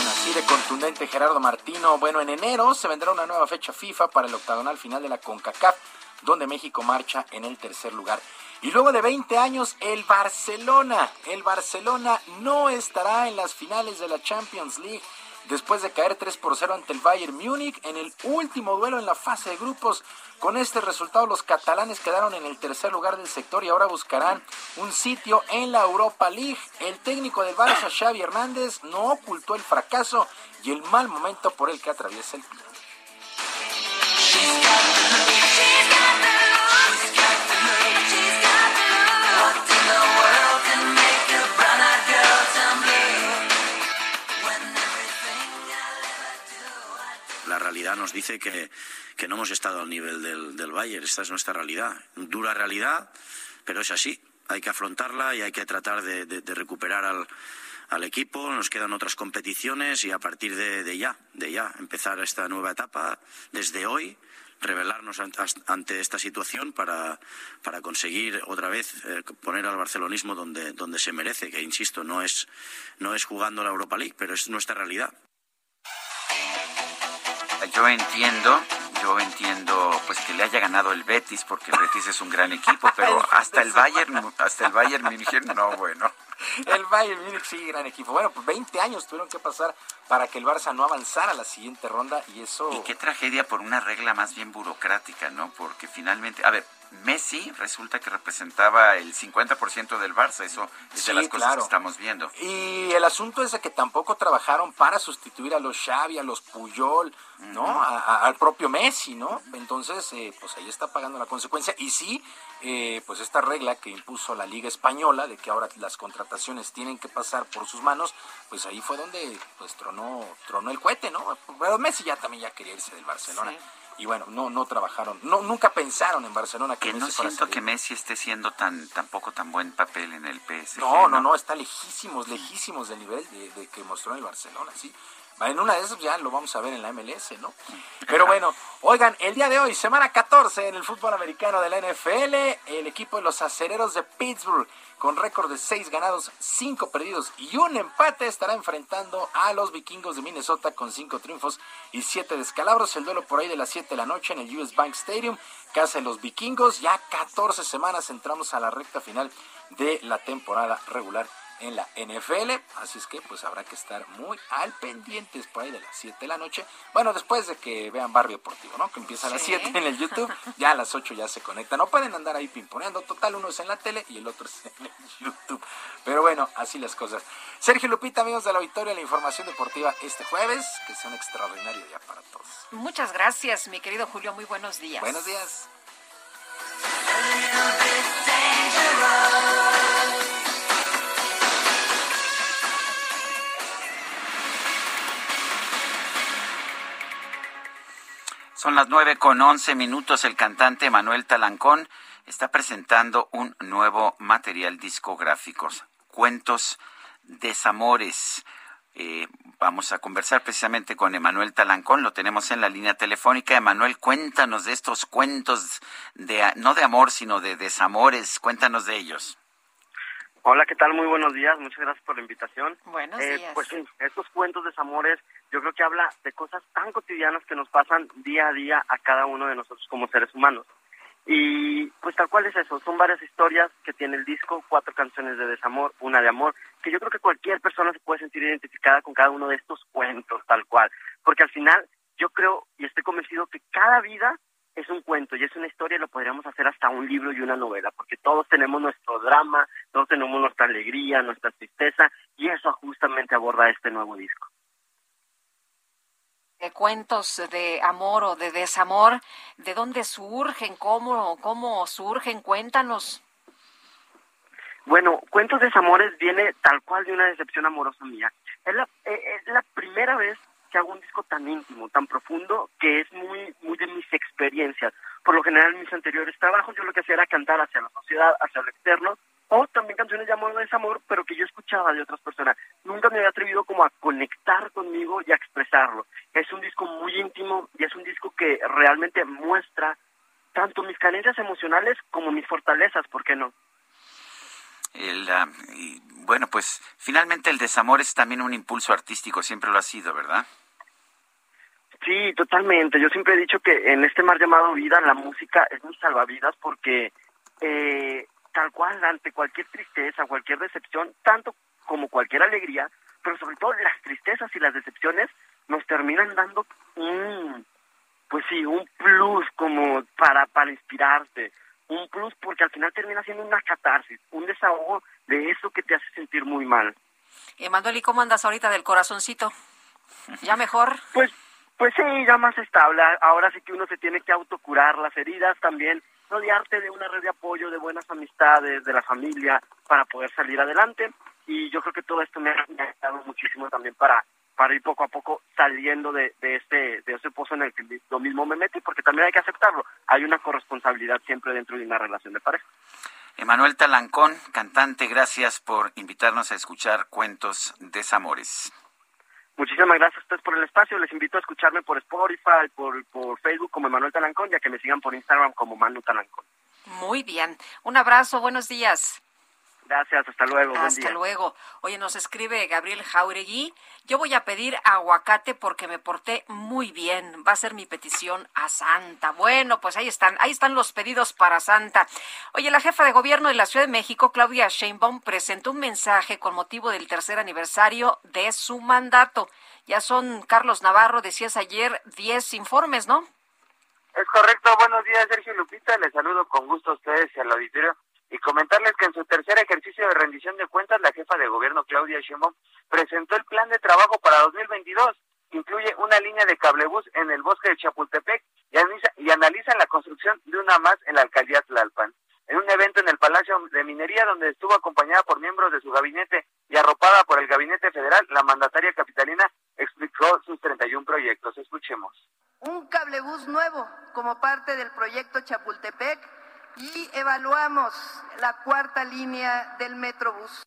Así de contundente Gerardo Martino. Bueno, en enero se vendrá una nueva fecha FIFA para el octagonal final de la CONCACAF, donde México marcha en el tercer lugar. Y luego de 20 años, el Barcelona, el Barcelona no estará en las finales de la Champions League después de caer 3 por 0 ante el Bayern Múnich en el último duelo en la fase de grupos. Con este resultado, los catalanes quedaron en el tercer lugar del sector y ahora buscarán un sitio en la Europa League. El técnico del Barça, Xavi Hernández, no ocultó el fracaso y el mal momento por el que atraviesa el club. Nos dice que, que no hemos estado al nivel del, del Bayern. Esta es nuestra realidad. Dura realidad, pero es así. Hay que afrontarla y hay que tratar de, recuperar al, al equipo. Nos quedan otras competiciones y a partir de, ya, de ya, empezar esta nueva etapa desde hoy revelarnos ante, ante esta situación para, para conseguir otra vez eh, poner al barcelonismo donde, donde se merece, que insisto, no es, no es jugando la Europa League, pero es nuestra realidad. Yo entiendo, yo entiendo pues que le haya ganado el Betis porque el Betis es un gran equipo, pero hasta el Bayern, hasta el Bayern Múnich no, bueno. El Bayern Múnich sí, gran equipo. Bueno, pues 20 años tuvieron que pasar para que el Barça no avanzara a la siguiente ronda y eso... Y qué tragedia por una regla más bien burocrática, ¿no? Porque finalmente, a ver, Messi resulta que representaba el 50% del Barça, eso es Sí, de las cosas claro. que estamos viendo. Y el asunto es de que tampoco trabajaron para sustituir a los Xavi, a los Puyol, ¿no? A- a- al propio Messi, ¿no? Entonces, eh, pues ahí está pagando la consecuencia. Y sí, eh, pues esta regla que impuso la Liga Española, de que ahora las contrataciones tienen que pasar por sus manos, pues ahí fue donde pues tronó, tronó el cohete, ¿no? Pero Messi ya también ya quería irse del Barcelona. Y bueno, no, no trabajaron, no, nunca pensaron en Barcelona que, Que no Messi siento salir. que Messi esté siendo tan tampoco tan buen papel en el PSG. No, no, no, está lejísimos, lejísimos del nivel de, de que mostró en el Barcelona, sí. En una de esas ya lo vamos a ver en la MLS, ¿no? Pero bueno, oigan, el día de hoy, semana 14 en el fútbol americano de la NFL, el equipo de los acereros de Pittsburgh, con récord de 6 ganados, 5 perdidos y un empate, estará enfrentando a los vikingos de Minnesota con 5 triunfos y 7 descalabros. El duelo por ahí de las 7 de la noche en el US Bank Stadium, casa de los vikingos. Ya 14 semanas entramos a la recta final de la temporada regular en la NFL, así es que pues habrá que estar muy al pendientes por ahí de las 7 de la noche. Bueno, después de que vean Barrio Deportivo, ¿no? Que empieza a las Sí. 7 en el YouTube, ya a las 8 ya se conecta. No pueden andar ahí pimponeando, total uno es en la tele y el otro es en el YouTube. Pero bueno, así las cosas. Sergio Lupita, amigos de la Auditorio, la información deportiva este jueves, que sea un extraordinario día para todos. Muchas gracias, mi querido Julio. Muy buenos días. Buenos días. Son las nueve con once minutos. El cantante Manuel Talancón está presentando un nuevo material discográfico, Cuentos Desamores. Eh, vamos a conversar precisamente con Emanuel Talancón, lo tenemos en la línea telefónica. Emanuel, cuéntanos de estos cuentos, de, no de amor, sino de desamores, cuéntanos de ellos. Hola, ¿qué tal? Muy buenos días. Muchas gracias por la invitación. Buenos Eh, días. Pues sí, estos cuentos de desamores yo creo que habla de cosas tan cotidianas que nos pasan día a día a cada uno de nosotros como seres humanos. Y pues tal cual es eso, son varias historias que tiene el disco, cuatro canciones de desamor, una de amor, que yo creo que cualquier persona se puede sentir identificada con cada uno de estos cuentos tal cual, porque al final yo creo y estoy convencido que cada vida es un cuento y es una historia y lo podríamos hacer hasta un libro y una novela, porque todos tenemos nuestro drama, todos tenemos nuestra alegría, nuestra tristeza y eso justamente aborda este nuevo disco. De cuentos de amor o de desamor, ¿de dónde surgen? ¿Cómo, cómo surgen? Cuéntanos. Bueno, Cuentos de Desamores viene tal cual de una decepción amorosa mía. Es la, eh, la primera vez que hago un disco tan íntimo, tan profundo, que es muy, muy de mis experiencias. Por lo general, en mis anteriores trabajos, yo lo que hacía era cantar hacia la sociedad, hacia lo externo, o también canciones de amor o desamor, pero que yo escuchaba de otras personas. Nunca me había atrevido como a conectar conmigo y a expresarlo. Es un disco muy íntimo y es un disco que realmente muestra tanto mis carencias emocionales como mis fortalezas, ¿por qué no? El, ah, y, bueno, pues el desamor es también un impulso artístico, siempre lo ha sido, ¿verdad? Sí, totalmente. Yo siempre he dicho que en este mar llamado vida la música es mi salvavidas porque eh, tal cual ante cualquier tristeza, cualquier decepción, tanto como cualquier alegría, pero sobre todo las tristezas y las decepciones nos terminan dando un, pues sí, un plus como para, para inspirarte, un plus porque al final termina siendo una catarsis, un desahogo de eso que te hace sentir muy mal. Emanuel, ¿y cómo andas ahorita del corazoncito? ¿Ya mejor? Pues, pues sí, ya más estable. Ahora sí que uno se tiene que autocurar las heridas también, rodearte de una red de apoyo, de buenas amistades, de la familia, para poder salir adelante. Y yo creo que todo esto me ha, me ayudado muchísimo también para para ir poco a poco saliendo de, de este de ese pozo en el que lo mismo me metí, porque también hay que aceptarlo. Hay una corresponsabilidad siempre dentro de una relación de pareja. Emanuel Talancón, cantante, gracias por invitarnos a escuchar Cuentos Desamores. Muchísimas gracias a ustedes por el espacio. Les invito a escucharme por Spotify, por, por Facebook como Emanuel Talancón, ya que me sigan por Instagram como Manu Talancón. Muy bien. Un abrazo, buenos días. Gracias, hasta luego. buen Hasta día. luego. Oye, nos escribe Gabriel Jauregui. Yo voy a pedir aguacate porque me porté muy bien. Va a ser mi petición a Santa. Bueno, pues ahí están, ahí están los pedidos para Santa. Oye, la jefa de gobierno de la Ciudad de México, Claudia Sheinbaum, presentó un mensaje con motivo del tercer aniversario de su mandato. Ya son, Carlos Navarro, decías ayer, 10 informes, ¿no? Es correcto, buenos días Sergio Lupita, les saludo con gusto a ustedes y al auditorio y comentarles que en su tercer ejercicio de rendición de cuentas la jefa de gobierno Claudia Sheinbaum presentó el plan de trabajo para 2022, que incluye una línea de cablebús en el bosque de Chapultepec y analiza, y analiza la construcción de una más en la alcaldía Tlalpan. En un evento en el Palacio de Minería donde estuvo acompañada por miembros de su gabinete y arropada por el gabinete federal, la mandataria capitalina explicó sus 31 proyectos. Escuchemos. un cablebús nuevo como parte del proyecto Chapultepec y evaluamos la cuarta línea del Metrobús.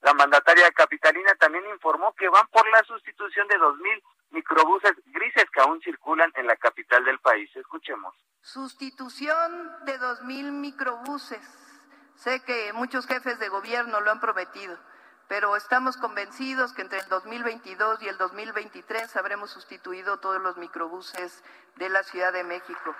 La mandataria capitalina también informó que van por la sustitución de 2.000 microbuses grises que aún circulan en la capital del país. Escuchemos. Sustitución de 2.000 microbuses. Sé que muchos jefes de gobierno lo han prometido, pero estamos convencidos que entre el 2022 y el 2023 habremos sustituido todos los microbuses de la Ciudad de México.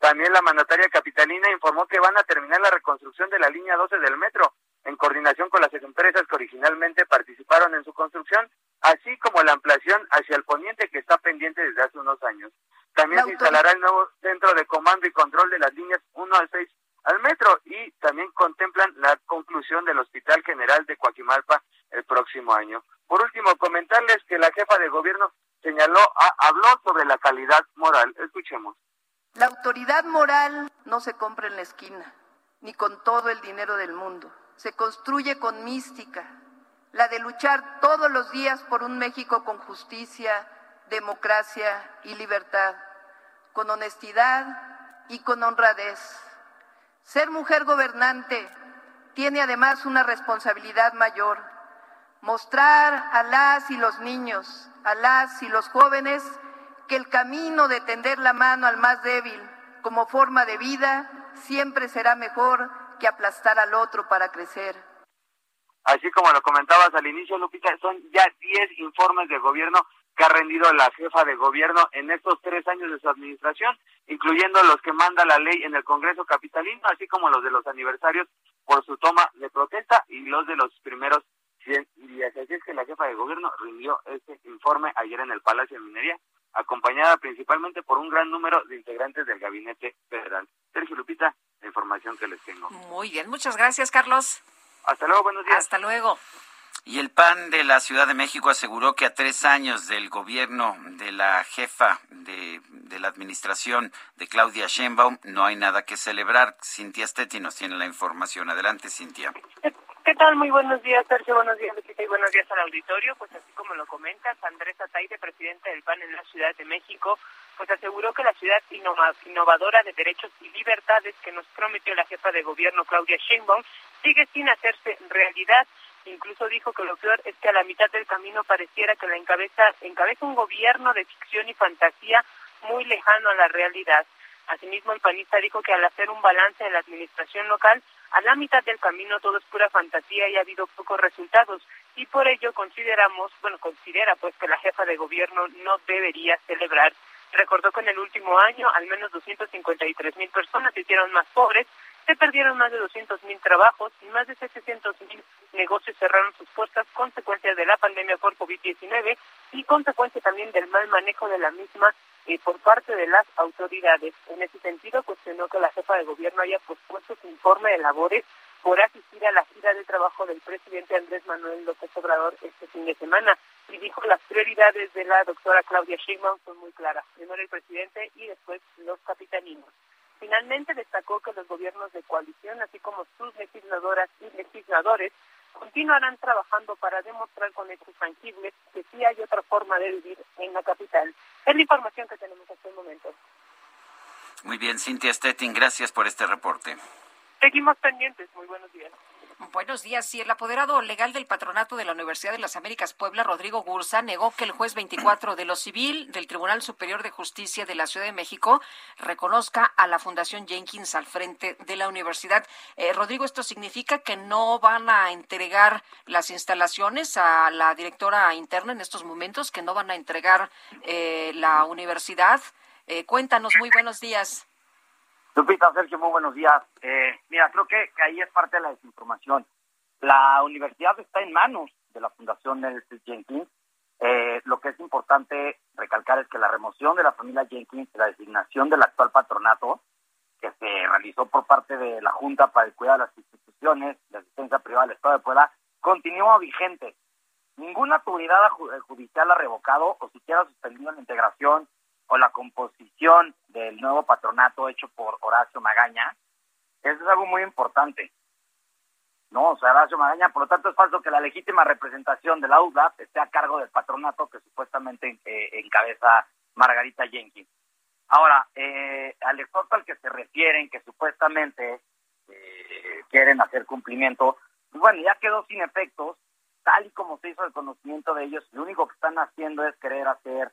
También la mandataria capitalina informó que van a terminar la reconstrucción de la línea 12 del metro, en coordinación con las empresas que originalmente participaron en su construcción, así como la ampliación hacia el poniente que está pendiente desde hace unos años. También se instalará el nuevo centro de comando y control de las líneas 1 al 6 al metro y también contemplan la conclusión del Hospital General de Coajimalpa el próximo año. Por último, comentarles que la jefa de gobierno señaló, a- habló sobre la calidad moral. Escuchemos. La autoridad moral no se compra en la esquina, ni con todo el dinero del mundo. Se construye con mística, la de luchar todos los días por un México con justicia, democracia y libertad, con honestidad y con honradez. Ser mujer gobernante tiene además una responsabilidad mayor, mostrar a las y los niños, a las y los jóvenes, que el camino de tender la mano al más débil como forma de vida siempre será mejor que aplastar al otro para crecer. Así como lo comentabas al inicio, Lupita, son ya 10 informes de gobierno que ha rendido la jefa de gobierno en estos tres años de su administración, incluyendo los que manda la ley en el Congreso Capitalino, así como los de los aniversarios por su toma de protesta y los de los primeros 100 días. Así es que la jefa de gobierno rindió este informe ayer en el Palacio de Minería, acompañada principalmente por un gran número de integrantes del gabinete federal. Sergio Lupita, la información que les tengo. Muy bien, muchas gracias, Carlos. Hasta luego, buenos días. Hasta luego. Y el PAN de la Ciudad de México aseguró que a tres años del gobierno de la jefa de, de la administración de Claudia Sheinbaum no hay nada que celebrar. Cintia Stetti nos tiene la información. Adelante, Cintia. ¿Qué tal? Muy buenos días, Sergio. Buenos días, y buenos días al auditorio. Pues así como lo comentas, Andrés Ataide, presidente del PAN en la Ciudad de México, pues aseguró que la ciudad innova- innovadora de derechos y libertades que nos prometió la jefa de gobierno, Claudia Sheinbaum, sigue sin hacerse realidad. Incluso dijo que lo peor es que a la mitad del camino pareciera que la encabeza, encabeza un gobierno de ficción y fantasía muy lejano a la realidad. Asimismo, el panista dijo que al hacer un balance de la administración local, a la mitad del camino todo es pura fantasía y ha habido pocos resultados. Y por ello consideramos, bueno, considera pues que la jefa de gobierno no debería celebrar. Recordó que en el último año al menos 253 mil personas se hicieron más pobres, se perdieron más de 200 mil trabajos y más de 700 mil negocios cerraron sus puertas, consecuencia de la pandemia por COVID-19 y consecuencia también del mal manejo de la misma eh, por parte de las autoridades. En ese sentido, cuestionó que la jefa de gobierno haya pospuesto su informe de labores por asistir a la gira de trabajo del presidente Andrés Manuel López Obrador este fin de semana y dijo las prioridades de la doctora Claudia Sheinbaum son muy claras. Primero el presidente y después los capitalinos. Finalmente destacó que los gobiernos de coalición, así como sus legisladoras y legisladores, continuarán trabajando para demostrar con hechos tangibles que sí hay otra forma de vivir en la capital. Es la información que tenemos hasta el momento. Muy bien, Cintia Stettin, gracias por este reporte. Seguimos pendientes. Muy buenos días. Buenos días. Sí, el apoderado legal del patronato de la Universidad de las Américas Puebla, Rodrigo Gursa, negó que el juez 24 de lo civil del Tribunal Superior de Justicia de la Ciudad de México reconozca a la Fundación Jenkins al frente de la universidad. Eh, Rodrigo, ¿esto significa que no van a entregar las instalaciones a la directora interna en estos momentos, que no van a entregar eh, la universidad? Eh, cuéntanos, muy buenos días. Lupita, Sergio, muy buenos días. Eh, mira, creo que, ahí es parte de la desinformación. La universidad está en manos de la Fundación Nelson Jenkins. Eh, lo que es importante recalcar es que la remoción de la familia Jenkins, la designación del actual patronato, que se realizó por parte de la Junta para el Cuidado de las Instituciones de Asistencia Privada del Estado de Puebla, continúa vigente. Ninguna autoridad ju- judicial ha revocado o siquiera suspendido la integración o la composición del nuevo patronato hecho por Horacio Magaña, eso es algo muy importante. No, o sea, Horacio Magaña, por lo tanto es falso que la legítima representación de la UDAP esté a cargo del patronato que supuestamente eh, encabeza Margarita Jenkins. Ahora, eh, al exhorto al que se refieren, que supuestamente eh, quieren hacer cumplimiento, pues bueno, ya quedó sin efectos, tal y como se hizo el conocimiento de ellos, lo único que están haciendo es querer hacer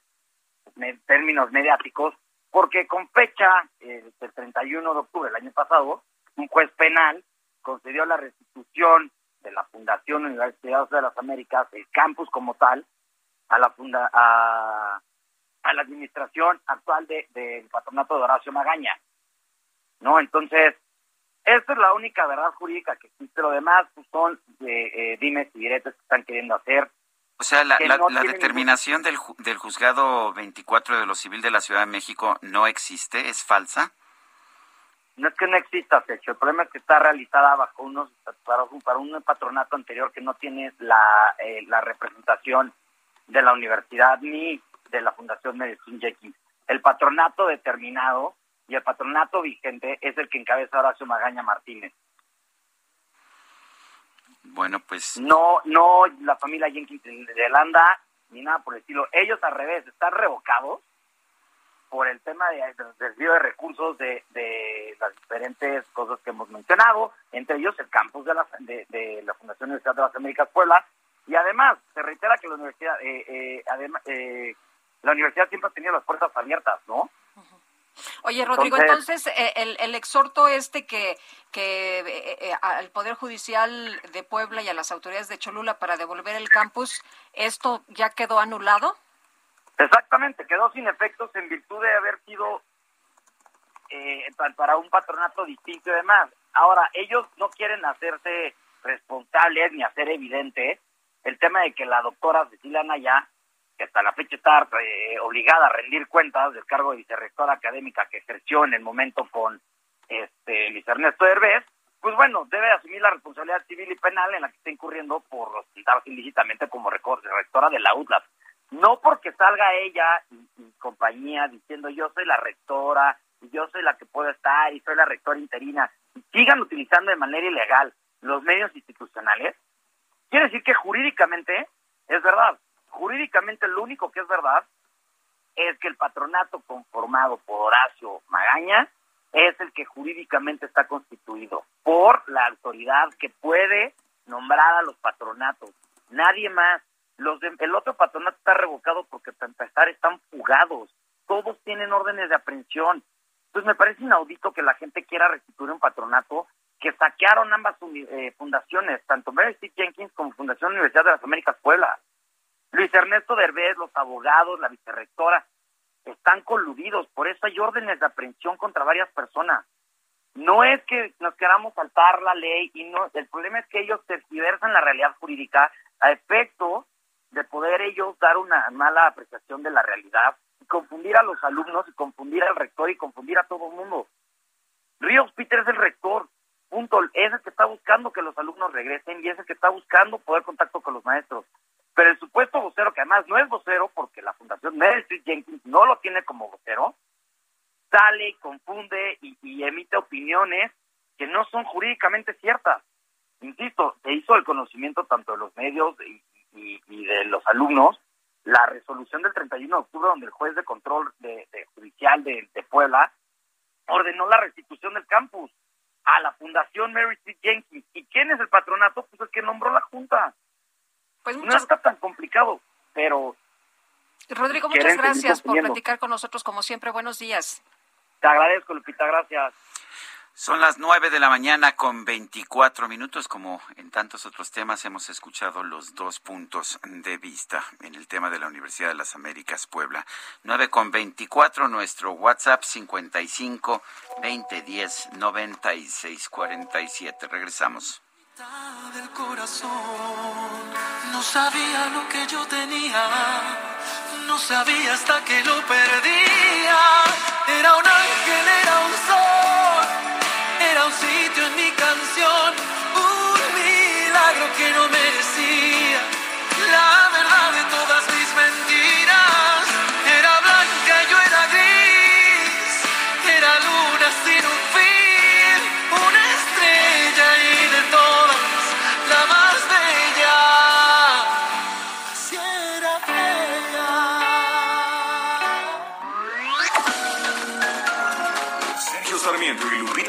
términos mediáticos, porque con fecha eh, del 31 de octubre del año pasado, un juez penal concedió la restitución de la Fundación Universidad de las Américas, el campus como tal, a la funda a, a la administración actual de- del patronato de Horacio Magaña. ¿No? Entonces, esta es la única verdad jurídica que existe. Lo demás pues, son eh, eh, dimes y diretes que están queriendo hacer. O sea, la, la- no la tiene determinación del, ju- del juzgado 24 de lo civil de la Ciudad de México no existe, es falsa. No es que no exista, Sergio. El problema es que está realizada bajo unos para, un- para un patronato anterior que no tiene la, eh, la representación de la universidad ni de la Fundación Medicine Jenkins. El patronato determinado y el patronato vigente es el que encabeza Horacio Magaña Martínez. Bueno, pues No, no la familia Jenkins de de Landa ni nada por el estilo. Ellos al revés, están revocados por el tema de, desvío de recursos de, de las diferentes cosas que hemos mencionado, entre ellos el campus de la, de, de la Fundación Universidad de las Américas Puebla, y además se reitera que la universidad, eh, eh, además, eh, la universidad siempre ha tenido las puertas abiertas, ¿no? Oye, Rodrigo, entonces, eh, el, el, exhorto este que, que eh, eh, al Poder Judicial de Puebla y a las autoridades de Cholula para devolver el campus, ¿esto ya quedó anulado? Exactamente, quedó sin efectos en virtud de haber sido para un patronato distinto y demás. Ahora, ellos no quieren hacerse responsables ni hacer evidente el tema de que la doctora Cecilia Naya que hasta la fecha está eh, obligada a rendir cuentas del cargo de vicerrectora académica que ejerció en el momento con este Luis Ernesto Derbez, pues bueno, debe asumir la responsabilidad civil y penal en la que está incurriendo por ostentarse ilícitamente como rectora de la UTLAP. No porque salga ella y, y, compañía diciendo yo soy la rectora y yo soy la que puedo estar y soy la rectora interina y sigan utilizando de manera ilegal los medios institucionales, quiere decir que jurídicamente es verdad jurídicamente lo único que es verdad es que el patronato conformado por Horacio Magaña es el que jurídicamente está constituido por la autoridad que puede nombrar a los patronatos. Nadie más. Los el otro patronato está revocado porque para empezar están fugados. Todos tienen órdenes de aprehensión. Entonces me parece inaudito que la gente quiera restituir un patronato que saquearon ambas eh, fundaciones, tanto Mary Jenkins como Fundación Universidad de las Américas Puebla. Luis Ernesto Derbez, los abogados, la vicerrectora, están coludidos, por eso hay órdenes de aprehensión contra varias personas. No es que nos queramos saltar la ley y no, el problema es que ellos tergiversan la realidad jurídica a efecto de poder ellos dar una mala apreciación de la realidad y confundir a los alumnos y confundir al rector y confundir a todo el mundo. Ríos Peter es el rector, punto, es el que está buscando que los alumnos regresen y es el que está buscando poder contacto con los maestros. Pero el supuesto vocero, que además no es vocero porque la Fundación Mary Street Jenkins no lo tiene como vocero, sale confunde y, emite opiniones que no son jurídicamente ciertas. Insisto, se hizo el conocimiento tanto de los medios y, de los alumnos la resolución del 31 de octubre donde el juez de control de, judicial de, Puebla ordenó la restitución del campus a la Fundación Mary Street Jenkins. ¿Y quién es el patronato? Pues el que nombró la Junta. Pues no está tan complicado, pero... Rodrigo, muchas gracias por platicar con nosotros como siempre. Buenos días. Te agradezco, Lupita, gracias. Son las nueve de la mañana con veinticuatro minutos. Como en tantos otros temas, hemos escuchado los dos puntos de vista en el tema de la Universidad de las Américas Puebla. Nueve con veinticuatro, nuestro WhatsApp cincuenta y cinco veinte diez noventa y seis cuarenta y siete. Regresamos del corazón. No sabía lo que yo tenía, no sabía hasta que lo perdía. Era un ángel, era un sol, era un sitio en mi canción, un milagro que no merecía. La verdad de todas mis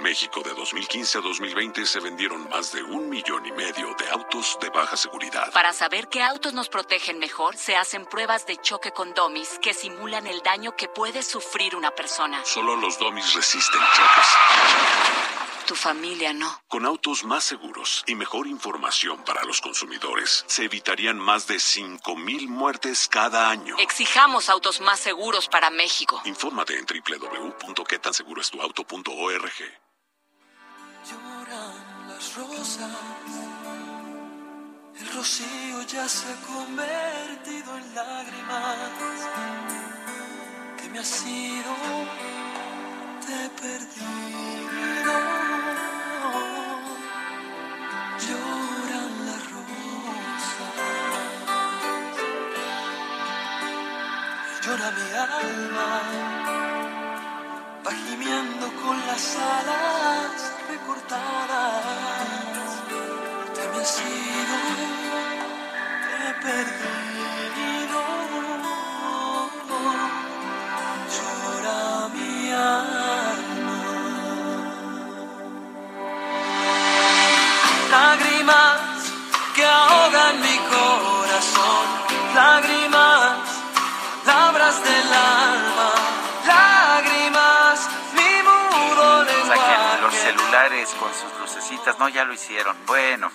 En México de 2015 a 2020 se vendieron más de un millón y medio de autos de baja seguridad. Para saber qué autos nos protegen mejor, se hacen pruebas de choque con domis que simulan el daño que puede sufrir una persona. Solo los domis resisten choques. Tu familia no. Con autos más seguros y mejor información para los consumidores, se evitarían más de 5.000 muertes cada año. Exijamos autos más seguros para México. Infórmate en www.quetanseguroestuauto.org. Lloran las rosas, el rocío ya se ha convertido en lágrimas. Que me ha sido te perdido. Lloran las rosas, llora mi alma, va gimiendo las alas recortadas. Te me has ido, te he perdido. Llora No, ya lo hicieron. Bueno,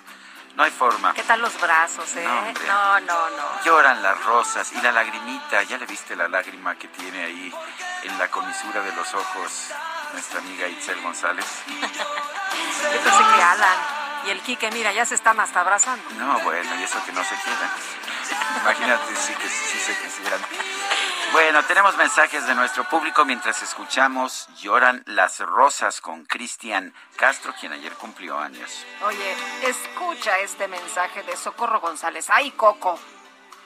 no hay forma. ¿Qué tal los brazos, eh? No, no, no. Lloran las rosas y la lagrimita. ¿Ya le viste la lágrima que tiene ahí en la comisura de los ojos nuestra amiga Itzel González? Yo pensé que Alan y el Quique, mira, ya se están hasta abrazando. No, bueno, y eso que no se quieran. Imagínate si que si se quisieran. Bueno, tenemos mensajes de nuestro público mientras escuchamos Lloran las rosas con Cristian Castro, quien ayer cumplió años. Oye, escucha este mensaje de Socorro González. Ay, Coco,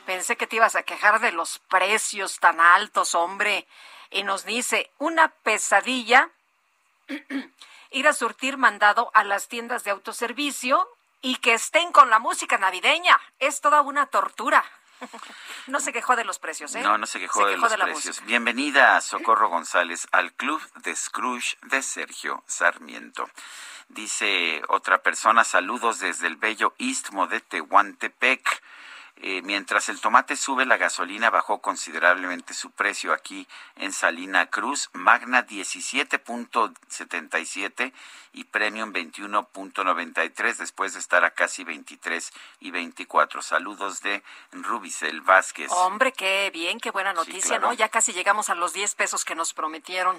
pensé que te ibas a quejar de los precios tan altos, hombre. Y nos dice, una pesadilla ir a surtir mandado a las tiendas de autoservicio y que estén con la música navideña. Es toda una tortura. No se quejó de los precios, ¿eh? No, no se quejó de los precios. música. Bienvenida, Socorro González, al Club de Scrooge de Sergio Sarmiento. Dice otra persona, saludos desde el bello istmo de Tehuantepec. Eh, mientras el tomate sube, la gasolina bajó considerablemente su precio aquí en Salina Cruz. Magna 17.77 y Premium 21.93 después de estar a casi 23 y 24. Saludos de Rubicel Vázquez. Hombre, qué bien, qué buena noticia, claro. ¿no? Ya casi llegamos a los 10 pesos que nos prometieron.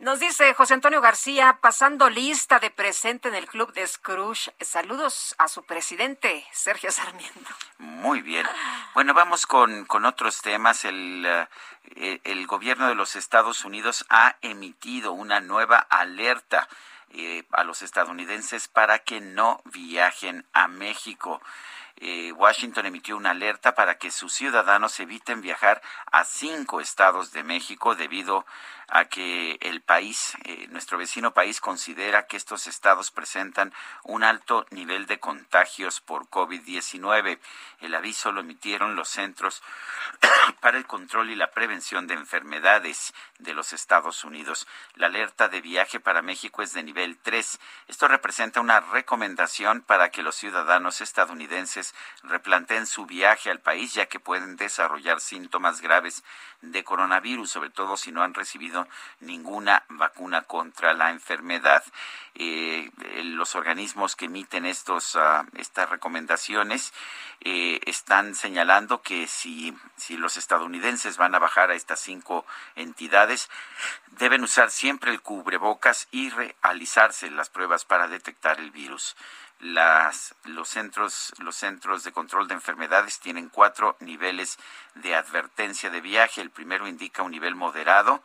Nos dice José Antonio García, pasando lista de presente en el club de Scrooge. Saludos a su presidente, Sergio Sarmiento. Muy bien. Bueno, vamos con, con otros temas. El, eh, el gobierno de los Estados Unidos ha emitido una nueva alerta eh, a los estadounidenses para que no viajen a México. Eh, Washington emitió una alerta para que sus ciudadanos eviten viajar a cinco estados de México debido a que el país, eh, nuestro vecino país, considera que estos estados presentan un alto nivel de contagios por COVID-19. El aviso lo emitieron los Centros para el Control y la Prevención de Enfermedades de los Estados Unidos. La alerta de viaje para México es de nivel 3. Esto representa una recomendación para que los ciudadanos estadounidenses replanteen su viaje al país, ya que pueden desarrollar síntomas graves de coronavirus, sobre todo si no han recibido ninguna vacuna contra la enfermedad. Eh, eh, los organismos que emiten estos, ah, estas recomendaciones eh, están señalando que si, si los estadounidenses van a bajar a estas cinco entidades, deben usar siempre el cubrebocas y realizarse las pruebas para detectar el virus las, los centros los centros de control de enfermedades tienen cuatro niveles de advertencia de viaje. El primero indica un nivel moderado,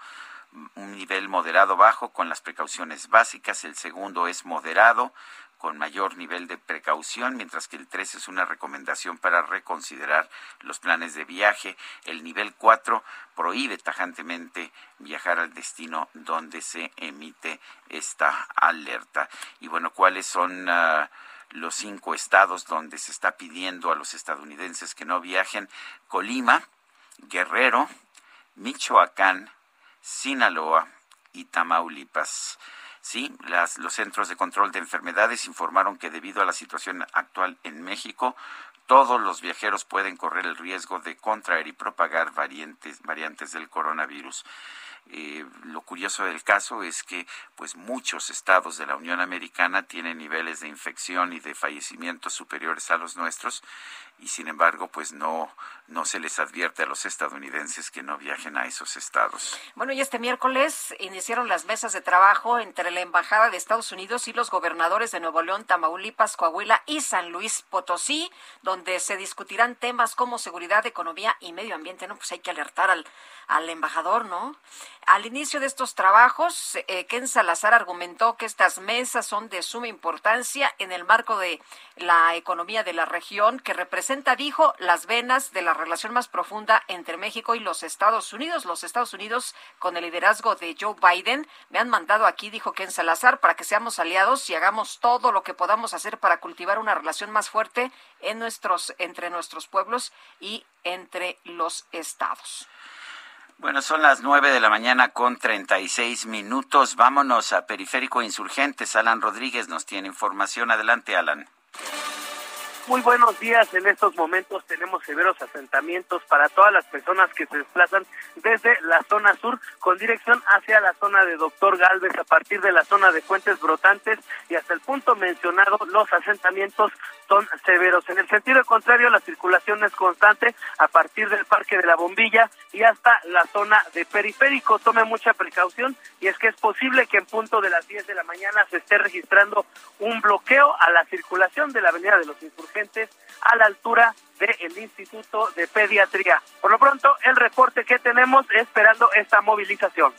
un nivel moderado bajo con las precauciones básicas. El segundo es moderado con mayor nivel de precaución, mientras que el 3 es una recomendación para reconsiderar los planes de viaje. El nivel 4 prohíbe tajantemente viajar al destino donde se emite esta alerta. Y bueno, ¿cuáles son ah, los cinco estados donde se está pidiendo a los estadounidenses que no viajen? Colima, Guerrero, Michoacán, Sinaloa y Tamaulipas. Sí, las, los centros de control de enfermedades informaron que debido a la situación actual en México, todos los viajeros pueden correr el riesgo de contraer y propagar variantes, variantes del coronavirus. Eh, lo curioso del caso es que pues muchos estados de la Unión Americana tienen niveles de infección y de fallecimientos superiores a los nuestros y sin embargo pues no no se les advierte a los estadounidenses que no viajen a esos estados. Bueno, y este miércoles iniciaron las mesas de trabajo entre la Embajada de Estados Unidos y los gobernadores de Nuevo León, Tamaulipas, Coahuila y San Luis Potosí, donde se discutirán temas como seguridad, economía y medio ambiente. No, pues hay que alertar al, al embajador, ¿no? Al inicio de estos trabajos, eh, Ken Salazar argumentó que estas mesas son de suma importancia en el marco de la economía de la región, que representa, dijo, las venas de la relación más profunda entre México y los Estados Unidos. Los Estados Unidos, con el liderazgo de Joe Biden, me han mandado aquí, dijo Ken Salazar, para que seamos aliados y hagamos todo lo que podamos hacer para cultivar una relación más fuerte en nuestros, entre nuestros pueblos y entre los estados. Bueno, son las nueve de la mañana con treinta y seis minutos. Vámonos a Periférico Insurgentes. Alan Rodríguez nos tiene información. Adelante, Alan. Muy buenos días. En estos momentos tenemos severos asentamientos para todas las personas que se desplazan desde la zona sur con dirección hacia la zona de Doctor Galvez a partir de la zona de Fuentes Brotantes y hasta el punto mencionado los asentamientos son severos. En el sentido contrario, la circulación es constante a partir del Parque de la Bombilla y hasta la zona de Periférico. Tome mucha precaución y es que es posible que en punto de las 10 de la mañana se esté registrando un bloqueo a la circulación de la Avenida de los Insurgentes a la altura del Instituto de Pediatría. Por lo pronto, el reporte que tenemos esperando esta movilización.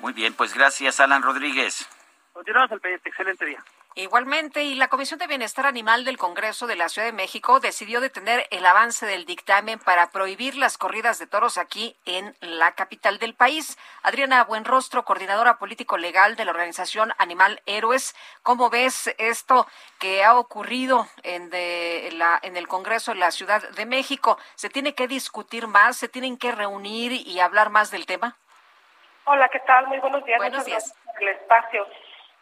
Muy bien, pues gracias, Alan Rodríguez. Continuamos el pendiente. Excelente día. Igualmente, y la Comisión de Bienestar Animal del Congreso de la Ciudad de México decidió detener el avance del dictamen para prohibir las corridas de toros aquí en la capital del país. Adriana Buenrostro, coordinadora político legal de la organización Animal Héroes, ¿cómo ves esto que ha ocurrido en, la, en el Congreso de la Ciudad de México? ¿Se tiene que discutir más? ¿Se tienen que reunir y hablar más del tema? Hola, ¿qué tal? Muy buenos días. Buenos días. El espacio.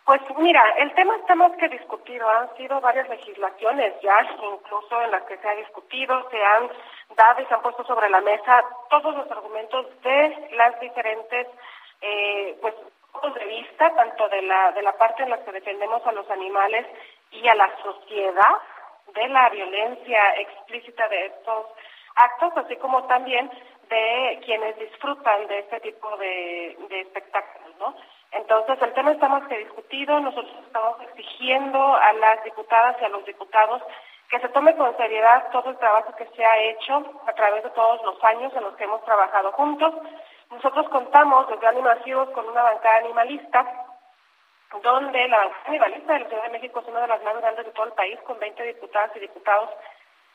Pues mira, el tema está más que discutido. Han sido varias legislaciones ya, incluso en las que se ha discutido, se han dado y se han puesto sobre la mesa todos los argumentos de las diferentes, eh, pues, puntos de vista, tanto de la, de la parte en la que defendemos a los animales y a la sociedad de la violencia explícita de estos actos, así como también de quienes disfrutan de este tipo de, de espectáculos, ¿no? Entonces, el tema está más que discutido. Nosotros estamos exigiendo a las diputadas y a los diputados que se tome con seriedad todo el trabajo que se ha hecho a través de todos los años en los que hemos trabajado juntos. Nosotros contamos desde Animativos con una bancada animalista, donde la bancada animalista de la Ciudad de México es una de las más grandes de todo el país, con 20 diputadas y diputados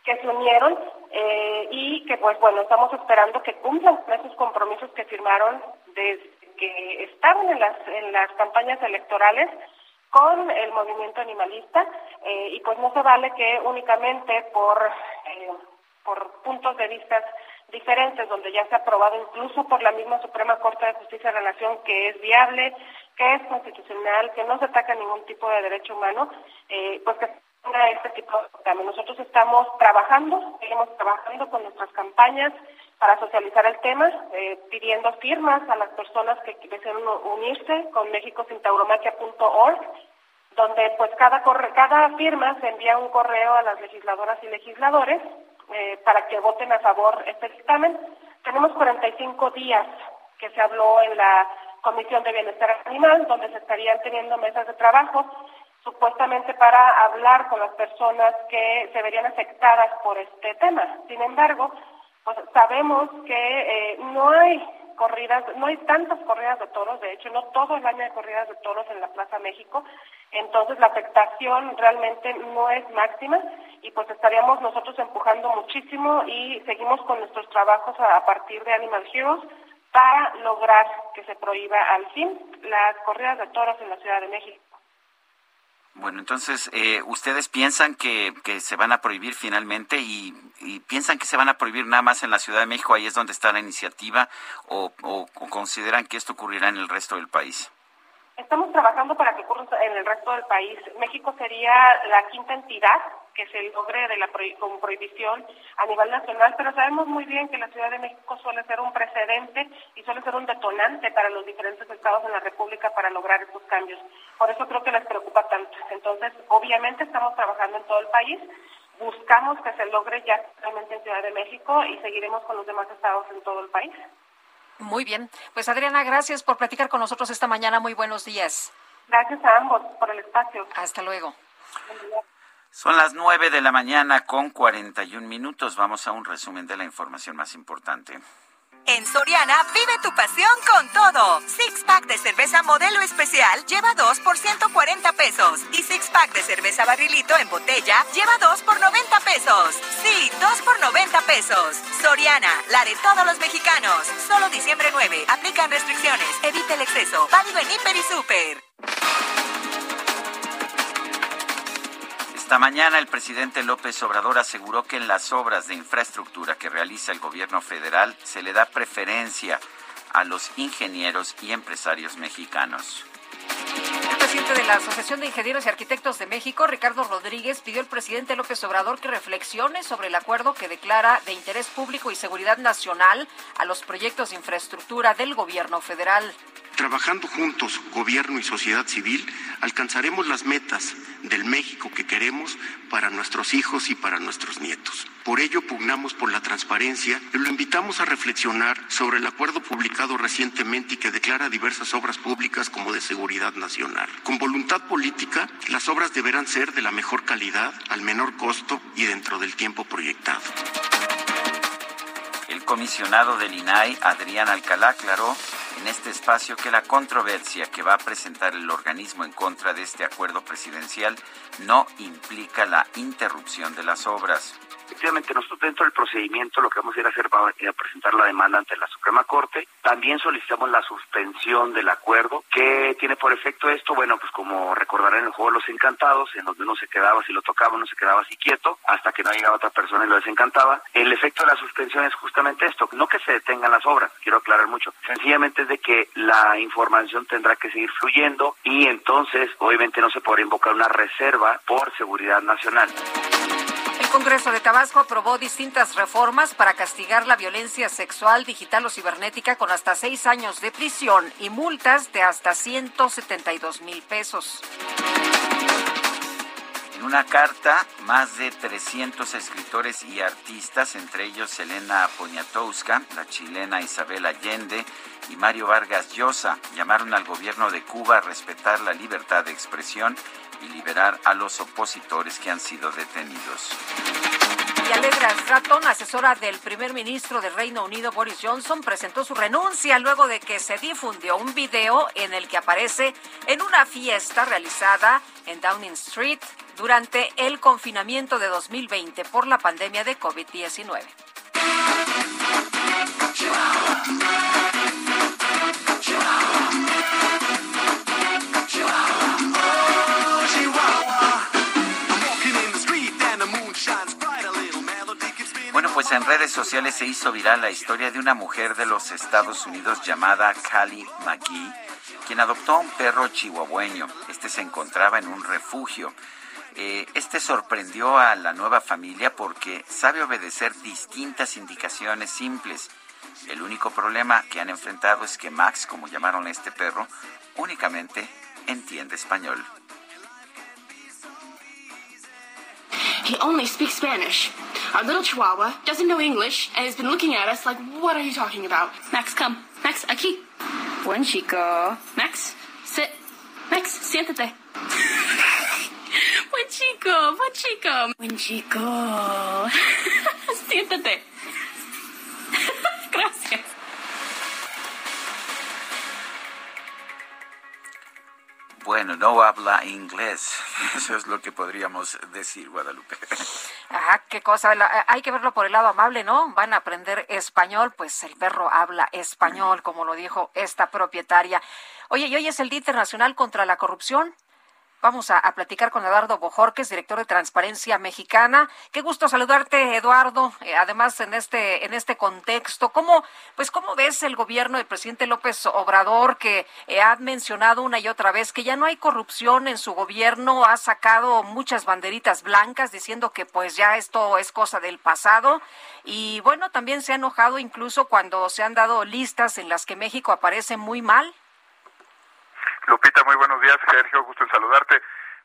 que se unieron eh, y que, pues bueno, estamos esperando que cumplan esos compromisos que firmaron desde que estaban en las, en las campañas electorales con el movimiento animalista eh, y pues no se vale que únicamente por, eh, por puntos de vista diferentes, donde ya se ha aprobado incluso por la misma Suprema Corte de Justicia de la Nación que es viable, que es constitucional, que no se ataca ningún tipo de derecho humano, eh, pues que este tipo de Nosotros estamos trabajando, seguimos trabajando con nuestras campañas, para socializar el tema, eh, pidiendo firmas a las personas que deseen unirse con mexicosintauromaquia.org, donde pues cada, cada firma se envía un correo a las legisladoras y legisladores eh, para que voten a favor este dictamen. Tenemos 45 días que se habló en la Comisión de Bienestar Animal, donde se estarían teniendo mesas de trabajo supuestamente para hablar con las personas que se verían afectadas por este tema. Sin embargo, pues sabemos que eh, no hay corridas, no hay tantas corridas de toros, de hecho no todo el año hay corridas de toros en la Plaza México, entonces la afectación realmente no es máxima y pues estaríamos nosotros empujando muchísimo y seguimos con nuestros trabajos a, partir de Animal Heroes para lograr que se prohíba al fin las corridas de toros en la Ciudad de México. Bueno, entonces, eh, ¿ustedes piensan que, que, se van a prohibir finalmente y, piensan que se van a prohibir nada más en la Ciudad de México, ahí es donde está la iniciativa, o, o consideran que esto ocurrirá en el resto del país? Estamos trabajando para que ocurra en el resto del país. México sería la quinta entidad que se logre de la con prohibición a nivel nacional, pero sabemos muy bien que la Ciudad de México suele ser un precedente y suele ser un detonante para los diferentes estados en la República para lograr estos cambios. Por eso creo que les preocupa tanto. Entonces, obviamente estamos trabajando en todo el país, buscamos que se logre ya realmente en Ciudad de México y seguiremos con los demás estados en todo el país. Muy bien. Pues Adriana, gracias por platicar con nosotros esta mañana. Muy buenos días. Gracias a ambos por el espacio. Hasta luego. Son las nueve de la mañana con 41 minutos. Vamos a un resumen de la información más importante. En Soriana, vive tu pasión con todo. Six pack de cerveza modelo especial lleva 2 por 140 pesos. Y six pack de cerveza barrilito en botella lleva 2 por 90 pesos. Sí, 2 por 90 pesos. Soriana, la de todos los mexicanos. Solo diciembre 9. Aplican restricciones. Evita el exceso. Válido en Hiper y Super. Esta mañana el presidente López Obrador aseguró que en las obras de infraestructura que realiza el gobierno federal se le da preferencia a los ingenieros y empresarios mexicanos. El presidente de la Asociación de Ingenieros y Arquitectos de México, Ricardo Rodríguez, pidió al presidente López Obrador que reflexione sobre el acuerdo que declara de interés público y seguridad nacional a los proyectos de infraestructura del gobierno federal. Trabajando juntos, gobierno y sociedad civil, alcanzaremos las metas del México que queremos para nuestros hijos y para nuestros nietos. Por ello pugnamos por la transparencia y lo invitamos a reflexionar sobre el acuerdo publicado recientemente y que declara diversas obras públicas como de seguridad nacional. Con voluntad política, las obras deberán ser de la mejor calidad, al menor costo y dentro del tiempo proyectado. El comisionado del INAI, Adrián Alcalá, aclaró en este espacio que la controversia que va a presentar el organismo en contra de este acuerdo presidencial no implica la interrupción de las obras. Efectivamente, nosotros dentro del procedimiento lo que vamos a ir a hacer va a presentar la demanda ante la Suprema Corte. También solicitamos la suspensión del acuerdo. ¿Qué tiene por efecto esto? Bueno, pues como recordarán en el juego de los encantados, en donde uno se quedaba, si lo tocaba, uno se quedaba así quieto, hasta que no llegaba otra persona y lo desencantaba. El efecto de la suspensión es justamente esto, no que se detengan las obras, quiero aclarar mucho. Sencillamente es de que la información tendrá que seguir fluyendo y entonces obviamente no se podrá invocar una reserva por seguridad nacional. Congreso de Tabasco aprobó distintas reformas para castigar la violencia sexual, digital o cibernética con hasta seis años de prisión y multas de hasta 172 mil pesos. En una carta, más de 300 escritores y artistas, entre ellos Elena Poniatowska, la chilena Isabel Allende y Mario Vargas Llosa, llamaron al gobierno de Cuba a respetar la libertad de expresión y liberar a los opositores que han sido detenidos. Y Alegra Stratton, asesora del primer ministro del Reino Unido Boris Johnson, presentó su renuncia luego de que se difundió un video en el que aparece en una fiesta realizada en Downing Street durante el confinamiento de 2020 por la pandemia de COVID-19. En redes sociales se hizo viral la historia de una mujer de los Estados Unidos llamada Callie McGee, quien adoptó a un perro chihuahueño. Este se encontraba en un refugio. Eh, este sorprendió a la nueva familia porque sabe obedecer distintas indicaciones simples. El único problema que han enfrentado es que Max, como llamaron a este perro, únicamente entiende español. He only speaks Spanish. Our little chihuahua doesn't know English and has been looking at us like, what are you talking about? Max, come. Max, aquí. Buen chico. Max, sit. Max, siéntate. buen chico, buen chico. Buen chico. siéntate. Gracias. Bueno, no habla inglés. Eso es lo que podríamos decir, Guadalupe. Ah, qué cosa. Hay que verlo por el lado amable, ¿no? Van a aprender español, pues el perro habla español, como lo dijo esta propietaria. Oye, y hoy es el Día Internacional contra la Corrupción. Vamos a, a, platicar con Eduardo Bojorques, director de Transparencia Mexicana. Qué gusto saludarte, Eduardo. Eh, además, en este en este contexto, ¿cómo pues cómo ves el gobierno del presidente López Obrador que eh, ha mencionado una y otra vez que ya no hay corrupción en su gobierno, ha sacado muchas banderitas blancas diciendo que pues ya esto es cosa del pasado y bueno, también se ha enojado incluso cuando se han dado listas en las que México aparece muy mal? Lupita, muy buenos días. Sergio, gusto en saludarte.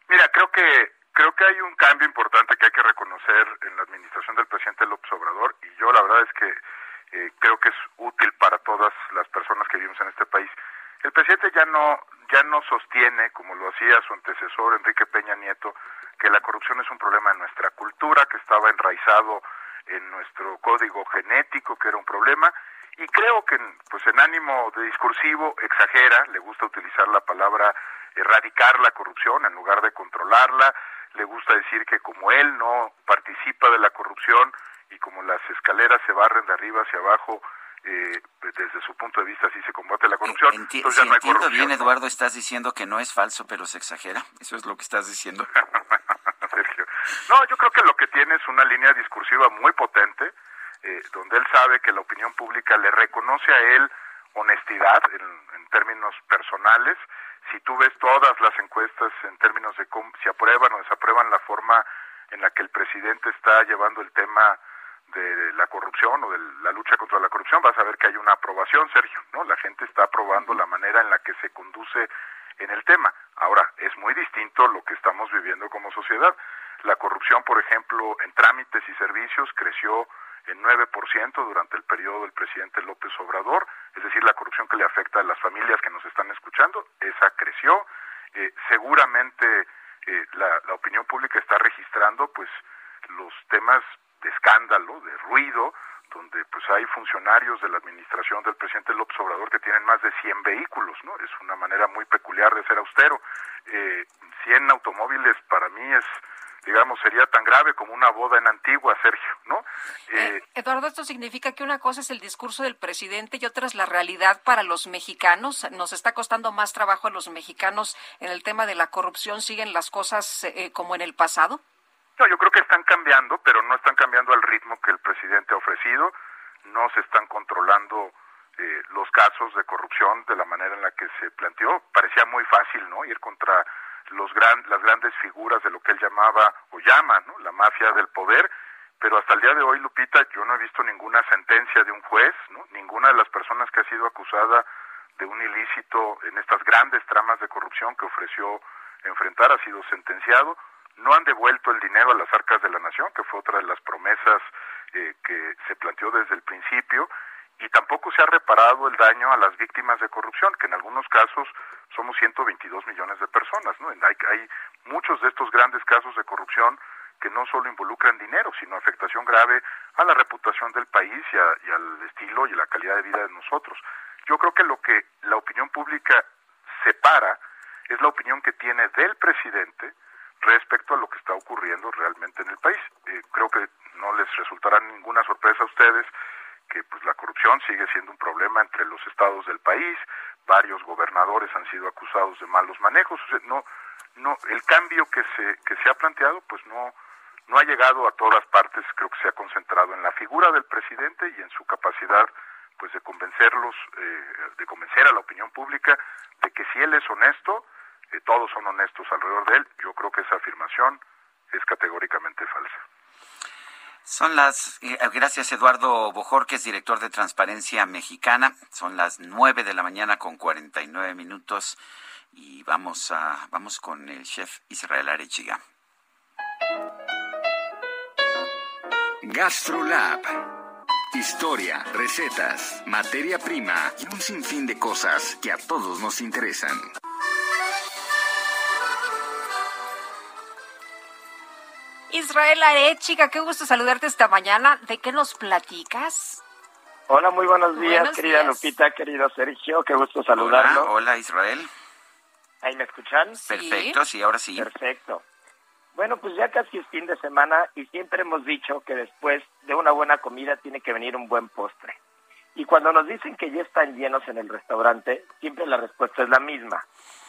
Mira, creo que creo que hay un cambio importante que hay que reconocer en la administración del presidente López Obrador y yo la verdad es que eh, creo que es útil para todas las personas que vivimos en este país. El presidente ya no ya no sostiene, como lo hacía su antecesor Enrique Peña Nieto, que la corrupción es un problema en nuestra cultura, que estaba enraizado en nuestro código genético, que era un problema, y creo que pues en ánimo de discursivo exagera, le gusta utilizar la palabra erradicar la corrupción en lugar de controlarla, le gusta decir que como él no participa de la corrupción y como las escaleras se barren de arriba hacia abajo, eh, desde su punto de vista sí se combate la corrupción. Enti si no entiendo bien, Eduardo, estás diciendo que no es falso, pero se exagera. Eso es lo que estás diciendo. Sergio. No, yo creo que lo que tiene es una línea discursiva muy potente, eh, donde él sabe que la opinión pública le reconoce a él honestidad en, términos personales. Si tú ves todas las encuestas en términos de cómo, si aprueban o desaprueban la forma en la que el presidente está llevando el tema de la corrupción o de la lucha contra la corrupción, vas a ver que hay una aprobación, Sergio, ¿no? La gente está aprobando la manera en la que se conduce en el tema. Ahora, es muy distinto lo que estamos viviendo como sociedad. La corrupción, por ejemplo, en trámites y servicios creció en 9% durante el periodo del presidente López Obrador, es decir, la corrupción que le afecta a las familias que nos están escuchando, esa creció. Eh, seguramente eh, la, la opinión pública está registrando pues los temas de escándalo, de ruido, donde pues hay funcionarios de la administración del presidente López Obrador que tienen más de 100 vehículos, ¿no? Es una manera muy peculiar de ser austero. Eh, 100 automóviles para mí es digamos, sería tan grave como una boda en Antigua, Sergio, ¿no? Eh, Eduardo, esto significa que una cosa es el discurso del presidente y otra es la realidad para los mexicanos. Nos está costando más trabajo a los mexicanos en el tema de la corrupción. ¿Siguen las cosas eh, como en el pasado? No, yo creo que están cambiando, pero no están cambiando al ritmo que el presidente ha ofrecido. No se están controlando eh, los casos de corrupción de la manera en la que se planteó. Parecía muy fácil, ¿no? Ir contra los gran, las grandes figuras de lo que él llamaba o llama. La mafia del poder. Pero hasta el día de hoy, Lupita, yo no he visto ninguna sentencia de un juez, ¿no? Ninguna de las personas que ha sido acusada de un ilícito en estas grandes tramas de corrupción que ofreció enfrentar ha sido sentenciado no han devuelto el dinero a las arcas de la nación, que fue otra de las promesas eh, que se planteó desde el principio, y tampoco se ha reparado el daño a las víctimas de corrupción, que en algunos casos somos 122 millones de personas. ¿no? Hay, hay muchos de estos grandes casos de corrupción que no solo involucran dinero, sino afectación grave a la reputación del país y, a, y al estilo y la calidad de vida de nosotros. Yo creo que lo que la opinión pública separa es la opinión que tiene del presidente, respecto a lo que está ocurriendo realmente en el país. Eh, creo que no les resultará ninguna sorpresa a ustedes que pues la corrupción sigue siendo un problema entre los estados del país, varios gobernadores han sido acusados de malos manejos, no no el cambio que se que se ha planteado pues no no ha llegado a todas partes, creo que se ha concentrado en la figura del presidente y en su capacidad pues de convencerlos, eh, de convencer a la opinión pública de que si él es honesto, eh, todos son honestos alrededor de él. Yo creo que esa afirmación es categóricamente falsa. Son las, eh, gracias Eduardo Bojorques, director de Transparencia Mexicana. Son las nueve de la mañana con 49 minutos y vamos a, vamos con el chef Israel Arechiga. GastroLab. Historia, recetas, materia prima y un sinfín de cosas que a todos nos interesan. Israel Arechiga, qué gusto saludarte esta mañana. ¿De qué nos platicas? Hola, muy buenos días, querida Lupita, querido Sergio, qué gusto saludarlo. Hola, hola Israel. ¿Ahí me escuchan? Perfecto, sí, ahora sí. Perfecto. Bueno, pues ya casi es fin de semana y siempre hemos dicho que después de una buena comida tiene que venir un buen postre. Y cuando nos dicen que ya están llenos en el restaurante, siempre la respuesta es la misma.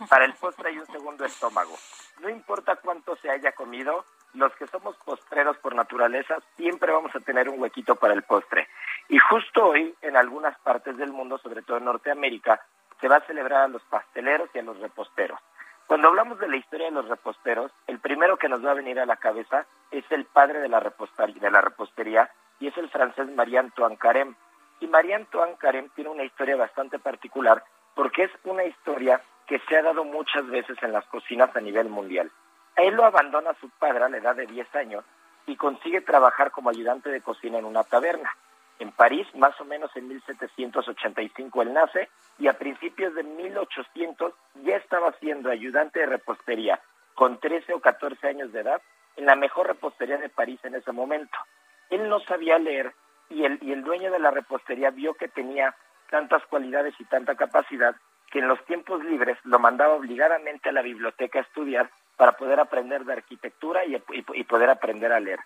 Para el postre hay un segundo estómago. No importa cuánto se haya comido, los que somos postreros por naturaleza siempre vamos a tener un huequito para el postre. Y justo hoy, en algunas partes del mundo, sobre todo en Norteamérica, se va a celebrar a los pasteleros y a los reposteros. Cuando hablamos de la historia de los reposteros, el primero que nos va a venir a la cabeza es el padre de la de la repostería y es el francés Marie Antoine Carême. Y Marie Antoine Carême tiene una historia bastante particular porque es una historia que se ha dado muchas veces en las cocinas a nivel mundial. A él lo abandona su padre a la edad de 10 años y consigue trabajar como ayudante de cocina en una taberna. En París, más o menos en 1785 él nace y a principios de 1800 ya estaba siendo ayudante de repostería con 13 o 14 años de edad en la mejor repostería de París en ese momento. Él no sabía leer, y el, y el dueño de la repostería vio que tenía tantas cualidades y tanta capacidad que en los tiempos libres lo mandaba obligadamente a la biblioteca a estudiar para poder aprender de arquitectura y, y, poder aprender a leer.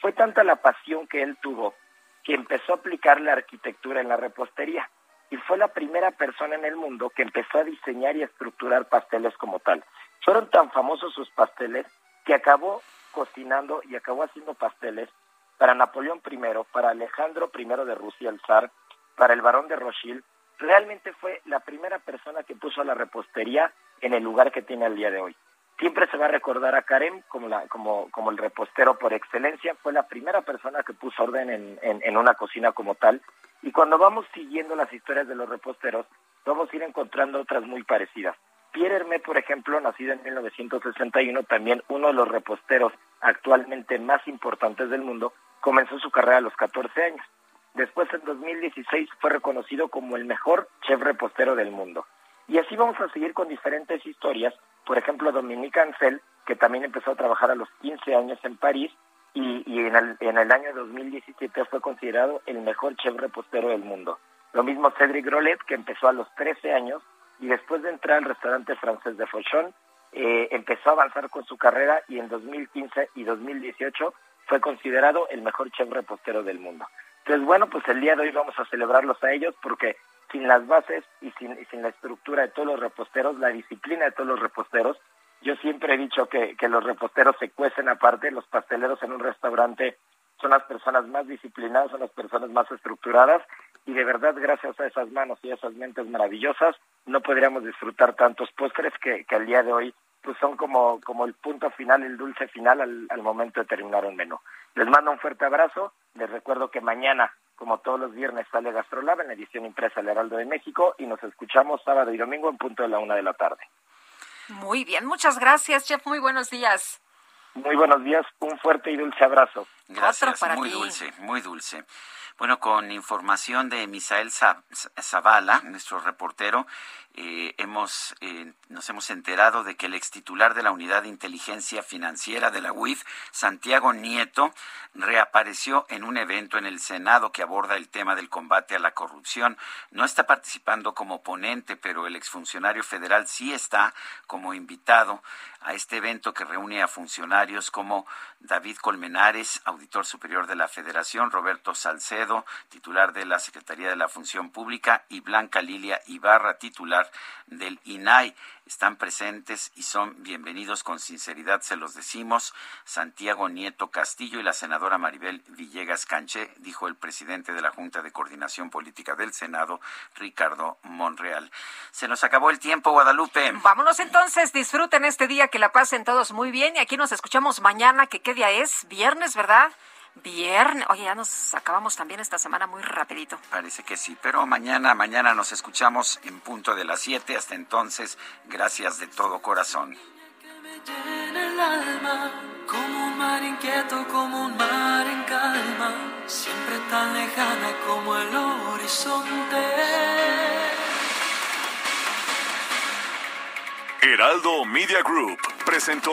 Fue tanta la pasión que él tuvo que empezó a aplicar la arquitectura en la repostería y fue la primera persona en el mundo que empezó a diseñar y estructurar pasteles como tal. Fueron tan famosos sus pasteles que acabó cocinando y acabó haciendo pasteles para Napoleón I, para Alejandro I de Rusia, el zar, para el barón de Rothschild. Realmente fue la primera persona que puso la repostería en el lugar que tiene al día de hoy. Siempre se va a recordar a Karem como, la, como, como el repostero por excelencia. Fue la primera persona que puso orden en, en, una cocina como tal. Y cuando vamos siguiendo las historias de los reposteros, vamos a ir encontrando otras muy parecidas. Pierre Hermé, por ejemplo, nacido en 1961, también uno de los reposteros actualmente más importantes del mundo, comenzó su carrera a los 14 años. Después, en 2016, fue reconocido como el mejor chef repostero del mundo. Y así vamos a seguir con diferentes historias. Por ejemplo, Dominique Ansel, que también empezó a trabajar a los 15 años en París y, en, el, en el año 2017 fue considerado el mejor chef repostero del mundo. Lo mismo Cédric Grolet, que empezó a los 13 años y después de entrar al restaurante francés de Fauchon, eh, empezó a avanzar con su carrera y en 2015 y 2018 fue considerado el mejor chef repostero del mundo. Entonces, bueno, pues el día de hoy vamos a celebrarlos a ellos porque sin las bases y sin, sin la estructura de todos los reposteros, la disciplina de todos los reposteros, yo siempre he dicho que, que los reposteros se cuecen aparte, los pasteleros en un restaurante son las personas más disciplinadas, son las personas más estructuradas y de verdad gracias a esas manos y a esas mentes maravillosas no podríamos disfrutar tantos postres que, que al día de hoy pues son como, como el punto final, el dulce final al, al momento de terminar un menú. Les mando un fuerte abrazo, les recuerdo que mañana, como todos los viernes, sale Gastrolab en edición impresa del Heraldo de México y nos escuchamos sábado y domingo en punto de la una de la tarde. Muy bien, muchas gracias, chef. Muy buenos días. Muy buenos días, un fuerte y dulce abrazo. Gracias, muy dulce, muy dulce. Bueno, con información de Misael Zavala, nuestro reportero, eh, hemos, eh, nos hemos enterado de que el ex titular de la Unidad de Inteligencia Financiera de la UIF, Santiago Nieto, reapareció en un evento en el Senado que aborda el tema del combate a la corrupción. No está participando como ponente, pero el exfuncionario federal sí está como invitado a este evento que reúne a funcionarios como David Colmenares, auditor superior de la Federación, Roberto Salcedo, titular de la Secretaría de la Función Pública, y Blanca Lilia Ibarra, del INAI están presentes y son bienvenidos con sinceridad, se los decimos. Santiago Nieto Castillo y la senadora Maribel Villegas Canché, dijo el presidente de la Junta de Coordinación Política del Senado, Ricardo Monreal. Se nos acabó el tiempo, Guadalupe. Vámonos entonces, disfruten este día, que la pasen todos muy bien y aquí nos escuchamos mañana, que qué día es, viernes, ¿verdad? Viernes. Oye, ya nos acabamos también esta semana muy rapidito. Parece que sí, pero mañana, mañana nos escuchamos en punto de las 7. Hasta entonces, gracias de todo corazón. el alma, como un mar inquieto, como un mar en calma, siempre tan lejana como el horizonte. Heraldo Media Group presentó